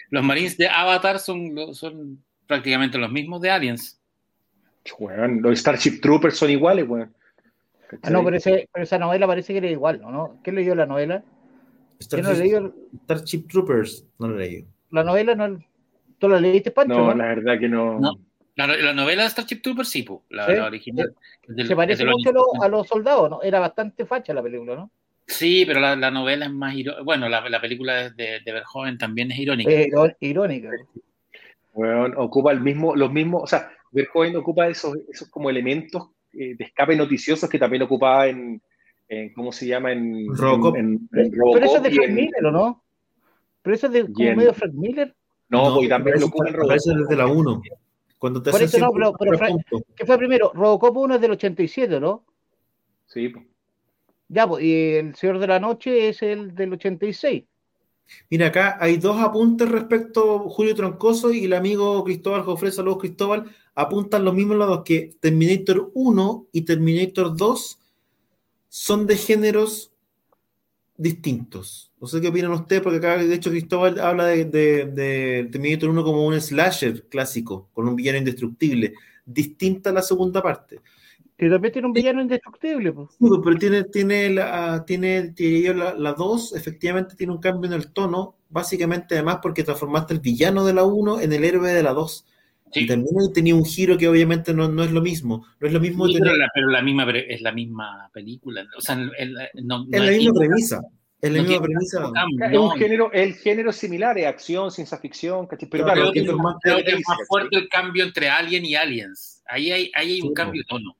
los marines de Avatar son, son prácticamente los mismos de Aliens. Weón, Los Starship Troopers son iguales, weón. Ah, no, pero, ese- pero esa novela parece que era igual, ¿no? ¿Quién leyó la novela? Yo no Starship, Starship Troopers, no lo leí. La novela, no, ¿tú la leíste, Pancho? No, No, la verdad que no. No. La, la novela de Starship Troopers, sí, po, la, Sí. la original. Es del- Se parece es mucho a, años lo- a los soldados, ¿no? Era bastante facha la película, ¿no? Sí, pero la, la novela es más irónica. Bueno, la, la película de, de Verhoeven también es irónica. Iró- irónica. Weón, ocupa el mismo, los mismos, o sea, Verhoeven ocupa esos, esos como elementos eh, de escape noticiosos que también ocupaba en, en- ¿cómo se llama? En Robocop. en- en Pero eso es de Frank en- Miller, ¿o no? Pero eso es de como medio Frank Miller. No, porque también lo ocupa en aparece Robocop. desde la 1. Cuando te Por eso no, pero- pero tres Fra- puntos. ¿Qué fue primero? Robocop 1 es del 87, ¿no? Sí, po. Ya, pues, y El Señor de la Noche es el del 86. Mira, acá hay dos apuntes respecto a Julio Troncoso y el amigo Cristóbal Jofre, saludos Cristóbal, apuntan los mismos lados que Terminator 1 y Terminator 2 son de géneros distintos. No sé qué opinan ustedes, porque acá de hecho Cristóbal habla de, de- de Terminator 1 como un slasher clásico, con un villano indestructible, distinta a la segunda parte. Que también tiene un villano indestructible, pues. Pero tiene, tiene la, tiene, diría yo, la, la 2, efectivamente tiene un cambio en el tono, básicamente además porque transformaste el villano de la 1 en el héroe de la 2. Sí. Y también tenía un giro que obviamente no, no es lo mismo. No es lo mismo Sí, tener- pero, la, pero la misma es la misma película. O sea, el- el- no, es la misma premisa. Es la no misma premisa. Es un género, el género es similar, es acción, ciencia ficción, ¿cachai? Pero Claro, claro, creo que, es es más creo que es fuerte el cambio entre Alien y Aliens. Ahí hay, ahí hay un Sí, cambio de tono.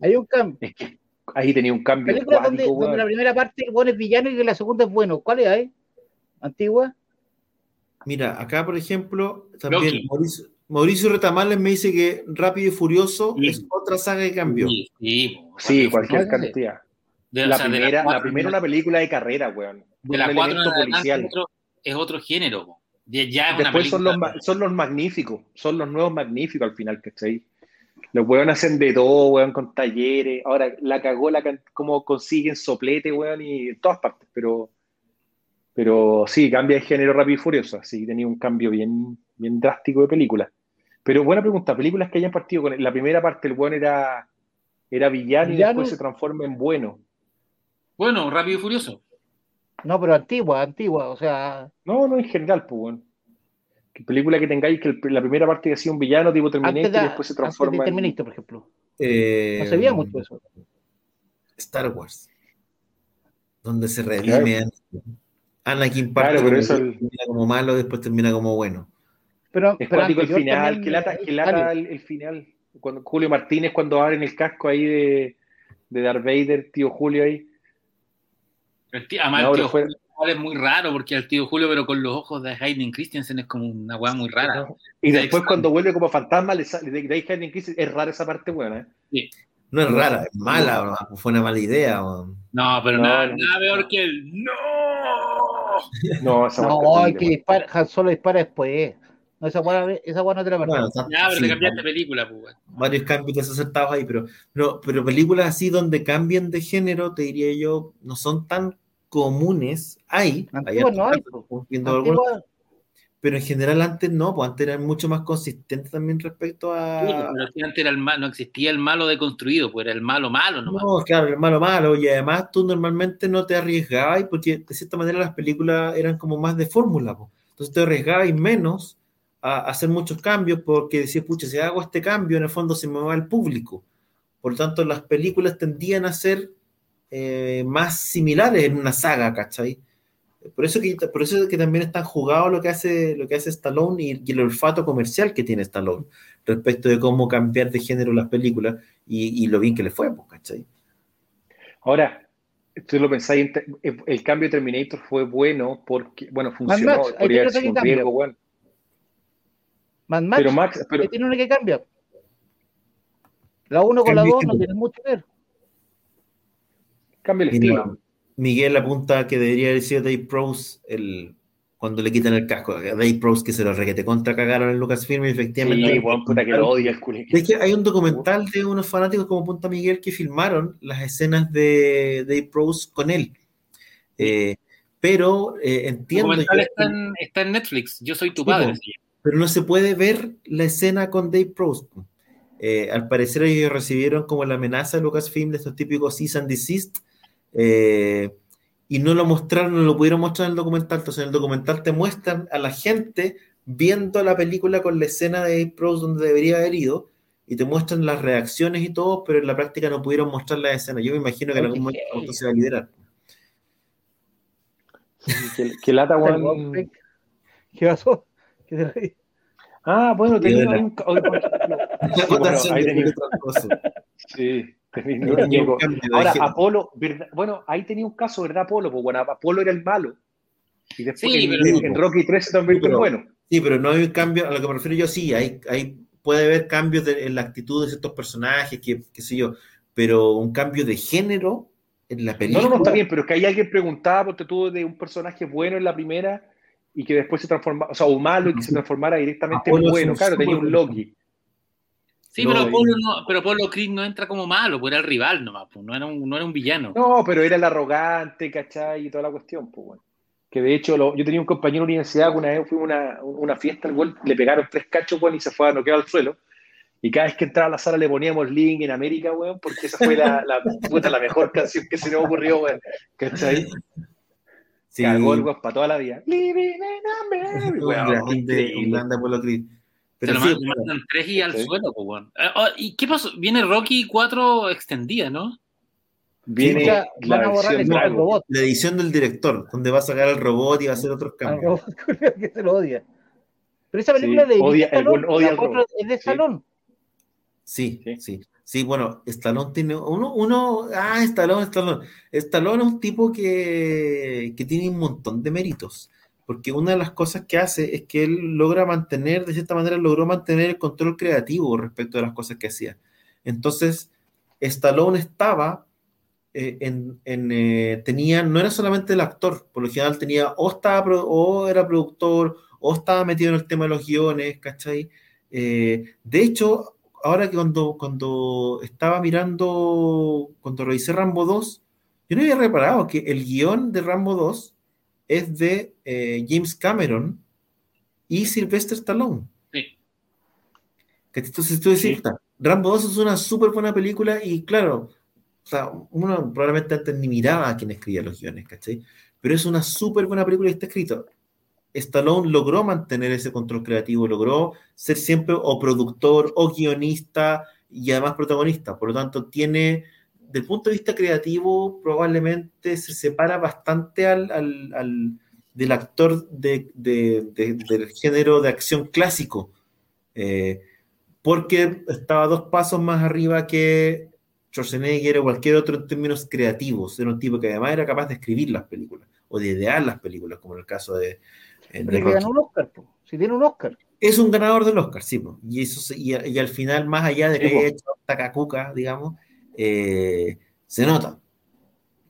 Hay un cambio. Es que ahí tenía un cambio Películas donde, donde la primera parte el bueno es villano y que la segunda es bueno. ¿Cuáles hay? ¿Antigua? Mira, acá por ejemplo, también Loki. Mauricio, Mauricio Retamales me dice que Rápido y Furioso Sí. es otra saga de cambio. Sí, cualquier cantidad. De- o La sea, de primera, la cuatro- primera una película de carrera, weón. de la un 4 elemento policial. es otro, es otro género. Ya, ya es una Después son los, son los magníficos, son los nuevos magníficos al final, ¿cachai? Los weón hacen de todo, weón, con talleres. Ahora la cagó la cómo consiguen soplete, weón, y en todas partes, pero pero sí, cambia de género rápido y furioso. Sí, tenía un cambio bien, bien drástico de película. Pero buena pregunta, películas que hayan partido con la primera parte, el weón era, era villano, y después se transforma en bueno. Bueno, Rápido y Furioso. No, pero antigua, antigua. O sea, No, no en general, pues, weón. Que película que tengáis que el- la primera parte que ha sido un villano tipo Terminator antes de, y después se antes de transforma en... Terminator, por ejemplo. Eh, No se veía mucho eso. Star Wars. Donde se redime. Anakin parte Claro, pero eso el- termina como malo, después termina como bueno. Pero, Es pero el final, que lata, eh, que lata el, el final. Cuando Julio Martínez, cuando abren el casco ahí de, de Darth Vader, tío Julio ahí. El tío, además, No, el pero tío fue- Julio es muy raro porque el tío Julio, pero con los ojos de Hayden Christensen es como una weá muy rara. Y después cuando vuelve como fantasma, le sale de Grey Hayden Christensen, es rara esa parte buena. ¿eh? No es rara, es mala, fue una mala idea. ¿no? No, pero No, nada, no. nada peor que el ¡No! No, esa No, parte hay es que dispara, Han Solo dispara después. No, esa buena, esa buena no te la Bueno, perdí. está- Ya, pero sí, te cambiaste película, pues, varios cambios desacertados ahí, pero, no, pero películas así donde cambian de género, te diría yo, no son tan comunes. Hay, hay no hay, estamos viendo algunos, Antigua, pero en general antes no, pues antes eran mucho más consistentes también respecto a... Sí, pero si antes era el ma- no existía el malo deconstruido, pues era el malo malo nomás. No, claro, el malo malo, y además tú normalmente no te arriesgabas porque de cierta manera las películas eran como más de fórmula, po. entonces te arriesgabas menos a hacer muchos cambios porque decías, pucha, si hago este cambio, en el fondo se me va el público. Por lo tanto, las películas tendían a ser eh, más similares en una saga, ¿cachai? Por eso, que, por eso es que también es tan jugado lo que hace, lo que hace Stallone y, y el olfato comercial que tiene Stallone respecto de cómo cambiar de género las películas y, y lo bien que le fue, pues, ¿cachai? Ahora, tú lo pensáis, el, el cambio de Terminator fue bueno porque, bueno, funcionó, Max, ahí podría haber tiene sido un otro que riesgo, bueno. Mad Max, Pero Max, pero, tiene una que cambia. La 1 con la Cambio 2 no tienen mucho que ver. Cambia el estilo. Miguel apunta que debería haber sido Dave Prowse el, cuando le quitan el casco. Dave Prowse que se lo requete contra cagaron en Lucasfilm y efectivamente. Sí, puta que lo odia el. Es que hay un documental de unos fanáticos como Punta Miguel que filmaron las escenas de Dave Prowse con él. Eh, pero eh, El entiendo, documental yo- está en, está en Netflix. Yo soy tu padre. sí. pero no se puede ver la escena con Dave Prowse. Eh, al parecer ellos recibieron como la amenaza de Lucasfilm de estos típicos cease and desist eh, y no lo mostraron, no lo pudieron mostrar en el documental. Entonces en el documental te muestran a la gente viendo la película con la escena de Prowse donde debería haber ido y te muestran las reacciones y todo, pero en la práctica no pudieron mostrar la escena. Yo me imagino que en algún momento heavy. se va a liderar. Sí, que, que lata, weón. ¿Qué pasó? ¿Qué te reí? Ah, bueno, tenía un. sí, bueno, ahí tenía- Sí, Ahora, Apolo, ¿verdad? bueno, ahí tenía un caso, ¿verdad, Apolo? Pues bueno, Apolo era el malo. Y después Sí, en, pero- en- Rocky 3 se convirtió en Pero- bueno. Sí, pero no hay un cambio, a lo que me refiero yo sí, hay, hay, puede haber cambios de- en la actitud de ciertos personajes, que, qué sé yo, pero un cambio de género en la No, película. no, no, está bien, pero es que ahí alguien preguntaba, porque tuvo de un personaje bueno en la primera y que después se transformaba, o sea, o malo y que se transformara directamente Apolo en bueno. Claro, tenía un Loki. Sí, No, pero Apolo, no, pero Apolo Creed no entra como malo, pues era el rival nomás, pues, no, era un, no era un villano. No, pero era el arrogante, ¿cachai? Y toda la cuestión, pues bueno. Que de hecho, lo- yo tenía un compañero de universidad que una vez fuimos a una, una fiesta, al güey le pegaron tres cachos, weón, y se fue a noquear al suelo. Y cada vez que entraba a la sala le poníamos Link en América, weón, porque esa fue la, la, puta, la mejor canción que se nos ocurrió, weón. ¿Cachai? Sí, Cagó el weón para toda la vida. Living in America, weón, grande, grande Apolo Creed. Se Pero lo sí, mandan, mandan tres y al Sí. suelo, pues. Eh, oh, ¿Y qué pasó? Viene Rocky 4 extendida, ¿no? Viene Sí, la van a borrar versión el robot. la edición del director, donde va a sacar al robot y va a hacer otros Al cambios. robot culiao que se lo odia. Pero esa película Sí, de odia- el Stallone, odia otra robot. es de. Sí, Sí. sí, sí. bueno, Stallone tiene uno, uno, ah, Stallone, Stallone. Stallone es un tipo que, que tiene un montón de méritos, porque una de las cosas que hace es que él logra mantener, de cierta manera, logró mantener el control creativo respecto a las cosas que hacía. Entonces, Stallone estaba eh, en, en, eh, tenía, no era solamente el actor, por lo general tenía, o estaba, o era productor, o estaba metido en el tema de los guiones, ¿cachai? Eh, de hecho, ahora que cuando, cuando estaba mirando, cuando revisé Rambo 2, yo no había reparado que el guion de Rambo 2 es de eh, James Cameron y Sylvester Stallone. Sí. Entonces tú decís, Sí. "Puta, Rambo 2 es una súper buena película y claro, o sea, uno probablemente antes ni miraba a quien escribía los guiones, ¿cachai? Pero es una súper buena película y está escrito. Stallone logró mantener ese control creativo, logró ser siempre o productor o guionista y además protagonista. Por lo tanto, tiene, del punto de vista creativo, probablemente se separa bastante al, al- al- del actor de- de- de- del género de acción clásico, eh, porque estaba dos pasos más arriba que Schwarzenegger o cualquier otro en términos creativos. Era un tipo que además era capaz de escribir las películas o de idear las películas, como en el caso de, eh, de ganó un Oscar, po. si tiene un Oscar. Es un ganador del Oscar, sí. po. Y, eso, y, y al final, más allá de que Sí, haya hecho Takakuka, digamos, eh, se nota.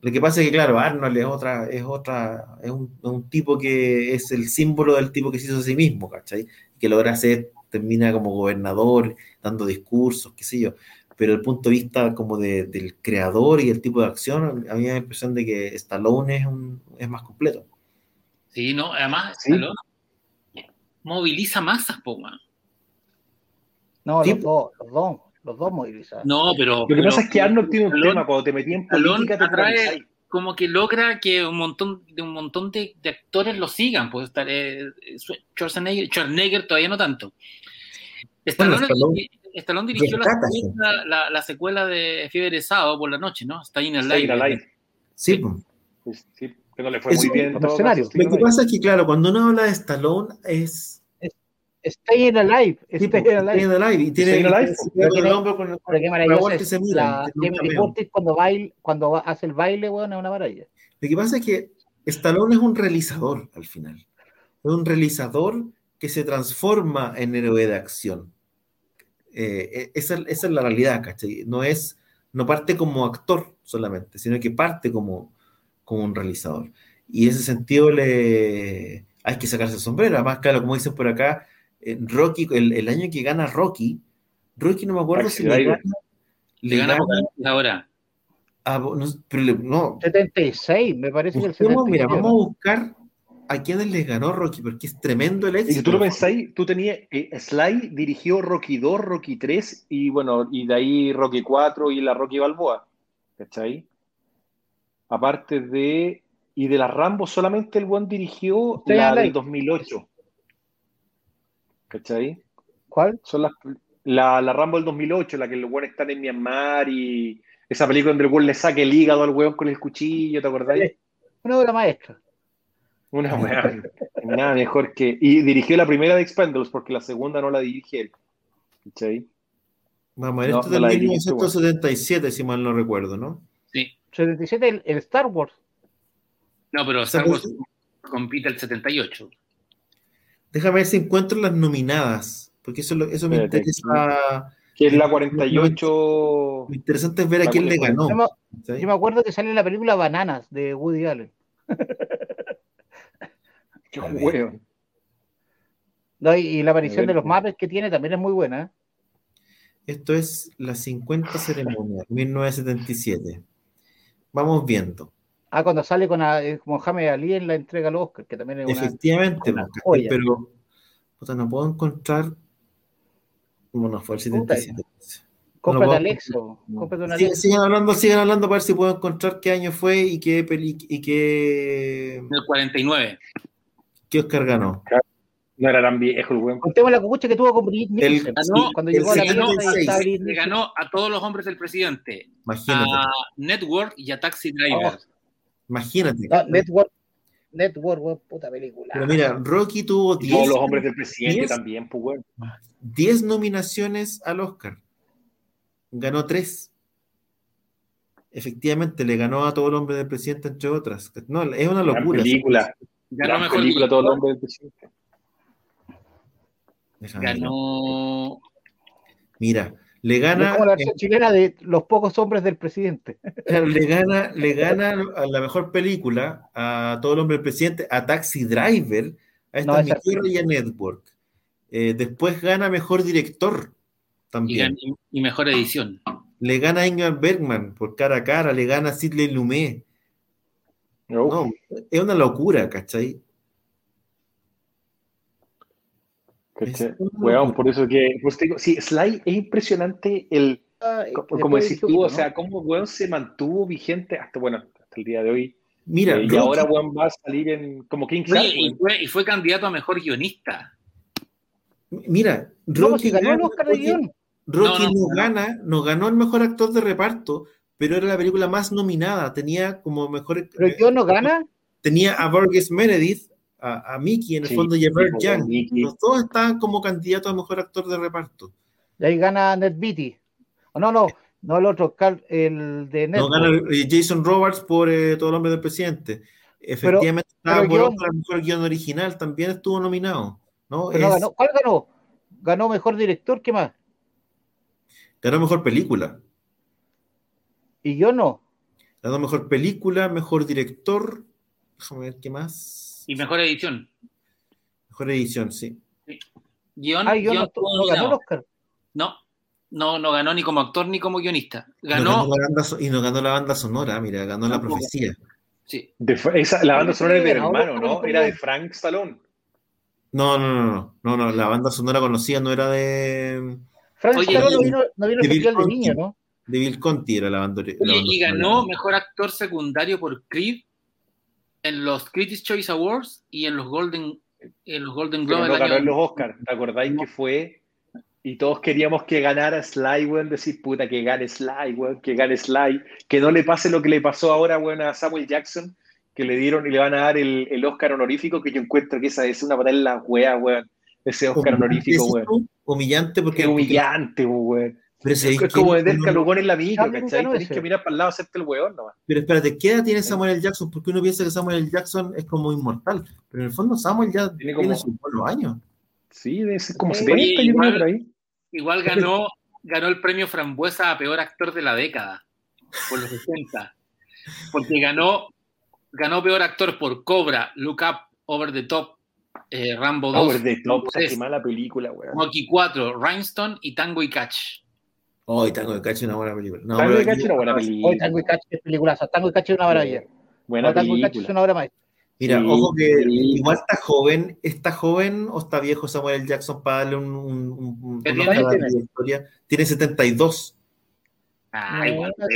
Lo que pasa es que, claro, Arnold es otra, es otra, es un, tipo que es el símbolo del tipo que se hizo a sí mismo, ¿cachai? Que logra ser, termina como gobernador, dando discursos, qué sé yo. Pero el punto de vista como de- del creador y el tipo de acción, a mí me da la impresión de que Stallone es, un, es más completo. Sí, no, además, Sí. Stallone moviliza masas, po, weón. No, Sí. los dos, los dos, los dos movilizados. No, pero. Lo que pero- pasa es que Arnold tiene un Stallone- tema, cuando te metí en política te atrae- como que logra que un montón de un montón de, de actores lo sigan, pues estar eh, Schwarzenegger, Schwarzenegger todavía no tanto. Stallone, Stallone- Stallone dirigió la la, la secuela de Fiebre de Sábado por la noche, ¿no? Está ahí en el Staying live. Alive. Sí, Sí. po. Sí, no le fue Es muy bien. Lo que pasa es que, claro, cuando uno habla de Stallone es Stay in Alive, tipo, Stay in Alive. Alive, y tiene Alive, tiene pero el tiene- nombre con- Pero qué maravilloso que se miran, La. Curtis cuando, baila, cuando va- hace el baile, weón, es una maravilla. Lo que pasa es que Stallone es un realizador al final. Es un realizador que se transforma en héroe de acción. Eh, esa, esa, es la realidad, ¿cachai? No es, no parte como actor solamente, sino que parte como, como un realizador. Y en ese sentido le hay que sacarse el sombrero. Además, claro, como dicen por acá, Rocky, el, el, año que gana Rocky, Rocky no me acuerdo si le gana, le gana, ahora. Ah, no, pero no. 76, me parece que el 76. Mira, vamos a buscar a quiénes les ganó Rocky, porque es tremendo el éxito. Y si tú lo pensáis, tú tenías, eh, Sly dirigió Rocky 2, Rocky 3 y bueno, y de ahí Rocky 4 y la Rocky Balboa, ¿cachai? Aparte de, y de la Rambo solamente el buen dirigió la del 2008. ¿Cachai? ¿Cuál? Son las, la, la Rambo del 2008, la que el buen está en Myanmar y esa película donde el buen le saque el hígado al weón con el cuchillo, ¿te acordáis? Una obra maestra. Una weá, nada mejor que. Y dirigió la primera de Expendables porque la segunda no la dirige él. ¿Cachai? Vamos, esto no, del 1977, si mal no recuerdo, ¿no? Sí. 77 el, el Star Wars. No, pero Star Wars compite el 78. Déjame ver si encuentro las nominadas, porque eso, eso me Espérate, interesa. Que es la 48. Lo interesante es ver a quién le ganó. Yo me, yo me acuerdo que sale en la película Bananas de Woody Allen. Qué huevo. No, y, y, la aparición de los mapes que tiene también es muy buena. ¿eh? Esto es la 50 ceremonia, 1977. Vamos viendo. Ah, cuando sale con a, Mohamed Ali en la entrega al Oscar, que también es Efectivamente, una, una pero puta, no puedo encontrar. Bueno, fue el 77. Cómprate no Alexo. Sigan, sigan, hablando, sigan hablando para ver si puedo encontrar qué año fue y qué peli y qué. El 49. ¿Qué Oscar ganó? No era tan viejo el weón. Contemos la cucucha que tuvo con Brigitte Nielsen. Ganó, cuando llegó a la ganó, pelota y le ganó a todos los hombres del presidente. Imagínate. A Network y a Taxi Driver. Oh. Imagínate. No, Network, Network, weón, puta película. Pero mira, Rocky tuvo 10. Todos los hombres del presidente diez, también, pues weón. 10 nominaciones al Oscar. Ganó 3. Efectivamente, le ganó a todo el hombre del presidente, entre otras. No, es una locura. La película. Ganó la mejor película todo el hombre del presidente. Déjame Ganó. Mira, le gana. Es como la versión eh, chilena de los pocos hombres del presidente. Le gana, le gana a la mejor película, a todo el hombre del presidente, a Taxi Driver, a esta no, tierra y a Network. Eh, después gana mejor director también. Y, y, mejor edición. Le gana a Ingmar Bergman por cara a cara, le gana a Sidley Lumet. No. no, es una locura, ¿cachai? ¿Cachai? Weón, por eso que, pues te digo, sí, Sly es impresionante el, como, como decís tú, o sea, cómo weón se mantuvo vigente hasta, bueno, hasta el día de hoy. Mira, eh, y Rocky, ahora weón va a salir en, como King Shark, y, fue, y fue candidato a mejor guionista. mira, No, Rocky, si ganó el gana, Oscar de Rocky-. Rocky No, no, no, no. gana, no ganó el mejor actor de reparto, pero era la película más nominada. Tenía como mejor. Pero guion no gana. Tenía a Burgess Meredith, a, a Mickey en el Sí, fondo y a Burt sí, Young. Los dos estaban como candidatos a mejor actor de reparto. Y ahí gana Ned Beatty. Oh, no, no, no el otro, Carl- el de No Network. gana eh, Jason Roberts por eh, Todo el hombre del presidente. Efectivamente, estaba pero por el mejor guion original, también estuvo nominado. ¿no? Pero no Es- ganó. ¿Cuál ganó? Ganó mejor director, ¿qué más? ganó mejor película. Y yo no. Ganó mejor película, mejor director. Déjame ver qué más. Y mejor edición. Mejor edición, sí. Guión, Ah, guion no, no ganó el. Oscar. No, no, no ganó ni como actor ni como guionista. No Ganó, la banda y no ganó la banda sonora, mira, ganó la profecía. sí, De, esa, la banda sonora es del hermano, ¿no? Era de Frank Stallone. No, no, no, no, no, no, la banda sonora conocida no era de, Frank Oye, Stallone no vino, no vino al de Festival. Niños, ¿no? de Bill Conti, era la banda, la Oye, banda y sonora. ganó mejor actor secundario por Creed en los Critics Choice Awards y en los Golden, en los Golden Pero Globe no ganó año. en los Oscars. ¿Te acordáis No. que fue? Y todos queríamos que ganara Sly, weón. Decir, puta, que gane Sly, weón. Que gane Sly. Que no le pase lo que le pasó ahora, weón, a Samuel Jackson. Que le dieron y le van a dar el, el Oscar honorífico. Que yo encuentro que esa es una patada en la wea, weón. Ese Oscar honorífico, weón. Humillante porque Qué humillante, weón. Pero, Es, ¿sabéis es como vender calugón en la micro, nunca ¿cachai? no Tenés que mirar para el lado, hacerte el weón nomás. Pero espérate, ¿qué edad tiene Samuel L. Jackson? Porque uno piensa que Samuel L. Jackson es como inmortal, pero en el fondo Samuel ya Tiene tiene, como- sus buenos años. Sí, debe ser como Sí, 70, yo creo, igual- por ahí. igual ganó, ganó el premio Frambuesa a peor actor de la década, por los 60. Porque ganó, ganó peor actor por Cobra, Look Up, Over the Top, eh, Rambo 2, Over the top, tres. qué mala película, weón. Rocky 4, Rhinestone y Tango y Catch. Hoy Tango de Cacho es una buena película. No, Tango de Cacho es una buena Hoy película. Tango y Cacho es peliculaza. Tango y Cacho es una maravilla. Buena Tango y Cacho es película. una obra maestra. Mira, Sí, ojo que sí. igual está joven, está joven o está viejo Samuel. Jackson para darle un, un, un- un- de historia. Tiene 72. Ah, No, igual, no.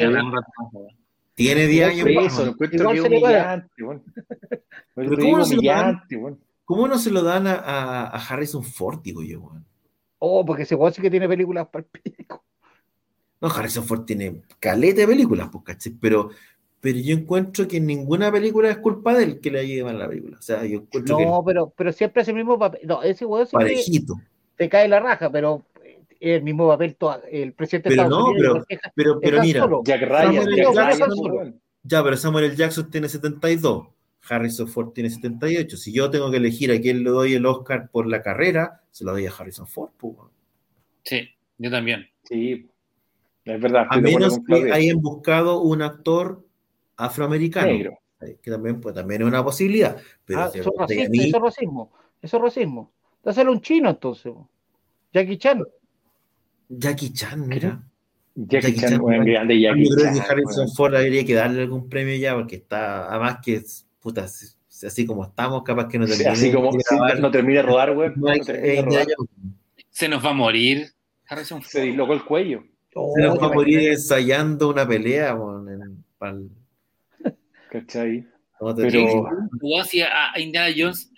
Tiene 10 años eso, lo encuentro humillante, Pero te ¿cómo no se lo dan? humillante, weón. ¿Cómo no se lo dan a, a- a Harrison Ford, digo yo, weón? Oh, porque ese weón sí que tiene películas para el pico. No, Harrison Ford tiene caleta de películas, pues, ¿cachai? Pero, pero yo encuentro que ninguna película es culpa de él que le haya llevado la película. O sea, yo encuentro No, pero, pero siempre hace el mismo papel. No, ese sí que parejito. te cae la raja, pero es el mismo papel toda- el presidente de Pero Estados no, Unidos. pero- Pero, pero mira, Solo. Jack Ryan, Samuel Jack L. Ryan, Jackson. weón. ya, pero Samuel L. Jackson tiene 72. Harrison Ford tiene 78. Si yo tengo que elegir a quién le doy el Oscar por la carrera, se lo doy a Harrison Ford. pues, weón. Sí, yo también. Sí, es verdad. A menos que hayan buscado un actor afroamericano. Negro. Que también, pues, también es una posibilidad. Pero Ah, si eso, es me preguntáis a racismo, mí, eso es racismo. Eso es racismo. Dáselo a un chino entonces. Jackie Chan. Jackie Chan, mira. Jackie Jackie Chan, weón. grande Yo Jackie creo Chan. que Harrison. Ford habría que darle algún premio ya, porque está, además que, es- puta, así como estamos, capaz que no Sí, terminemos así como grabar. no termina de rodar, weón. No No hay- termina de eh, rodar. ya- Se nos va a morir Harrison Se Ford. dislocó el cuello. Oh, se nos te va a morir ensayando una pelea, en- pa'l- ¿Cachai? no te Pero- digo. Weón, si a, a Indiana Jones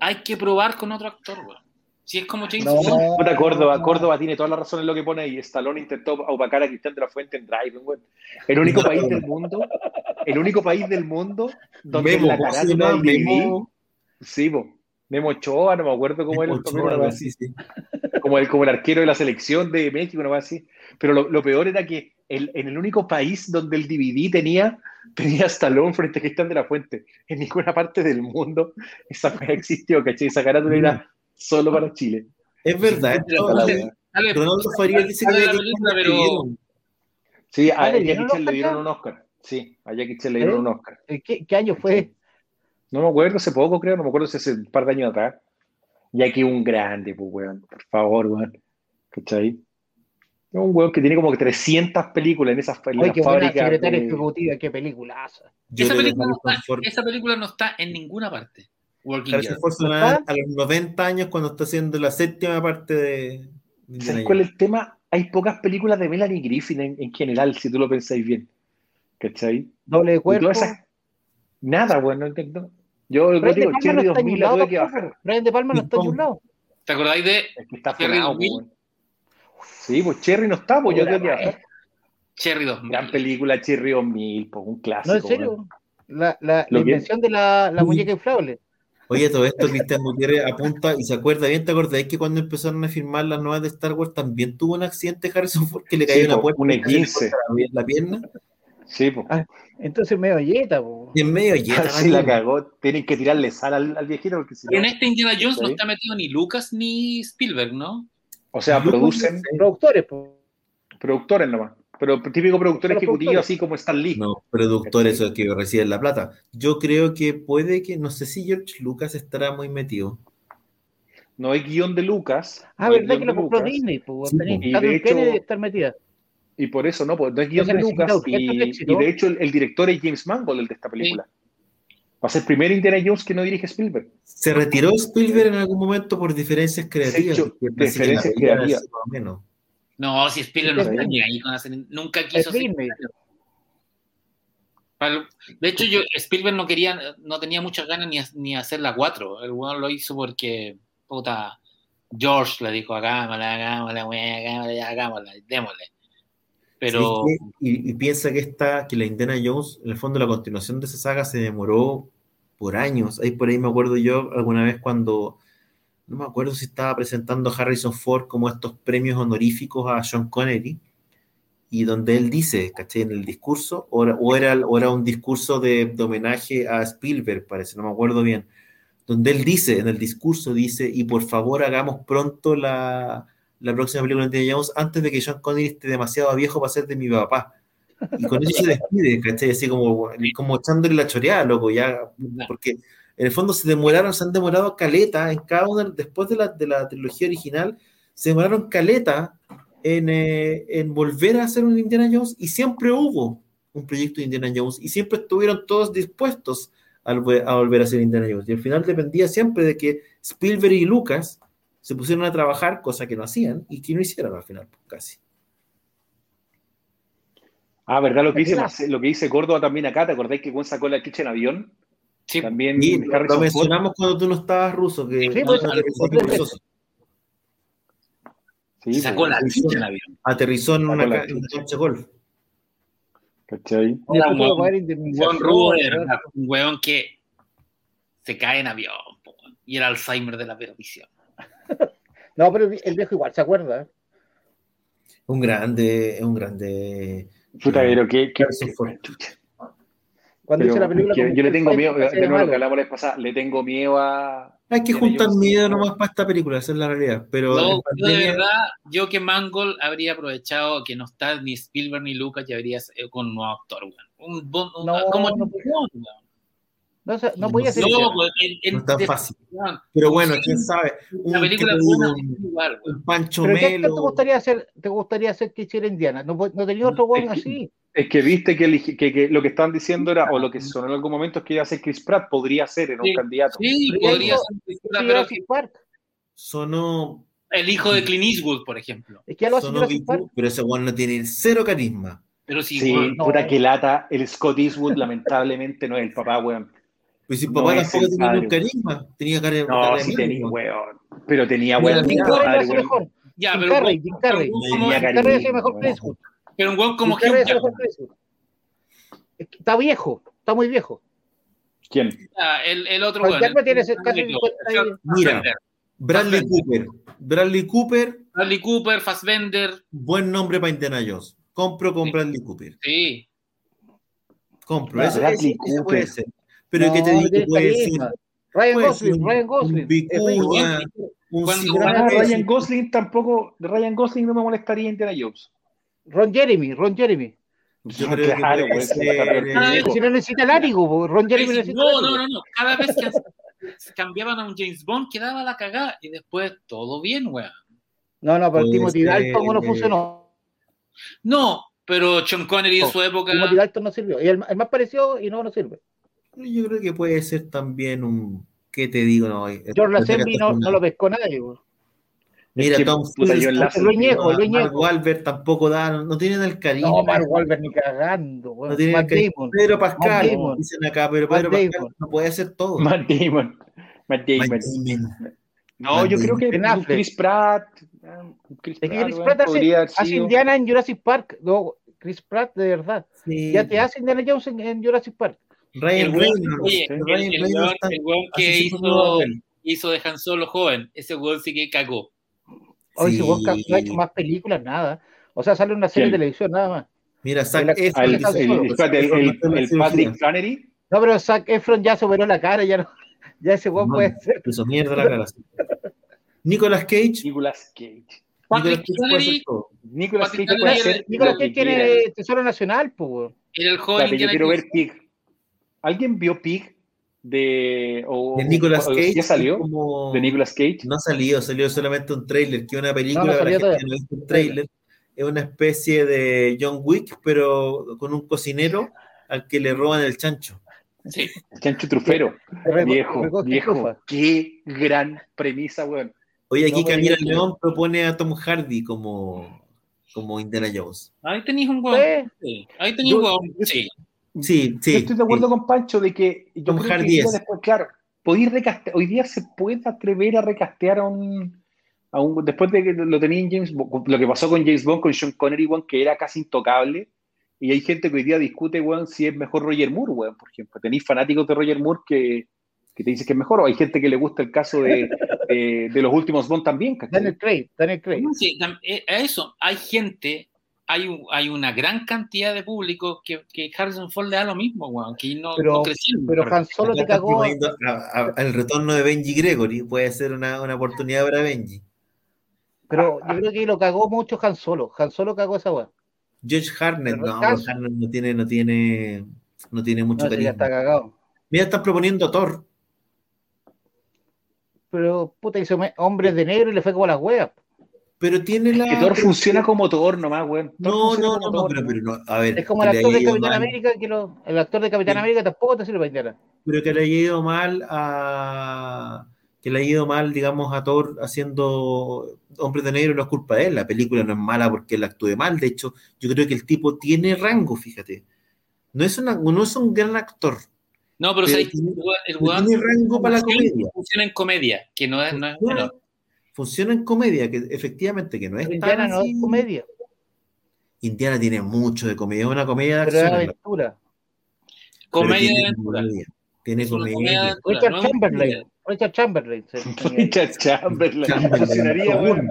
hay que probar con otro actor, weón. Si es como James No. Bond. Puta, Córdoba, Córdoba tiene toda la razón en lo que pone ahí. Stallone intentó opacar a Cristian de la Fuente en Drive, weón. El único país del mundo, el único país del mundo donde Memo, la. Memo Ochoa, no me acuerdo cómo era el papel, así, sí. como el, como el arquero de la selección de México, no va así. Pero lo, lo peor era que el, en el único país donde el DVD tenía, tenía Stallone frente a Cristian de la Fuente. En ninguna parte del mundo esa cosa existió, ¿cachai? Esa carátula era solo para Chile. Es verdad, dale, Ronaldo Farías dice que la película, pero- dieron. Sí, a ¿le Jackie dieron Chan le Oscar dieron un Oscar. Sí, a Jackie Chan le dieron ¿Eh? un Oscar. ¿Qué, qué año fue? No me acuerdo, hace poco creo, no me acuerdo si hace un par de años atrás. Y aquí un grande, pues, weón. Por favor, weón. ¿Cachai? Es un weón que tiene como 300 películas en esas en Oye, fábricas. secretaria de- ejecutiva, qué peliculaza. Yo esa, película no está, esa película no está en ninguna parte. Working a los 90 años cuando está haciendo la séptima parte de ¿Sabes cuál es el tema? Hay pocas películas de Melanie Griffin en, en general, si tú lo pensáis bien. ¿Cachai? Doble de cuerpo. esas- Nada, weón, no Yo Brian de digo, Palma Cherry no está en 2000 un la lado tuve que bajar. Brian de Palma no está en un lado. ¿Te acordáis de Es que está Cherry funado, 2000. weón. Sí, pues Cherry no está, pues yo tengo que bajar. Cherry 2000? Gran película Cherry 2000, pues un clásico. No, en serio. La, la, invención de la, la muñeca inflable. Oye, todo esto Cristian Gutiérrez apunta y se acuerda bien, ¿te acordáis que cuando empezaron a filmar las nuevas de Star Wars también tuvo un accidente Harrison Ford que le cayó Sí, una po, puerta un y casi le E15. corta la, la pierna? Sí, pues. Ah, Entonces medio yeta, po. En medio yeta, Sí, la amigo. cagó. Tienen que tirarle sal al, al viejito porque si no. Pero en este Indiana Jones no está metido ni Lucas ni Spielberg, ¿no? O sea, Yo producen Productores, po. productores nomás. Pero típico productor Solo ejecutivo, productores. así como Stan Lee. No, productores que reciben la plata. Yo creo que puede que, no sé si George Lucas estará muy metido. No hay guion de Lucas. Ah, no verdad que lo compró Lucas, Disney, po. Sí. Y de hecho- Kennedy estar metida. Y por eso no, pues no es guion Entonces de Lucas. Y, éxito. y de hecho, el, el director es James Mangold, el de esta película. Va a ser el primer Indiana Jones que no dirige Spielberg. ¿Se retiró Spielberg en algún momento por diferencias creativas? hecho, diferencias creativas. menos. No, si Spielberg no Es está ni ahí con hacer, nunca quiso hacer. De hecho, yo, Spielberg no quería, no tenía muchas ganas ni, ni hacer la 4. El weón lo hizo porque, puta, George le dijo, hagámosla, hagámosla, hagámosla, hagámosla, démosle. Pero. Y, y piensa que esta, que la Indiana Jones, en el fondo la continuación de esa saga se demoró por años. Ahí por ahí me acuerdo yo alguna vez cuando, no me acuerdo si estaba presentando Harrison Ford como estos premios honoríficos a Sean Connery, y donde él dice, ¿cachai? En el discurso, o era, o era, o era un discurso de, de homenaje a Spielberg, parece, no me acuerdo bien, donde él dice, en el discurso dice, y por favor hagamos pronto la, la próxima película de Indiana Jones antes de que Sean Connery esté demasiado viejo para ser de mi papá. Y con eso se despide, ¿cachai? Así como, como echándole la choreada, loco, ya, porque en el fondo se demoraron, se han demorado caleta en cada una, después de la, de la trilogía original, se demoraron caleta en, eh, en volver a hacer un Indiana Jones y siempre hubo un proyecto de Indiana Jones y siempre estuvieron todos dispuestos a, a volver a hacer Indiana Jones. Y al final dependía siempre de que Spielberg y Lucas se pusieron a trabajar, cosa que no hacían y que no hicieron al final, pues, casi. Ah, ¿verdad? Lo que, dice, lo que dice Córdoba también acá, ¿te acordáis que Juan sacó la quiche en avión? Sí, También Y lo mencionamos cuando tú no estabas ruso, que Sí, pues. Sí, sacó pues, la chucha sí. en avión. aterrizó en una, cancha de golf. ¿Cachai? Un weón rudo. Un que se cae en avión. po, Y el Alzheimer de la perdición. No, pero el viejo igual se acuerda. Un grande, es un grande. Puta, pero qué, qué. Cuando Pero hizo la película. que yo le tengo miedo, de nuevo lo que hablamos la vez pasada, le tengo miedo a. Hay que juntar miedo nomás para esta película, esa es la realidad. Pero Yo, en yo de verdad, yo que Mangold habría aprovechado que no está ni Spielberg ni Lucas y habría eh, con un nuevo actor, weón. Un, bon- un- No, como no. No, no No podía ser. No, pues, en- en- no es tan fácil. Pero bueno, quién sabe. La Un, película ¿qué es te buena digo? en ningún lugar, weón. un Pancho ¿Pero qué Melo. te gustaría hacer, te gustaría hacer que hiciera Indiana? No, no tenía otro weón así. Es que viste que, que, que lo que estaban diciendo era, o lo que sonó en algún momento es que iba a ser Chris Pratt, podría ser, era un Sí. candidato. Sí, Pero podría ser Hizo pero Jurassic Park. Sonó, el hijo de Clint Eastwood, por ejemplo. Es que ya lo hace sonó Jurassic Big Park. Pero ese weón no tiene cero carisma. Pero sí, Sí, no. puta que lata, el Scott Eastwood lamentablemente no es el papá, weón. Pues si No papá es tampoco tenía un carisma, tenía cara, No, cara de sí mierda, tenía, weón. weón. Pero tenía, weón. Jim Carrey weón. mejor. ya, pero, Carrey, Jim Carrey. Carrey hace mejor pero un weón como Jim. Es Está viejo, está muy viejo. ¿Quién? Ah, el, el otro weón. Jackman el- tiene el- casi el- 50 años. Mira. Bradley Fassbender. Cooper. Bradley Cooper, Bradley Cooper, Fassbender, buen nombre para Indiana Jones. Compro con Sí. Bradley Cooper. sí. Compro. Bradley eso- eso Cooper. puede ser. Pero No, ¿qué te digo? Puede ser. Ryan puede Gosling, ser un- Ryan Gosling. Vicuña, un Cuando- Ah, Pressley. Ryan Gosling tampoco, Ryan Gosling no me molestaría en Indiana Jones. Ron Jeremy, Ron Jeremy. Yo creo que claro, puede weón, ser, está peor que eh. Si no necesita látigo, po, Ron Jeremy necesita no, no, no, no. Cada vez que cambiaban a un James Bond quedaba la cagada y después todo bien, weón. No, no, pero Timothy Dalton no eh, funcionó. No, pero Sean Connery en su época. Timothy Dalton no sirvió. Y el, el más parecido y no, no sirve. Yo creo que puede ser también un. ¿Qué te digo? No, eh, George Lazenby no, con- no lo pescó nadie. po. Mira, que, Tom Cruise. Wahlberg tampoco da, no, no tienen el carisma. No, Mark Wahlberg ni cagando. no tienen Matt el. Damon. Pedro Pascal, Damon. dicen acá, pero Matt Pedro Pascal Damon. no puede hacer todo. Matt Damon. Matt Damon. Matt Damon. No, Matt yo creo que. Chris Pratt. ah, un Chris Es que Pratt, Chris Pratt hace, Indiana en Jurassic Park. No, Chris Pratt, de verdad. Sí. Ya te hace Indiana Jones en, en Jurassic Park. Ryan El weón- Reynolds. oye, el, Ryan el Reynolds weón, está- el weón que hizo, hizo de Han Solo joven, ese weón sí que cagó. Hoy Sí. si Wonka no ha hecho más películas, nada. O sea, sale una serie ¿Quién? de televisión, nada más. Mira, Zac El- Efron. El, el- el- el- el Patrick Flannery. No, pero Zac Efron ya superó la cara, ya no, ya ese weón No, puede ser. Hizo mierda la cara. Nicolas Cage. Nicolas Cage. Patrick Flannery. Nicolas Cage puede. Nicolas que Cage tiene Tesoro Nacional, pues, weón. era el joven yo quiero ver Pig. ¿Alguien vio Pig de. O, De Nicolas o- Cage. ¿Ya salió? como- De Nicolas Cage. No ha salido, salió solamente un trailer, que es una película, No, no para gente que no visto el trailer, es una especie de John Wick, pero con un cocinero al que le roban el chancho. Sí. El Chancho Trufero. Reco- Viejo, viejo. Qué gran premisa, weón. Oye, aquí No, Camila León propone a Tom Hardy como, como Indiana Jones. Ahí tenéis un weón. Sí. Sí. Ahí tenéis un weón. yo- Sí. Sí, sí. Yo estoy de acuerdo sí. con Pancho de que yo creo que después, claro, podéis recastear, hoy día se puede atrever a recastear a un, a un después de que lo tenía en James Bond, lo que pasó con James Bond, con Sean Connery, weón, que era casi intocable, y hay gente que hoy día discute, weón, si es mejor Roger Moore, weón, por ejemplo. Tenéis fanáticos de Roger Moore que, que te dicen que es mejor, o hay gente que le gusta el caso de, de, de los últimos Bond también, ¿cachai? Daniel Craig, Daniel Craig. Sí, eh, a eso, hay gente, hay, un- hay una gran cantidad de público que, que Harrison Ford le da lo mismo, weón, que no, Pero- no crecieron. Pero Han Solo te cagó. proponiendo a- a- El retorno de Benji Gregory puede ser una, una oportunidad para Benji. Pero yo creo que lo cagó mucho Han Solo. Han Solo cagó esa weá. George Harnett, no. Harnett no tiene, no tiene, no tiene mucho No, carisma. está cagado. Mira, están proponiendo a Thor. Pero puta hizo hombres de negro y le fue como las weas. Pero tiene la. Que Thor funciona como Thor nomás. Thor No, no, no, no, Thor, pero, ¿no? pero no, a ver. Es como el actor de Capitán mal, América, que lo, el actor de Capitán Sí. América tampoco te sirve para Indiana. Pero que le haya ido mal a. Que le haya ido mal, digamos, a Thor haciendo Hombres de Negro no es culpa de él. La película no es mala porque él actúe mal. De hecho, yo creo que el tipo tiene rango, fíjate. No es, una, no es un gran actor. No, pero, Pero ¿sabes qué? tiene- el el tiene rango para la funciona- comedia. Funciona en comedia, que no es, no es menor. Funciona en comedia, que efectivamente que no es Pero tan Indiana no así. es comedia, Indiana tiene mucho de comedia, es una comedia de pero es acción. aventura. Comedia de tiene aventura. comedia, Tiene Es comedia. comedia de Richard no es Chamberlain. comedia. Richard Chamberlain. Richard Chamberlain. Chamberlain, weón.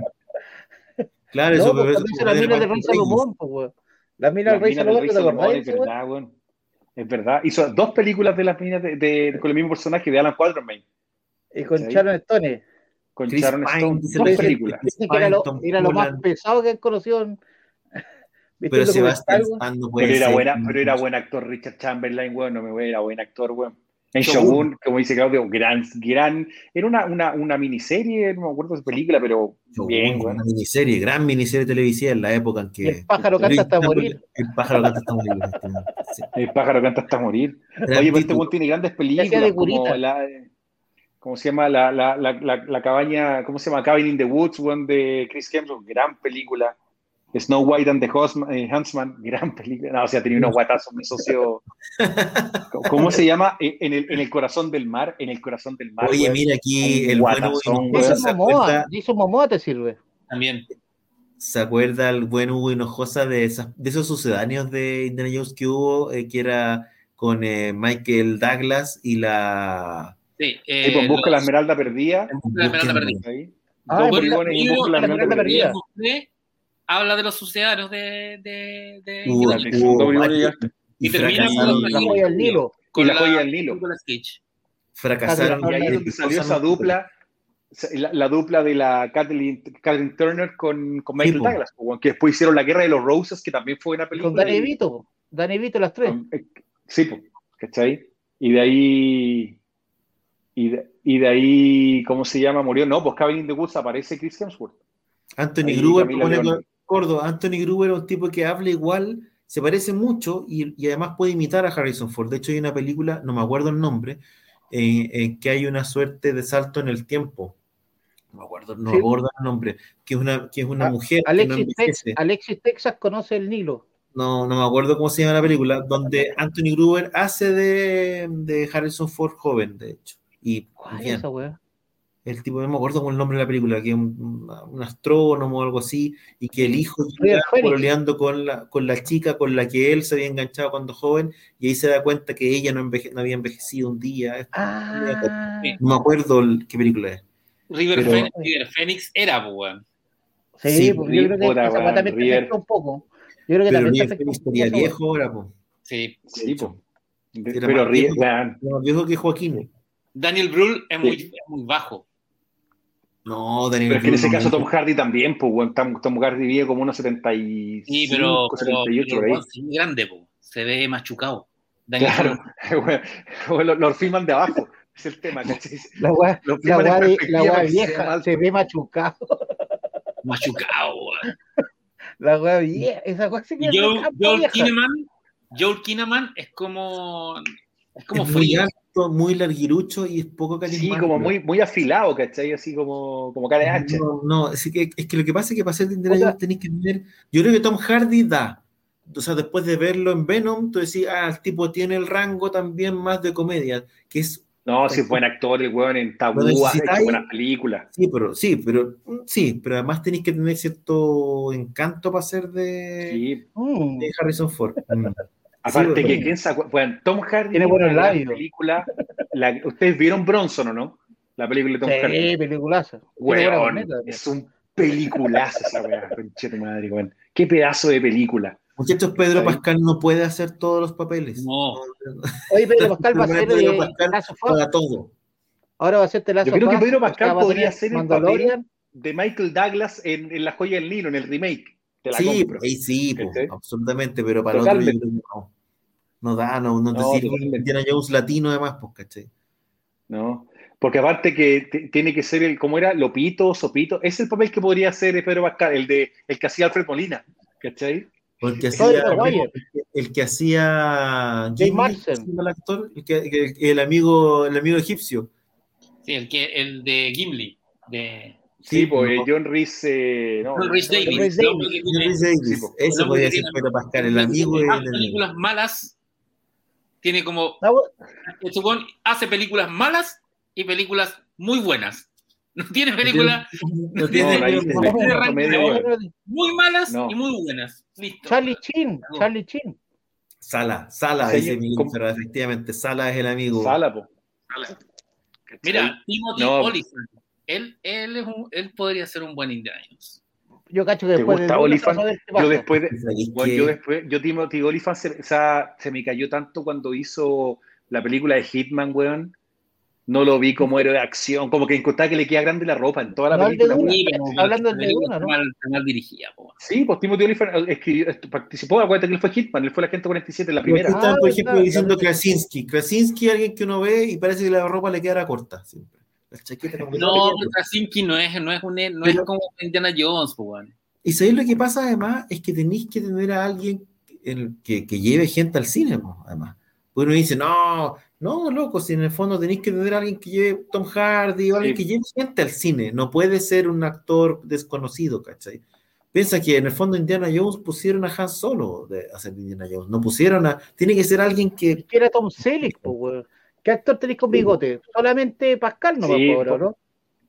Claro, No, eso pues, cuando hizo la mina de ser Rey Salomón, pues. La mina del Rey del Salomón, ¿te acordás es verdad, weón. Es verdad. Hizo dos películas de las minas de, de- con el mismo personaje de Alan Quatermain, Y con. Sharon Stone. Con Chris Sharon Pine, Stone. dice Dos películas. Chris Dicen que era lo, era más pesado que han conocido en... ¿Viste Pero weón? Stan no Pero era, buena, pero era buen actor Richard Chamberlain, weón. No me voy, era buen actor, weón. En Shogun. Shogun, como dice Claudio, gran, gran. Era una, una, una miniserie, no me acuerdo de película, pero Shogun, bien, weón. Una miniserie, gran miniserie televisiva en la época en que. el pájaro canta hasta morir. El pájaro canta hasta morir. El pájaro canta hasta morir. Oye, pero este weón tiene grandes películas, de como curita. la. ¿Cómo se llama? La, la, la, la, la cabaña, ¿cómo se llama? Cabin in the Woods, weón, de Chris Hemsworth, gran película. Snow White and the eh, Huntsman, gran película. No, o sea, tenía unos guatazos, mi socio. ¿Cómo se llama? Eh, En el, en el corazón del mar, en el corazón del mar. Oye, mira aquí el bueno guatazón. Hinojosa, Jason ¿se Momoa. Jason Momoa te sirve. También. ¿Se acuerda el buen Hugo Hinojosa de, esas- de esos sucedáneos de Indiana Jones que hubo, eh, que era con eh, Michael Douglas y la. Sí, Sí, pues, eh, busca los- la esmeralda perdida. en busca la Esmeralda perdida. Ahí. Ah, la la esmeralda perdida. habla de los sucedanios de, de, de varios- ya. y Y termina fracasaron, con La joya del Nilo. Y la joya del Nilo. Fracasaron. Y ahí es donde salió esa dupla, la, la dupla de la Kathleen, Kathleen Turner con, con Michael po. Douglas, que después hicieron La Guerra de los Roses, que también fue una película. con Danny y- Vito. Danny Vito, las tres. con- eh, sí, po, ¿cachai? Y de ahí. Y de, y de ahí, ¿cómo se llama? Murió. No, pues Cabin in the Woods aparece Chris Hemsworth. Anthony Ahí Gruber, pone gordo, Anthony Gruber es un tipo que habla igual, se parece mucho y, y además puede imitar a Harrison Ford. De hecho, hay una película, no me acuerdo el nombre, eh, en que hay una suerte de salto en el tiempo. No me acuerdo, no Sí. me acuerdo el nombre, que es una, que es una Ah, mujer que no Alexis, Tex- envejece. Alexis Texas conoce el Nilo. No, no me acuerdo cómo se llama la película, donde Anthony Gruber hace de, de Harrison Ford joven, de hecho. Y ¿Cuál es bien. esa weá? el tipo, no me acuerdo con el nombre de la película, que es un, un astrónomo o algo así, y que el hijo River pololeando con la, con la chica con la que él se había enganchado cuando joven, y ahí se da cuenta que ella no, enveje- no había envejecido un día. Ah. No me acuerdo el- qué película es. River, Pero- Phoenix, River Phoenix era, pues, weón. sí, Sí, porque yo creo que también te River. afecta un poco. Yo creo que Pero también te River estaría viejo ahora, po. Sí. Sí, po. De- Era pero ríe, viejo. más viejo que Joaquín. Daniel Brühl es muy, Sí. es muy bajo. No, Daniel Pero es que en ese no caso Tom Hardy también, pues, weón. Tom, Tom Hardy vive como unos 75, Sí, pero, pero, 78 pero, es muy grande, po. se ve machucado. Daniel Claro, Brühl. weón, lo, lo filman de abajo. Es el tema, ¿cachai? La weá, Lo la de- la se vea vieja se ve machucado. Machucado, weón. La weá vieja, esa weá se queda Joel, Joel. Kinnaman, Joel Kinnaman es como. Es como es muy muy larguirucho y es poco Sí, carismático. como muy, muy afilado, ¿cachai? Así como, como cara de hacha. No, no, así que, es que lo que pasa es que para ser de Indiana tenéis que tener. Yo creo que Tom Hardy da. O sea, después de verlo en Venom, tú decís, ah, el tipo tiene el rango también más de comedia, que es. No, si es buen actor, el weón en Tabú, ha hecho buenas películas. Sí, pero sí, pero sí, pero además tenéis que tener cierto encanto para ser de, Sí. Mm. de Harrison Ford. Aparte Sí, que quién acuerda. Bueno, Tom Hardy Tiene buenos labios. película. la- ¿Ustedes vieron Bronson o no? La película de Tom Hardy. Sí, Weón, corneta, es un peliculazo esa weá, conche tu madre, weón. Qué pedazo de película. Muchachos, Pedro Ahí. Pascal no puede hacer todos los papeles. No. Oye, Pedro Pascal va a ser Pedro de Pascal Us. Para todo. Ahora va a ser The Last Yo creo que Pedro Pascal podría ser el Mandalorian de Michael Douglas en, en La Joya del Nilo, en el remake. Te la Sí, compro. ahí sí, po, ¿Cachai? absolutamente, pero para el otro yo creo que no. No da, no, no te No, sirve totalmente. Indiana Jones latino además, pues, ¿cachai? ¿no? Porque aparte que tiene que ser el, ¿cómo era? Lopito, Sopito. Es el papel que podría hacer Pedro Pascal, el de el que hacía Alfred Molina. ¿Cachai? Hacía, el que- el que hacía Jay. ¿sí, el actor, el, que- el amigo, el amigo egipcio. Sí, el, que, el de Gimli. De Sí, Sí, pues no. John Rhys. eh, no, John Rhys que tiene- Henry Davis, Sí, el hombre podría tiene- Pedro Pascal, el amigo y más el películas malas. Tiene como. Ah, Chupón hace películas malas y películas muy buenas. No tiene películas No tiene no, no, muy malas No. y muy buenas. Listo. Charlie Chin, Charlie Chin. Sala, Sala, Señor, dice Miguel efectivamente, Sala es el amigo. Sala, po. Mira, Timothy No. Olyphant. Él, él, es un- él podría ser un buen Indiana Jones. Yo cacho que ¿Te después de gusta Oliphant? a ver qué Yo después de, ¿Sabéis Bueno, yo después, yo Timothy Olyphant se, o sea, se me cayó tanto cuando hizo la película de Hitman, weón. No lo vi como héroe de acción, como que encontraba que le queda grande la ropa en toda la No, el de película. Sí, pero está hablando de está ¿no? mal, mal dirigida. po. Sí, pues Timothy escribió, esto, participó, acuérdate que él fue Hitman, él fue la gente 47 en la primera. están, por Ah, ejemplo, verdad, diciendo verdad. Krasinski. Krasinski, alguien que uno ve y parece que la ropa le queda corta siempre. Como No, Krasinski no es, no es, un, no Pero- es como Indiana Jones, weón. Y sabéis lo que pasa además es que tenéis que tener a alguien el- que, que lleve gente al cine, ¿no? además. Porque uno dice, no, no, loco, si en el fondo tenéis que tener a alguien que lleve Tom Hardy o alguien Sí. que lleve gente al cine. No puede ser un actor desconocido, ¿cachai? Piensa que en el fondo Indiana Jones pusieron a Han Solo de hacer Indiana Jones. No pusieron a. Tiene que ser alguien que. Que era Tom Selleck, pues. ¿Qué actor tenéis con bigote? Solamente Pascal no Sí, me acuerdo, ¿no?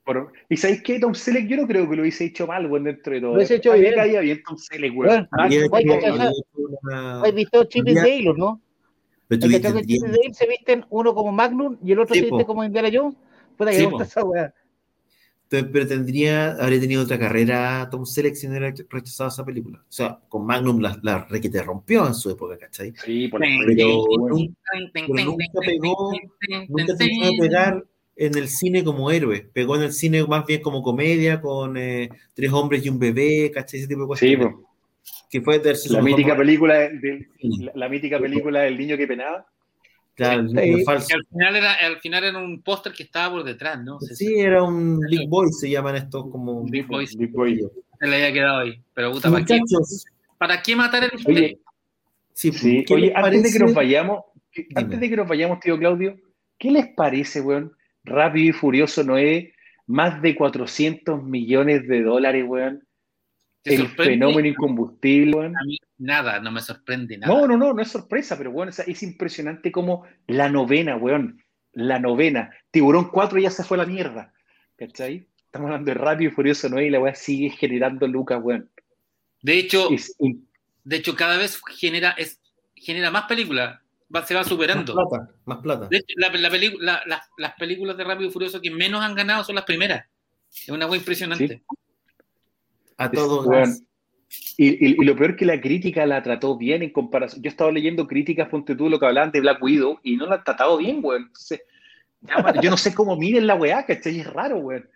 Por- y sabéis qué, Tom Selleck, yo no creo que lo hubiese hecho mal, weón, dentro de todo. Lo hubiese hecho bien. caía bien Tom Selleck, weón. Bueno, Ah, ¿Has visto Chip y Dale, no? pero tú El dices, que Chip y Dale se visten uno como Magnum y el otro Sí, se viste po. como Indiana Jones. Puta que Sí, gusta po. esa weá. Entonces, pero tendría, habría tenido otra carrera Tom Selleck si no hubiera rechazado esa película. O sea, con Magnum la, la requete rompió en su época, ¿cachai? Sí, por Pero nunca, pero nunca pegó, nunca terminó de pegar en el cine como héroe. Pegó en el cine más bien como comedia, con eh, tres hombres y un bebé, ¿cachai? Ese tipo de Sí, cuestiones. po. que fue la mítica película Sí. la, la mítica película del niño que penaba. Claro, Sí. el falso. Que al final era, al final era un póster que estaba por detrás, ¿no? Sí, era un Big Boy, se llaman estos como. Big Boys. Big Boy. se le había quedado ahí. Pero puta, ¿para qué, ¿para qué matar el Oye, sí, Sí, ¿qué oye, les antes de que nos vayamos, Dime. antes de que nos vayamos, tío Claudio, ¿qué les parece, weón? Rápido y Furioso Noé, más de 400 millones de dólares, weón. ¿Te El sorprende? fenómeno incombustible, weón. A mí nada, no me sorprende nada. No, no, no, no es sorpresa, pero bueno, es impresionante como la novena, weón. La novena. Tiburón 4 ya se fue a la mierda. ¿Cachai? Estamos hablando de Rápido y Furioso Noé y la weá sigue generando lucas, weón. De hecho, Es de hecho, cada vez genera, es, genera más películas, va- se va Más superando. plata, más plata. De hecho, la- la pelicu- la- la- las películas de Rápido y Furioso que menos han ganado son las primeras. Es una cosa impresionante. A es- todos. weón. Y, y- y lo peor que la crítica la trató bien en comparación. Yo estaba leyendo críticas, ponte tú, lo que hablaban de Black Widow, y no la han tratado bien, weón. Entonces, ya, bueno, yo no sé cómo miren la weá, ¿cachai? Es raro, weón.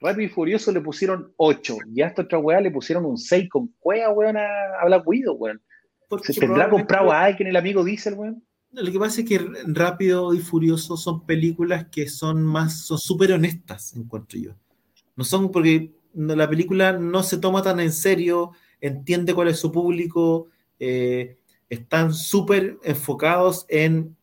Rápido y Furioso le pusieron 8, y a esta otra weá le pusieron un 6 con cueva, weón, a, a Black Widow, weón. Porque ¿Se tendrá comprado a alguien el amigo Diesel, weón? Lo que pasa es que Rápido y Furioso son películas que son más, son súper honestas, encuentro yo. No son porque la película no se toma tan en serio, entiende cuál es su público, eh, están súper enfocados en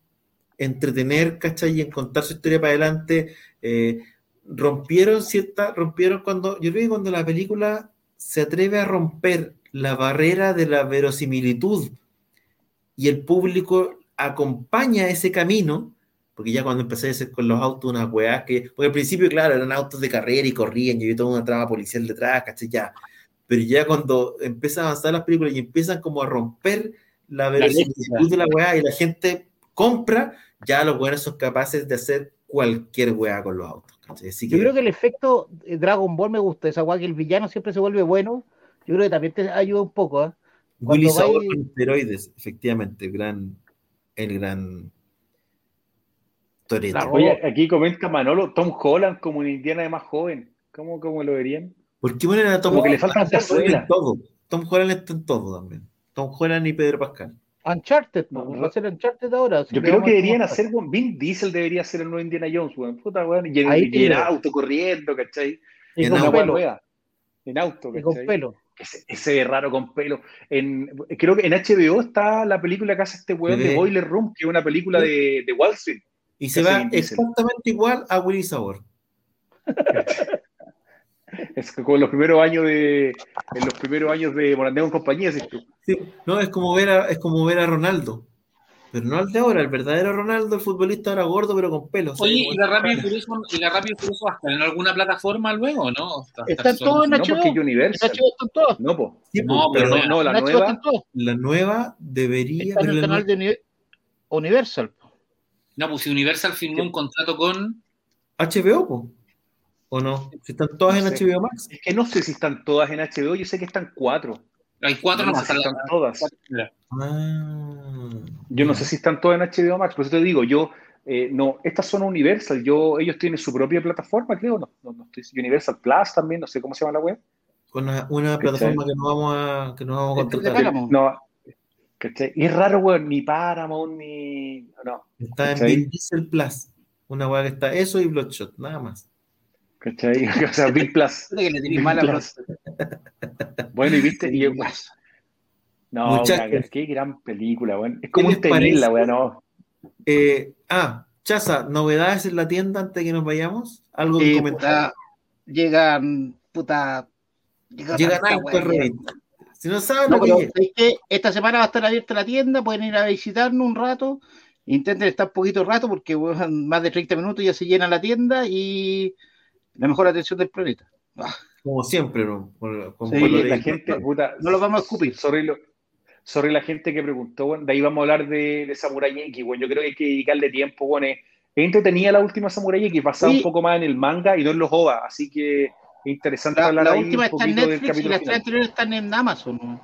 entretener, ¿cachai? Y en contar su historia para adelante. eh, rompieron cierta, rompieron cuando, yo creo que cuando la película se atreve a romper la barrera de la verosimilitud y el público acompaña ese camino, porque ya cuando empecé a hacer con los autos unas weas que, porque al principio, claro, eran autos de carrera y corrían, y había toda una trama policial detrás, ¿cachai? Ya. Pero ya cuando empiezan a avanzar las películas y empiezan como a romper la verosimilitud de la wea y la gente compra, ya los weones son capaces de hacer cualquier wea con los autos. Así Yo que, creo que el efecto eh, Dragon Ball me gusta, esa weá que el villano siempre se vuelve bueno. Yo creo que también te ayuda un poco, ¿ah? Willy con esteroides, efectivamente, el gran, el gran Oye, aquí comenta Manolo, Tom Holland como un Indiana de más joven. ¿Cómo, cómo lo verían? ¿Por qué ponen a Tom Como que le faltan en todo? Tom Holland está en todo también. Tom Holland y Pedro Pascal. Uncharted, No, no. va a ser Uncharted ahora. Yo creo que deberían hacer, weón, Vin Diesel debería ser el nuevo Indiana Jones, weón. Puta, weón. Y, en- Ahí y te en veo. auto corriendo, ¿cachai? Y en pelo. En auto, Y con ¿cachai? pelo. Ese, ese es raro con pelo. En, creo que en HBO está la película que hace este weón de. Boiler Room, que es una película de, de Wall Street. Y se va exactamente igual a Willy Sabor. Es como en los primeros años de en los primeros años de Morandeo en compañía, ¿sí? Sí, no, es como ver a, es como ver a Ronaldo. Pero no al de ahora, el verdadero Ronaldo, el futbolista ahora gordo, pero con pelo. o sea, Oye, ¿y la Rápido y Furioso, y la Rápido Furioso va a estar en alguna plataforma luego, no? Está- Están está todos en No, porque Universal. HBO están todos. No, po. Sí, No, pero Pero no, no, la nueva. la debería. Está en el canal de Uni- Universal. po. No, pues si Universal firmó un contrato con. HBO, po. ¿O no? Si están todas No en sé. HBO Max. Es que no sé si están todas en HBO, yo sé que están cuatro. Hay cuatro No sé si están todas. Ah, Yo no sé si están todas en HBO Max, por eso te digo, yo, eh, no, estas son Universal, yo, ellos tienen su propia plataforma, creo, no, no, no estoy, Universal Plus también, no sé cómo se llama la web. Una, una plataforma que nos vamos a, que nos vamos a Este contratar. No, ¿cachai? Y es raro, weón, ni Paramount, ni, no, Está en. Vin Diesel Plus. Una weá que está eso y Bloodshot, nada más. ¿Cachai? O sea, Bill Plus. Puta que le tenés Bill mala Plus. Bueno, y viste, y, Sí. no, Muchachos. weón, qué gran película, weón. Es como les un tenil, la no. Eh, ah, Chaza, ¿novedades en la tienda antes de que nos vayamos? ¿Algo que Eh, comentar? puta, llegan, puta. Llegan wea. revistas. Si no saben No, lo que pero llega. es que esta semana va a estar abierta la tienda, pueden ir a visitarnos un rato. Intenten estar poquito rato porque weón, más de 30 minutos ya se llena la tienda y la mejor atención del planeta. Ah, Como siempre, ¿no? Con- con Sí, la gente, puta, No lo vamos a escupir. Sorry, lo- sorry la gente que preguntó, bueno, de ahí vamos a hablar de, de Samurai X, bueno, yo creo que hay que dedicarle tiempo, bueno, es entretenida la última Samurai X, basada Sí. un poco más en el manga y no en los OVA, así que es interesante La, hablar la última está en Netflix y las tres anteriores están en Amazon.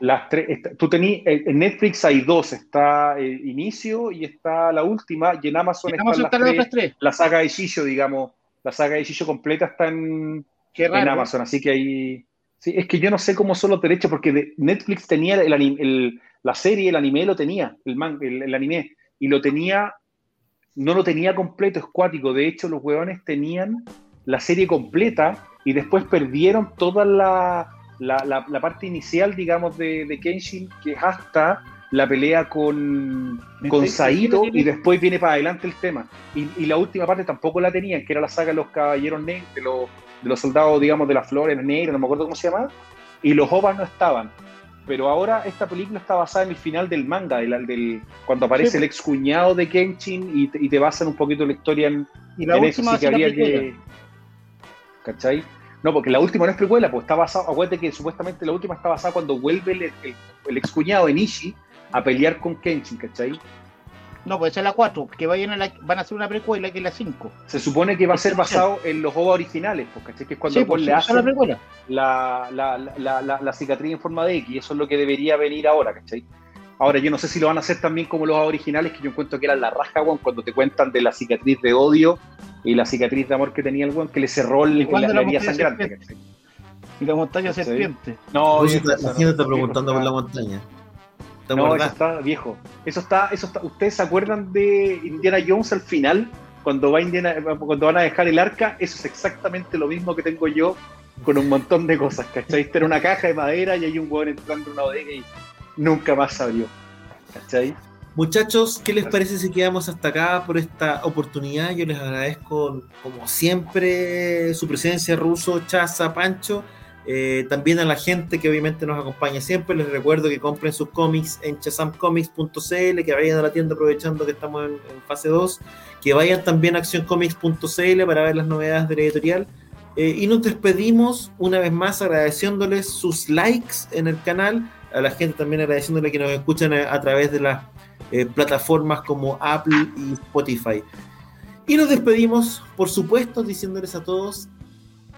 Las tres, está- tú tení, en en Netflix hay dos, está el inicio y está la última, y en Amazon En Amazon las están las tres, otras tres. la saga de Shisho, digamos, la saga de Shisho completa está en. Amazon, así que ahí... Sí, es que yo no sé cómo son los derechos, porque de- Netflix tenía el, ani- el- la serie, el anime lo tenía, el, man- el, el anime, y lo tenía, no lo tenía completo, es cuático. De hecho, los huevones tenían la serie completa y después perdieron toda la, la, la- la parte inicial, digamos, de, de Kenshin, que es hasta la pelea con, con Saito, y después viene para adelante el tema. Y, y la última parte tampoco la tenían, que era la saga de los caballeros negros, de los, de los soldados, digamos, de las flores negras, no me acuerdo cómo se llamaba, y los ovas no estaban. Pero ahora esta película está basada en el final del manga, del, del- cuando aparece Sí. el ex cuñado de Kenshin y te, y te basan un poquito la historia en, Y la en última va a que precuela. que. ¿Cachai? No, porque la última no es precuela, pues está basada, acuérdate que supuestamente la última está basada cuando vuelve el, el, el ex cuñado Enishi a pelear con Kenshin, ¿cachai? No, pues esa es la 4, que vayan a la, van a hacer una precuela que es la 5. Se supone que va a ser basado en los ovas originales, pues, ¿cachai? Que es cuando Sí, pues le hacen precuela. la, la, la, la, la cicatriz en forma de X, eso es lo que debería venir ahora, ¿cachai? Ahora, yo no sé si lo van a hacer también como los originales, que yo encuentro que eran la raja, weón, cuando te cuentan de la cicatriz de odio y la cicatriz de amor que tenía el weón, que le cerró el, la, la la herida montaña sangrante, serpiente. ¿cachai? Y la montaña Sí. serpiente. No, la gente no, está preguntando por la montaña. ¿Te No, eso está viejo. Eso está, eso está. ¿Ustedes se acuerdan de Indiana Jones al final? Cuando va Indiana, cuando van a dejar el arca, eso es exactamente lo mismo que tengo yo con un montón de cosas, ¿cachai? Era una caja de madera y hay un hueón entrando en una bodega y nunca más se abrió. ¿Cachai? Muchachos, ¿qué les parece si quedamos hasta acá por esta oportunidad? Yo les agradezco, como siempre, su presencia, Ruso, Chaza, Pancho. Eh, también a la gente que obviamente nos acompaña siempre. Les recuerdo que compren sus cómics en chasamcomics.cl, que vayan a la tienda aprovechando que estamos en, fase 2, que vayan también a accioncomics.cl para ver las novedades de la editorial. Eh, y nos despedimos una vez más agradeciéndoles sus likes en el canal, a la gente también agradeciéndole que nos escuchan a, a través de las eh, plataformas como Apple y Spotify. Y nos despedimos, por supuesto, diciéndoles a todos,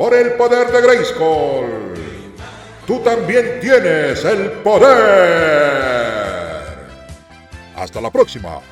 por el poder de Grayskull. Tú también tienes el poder. Hasta la próxima.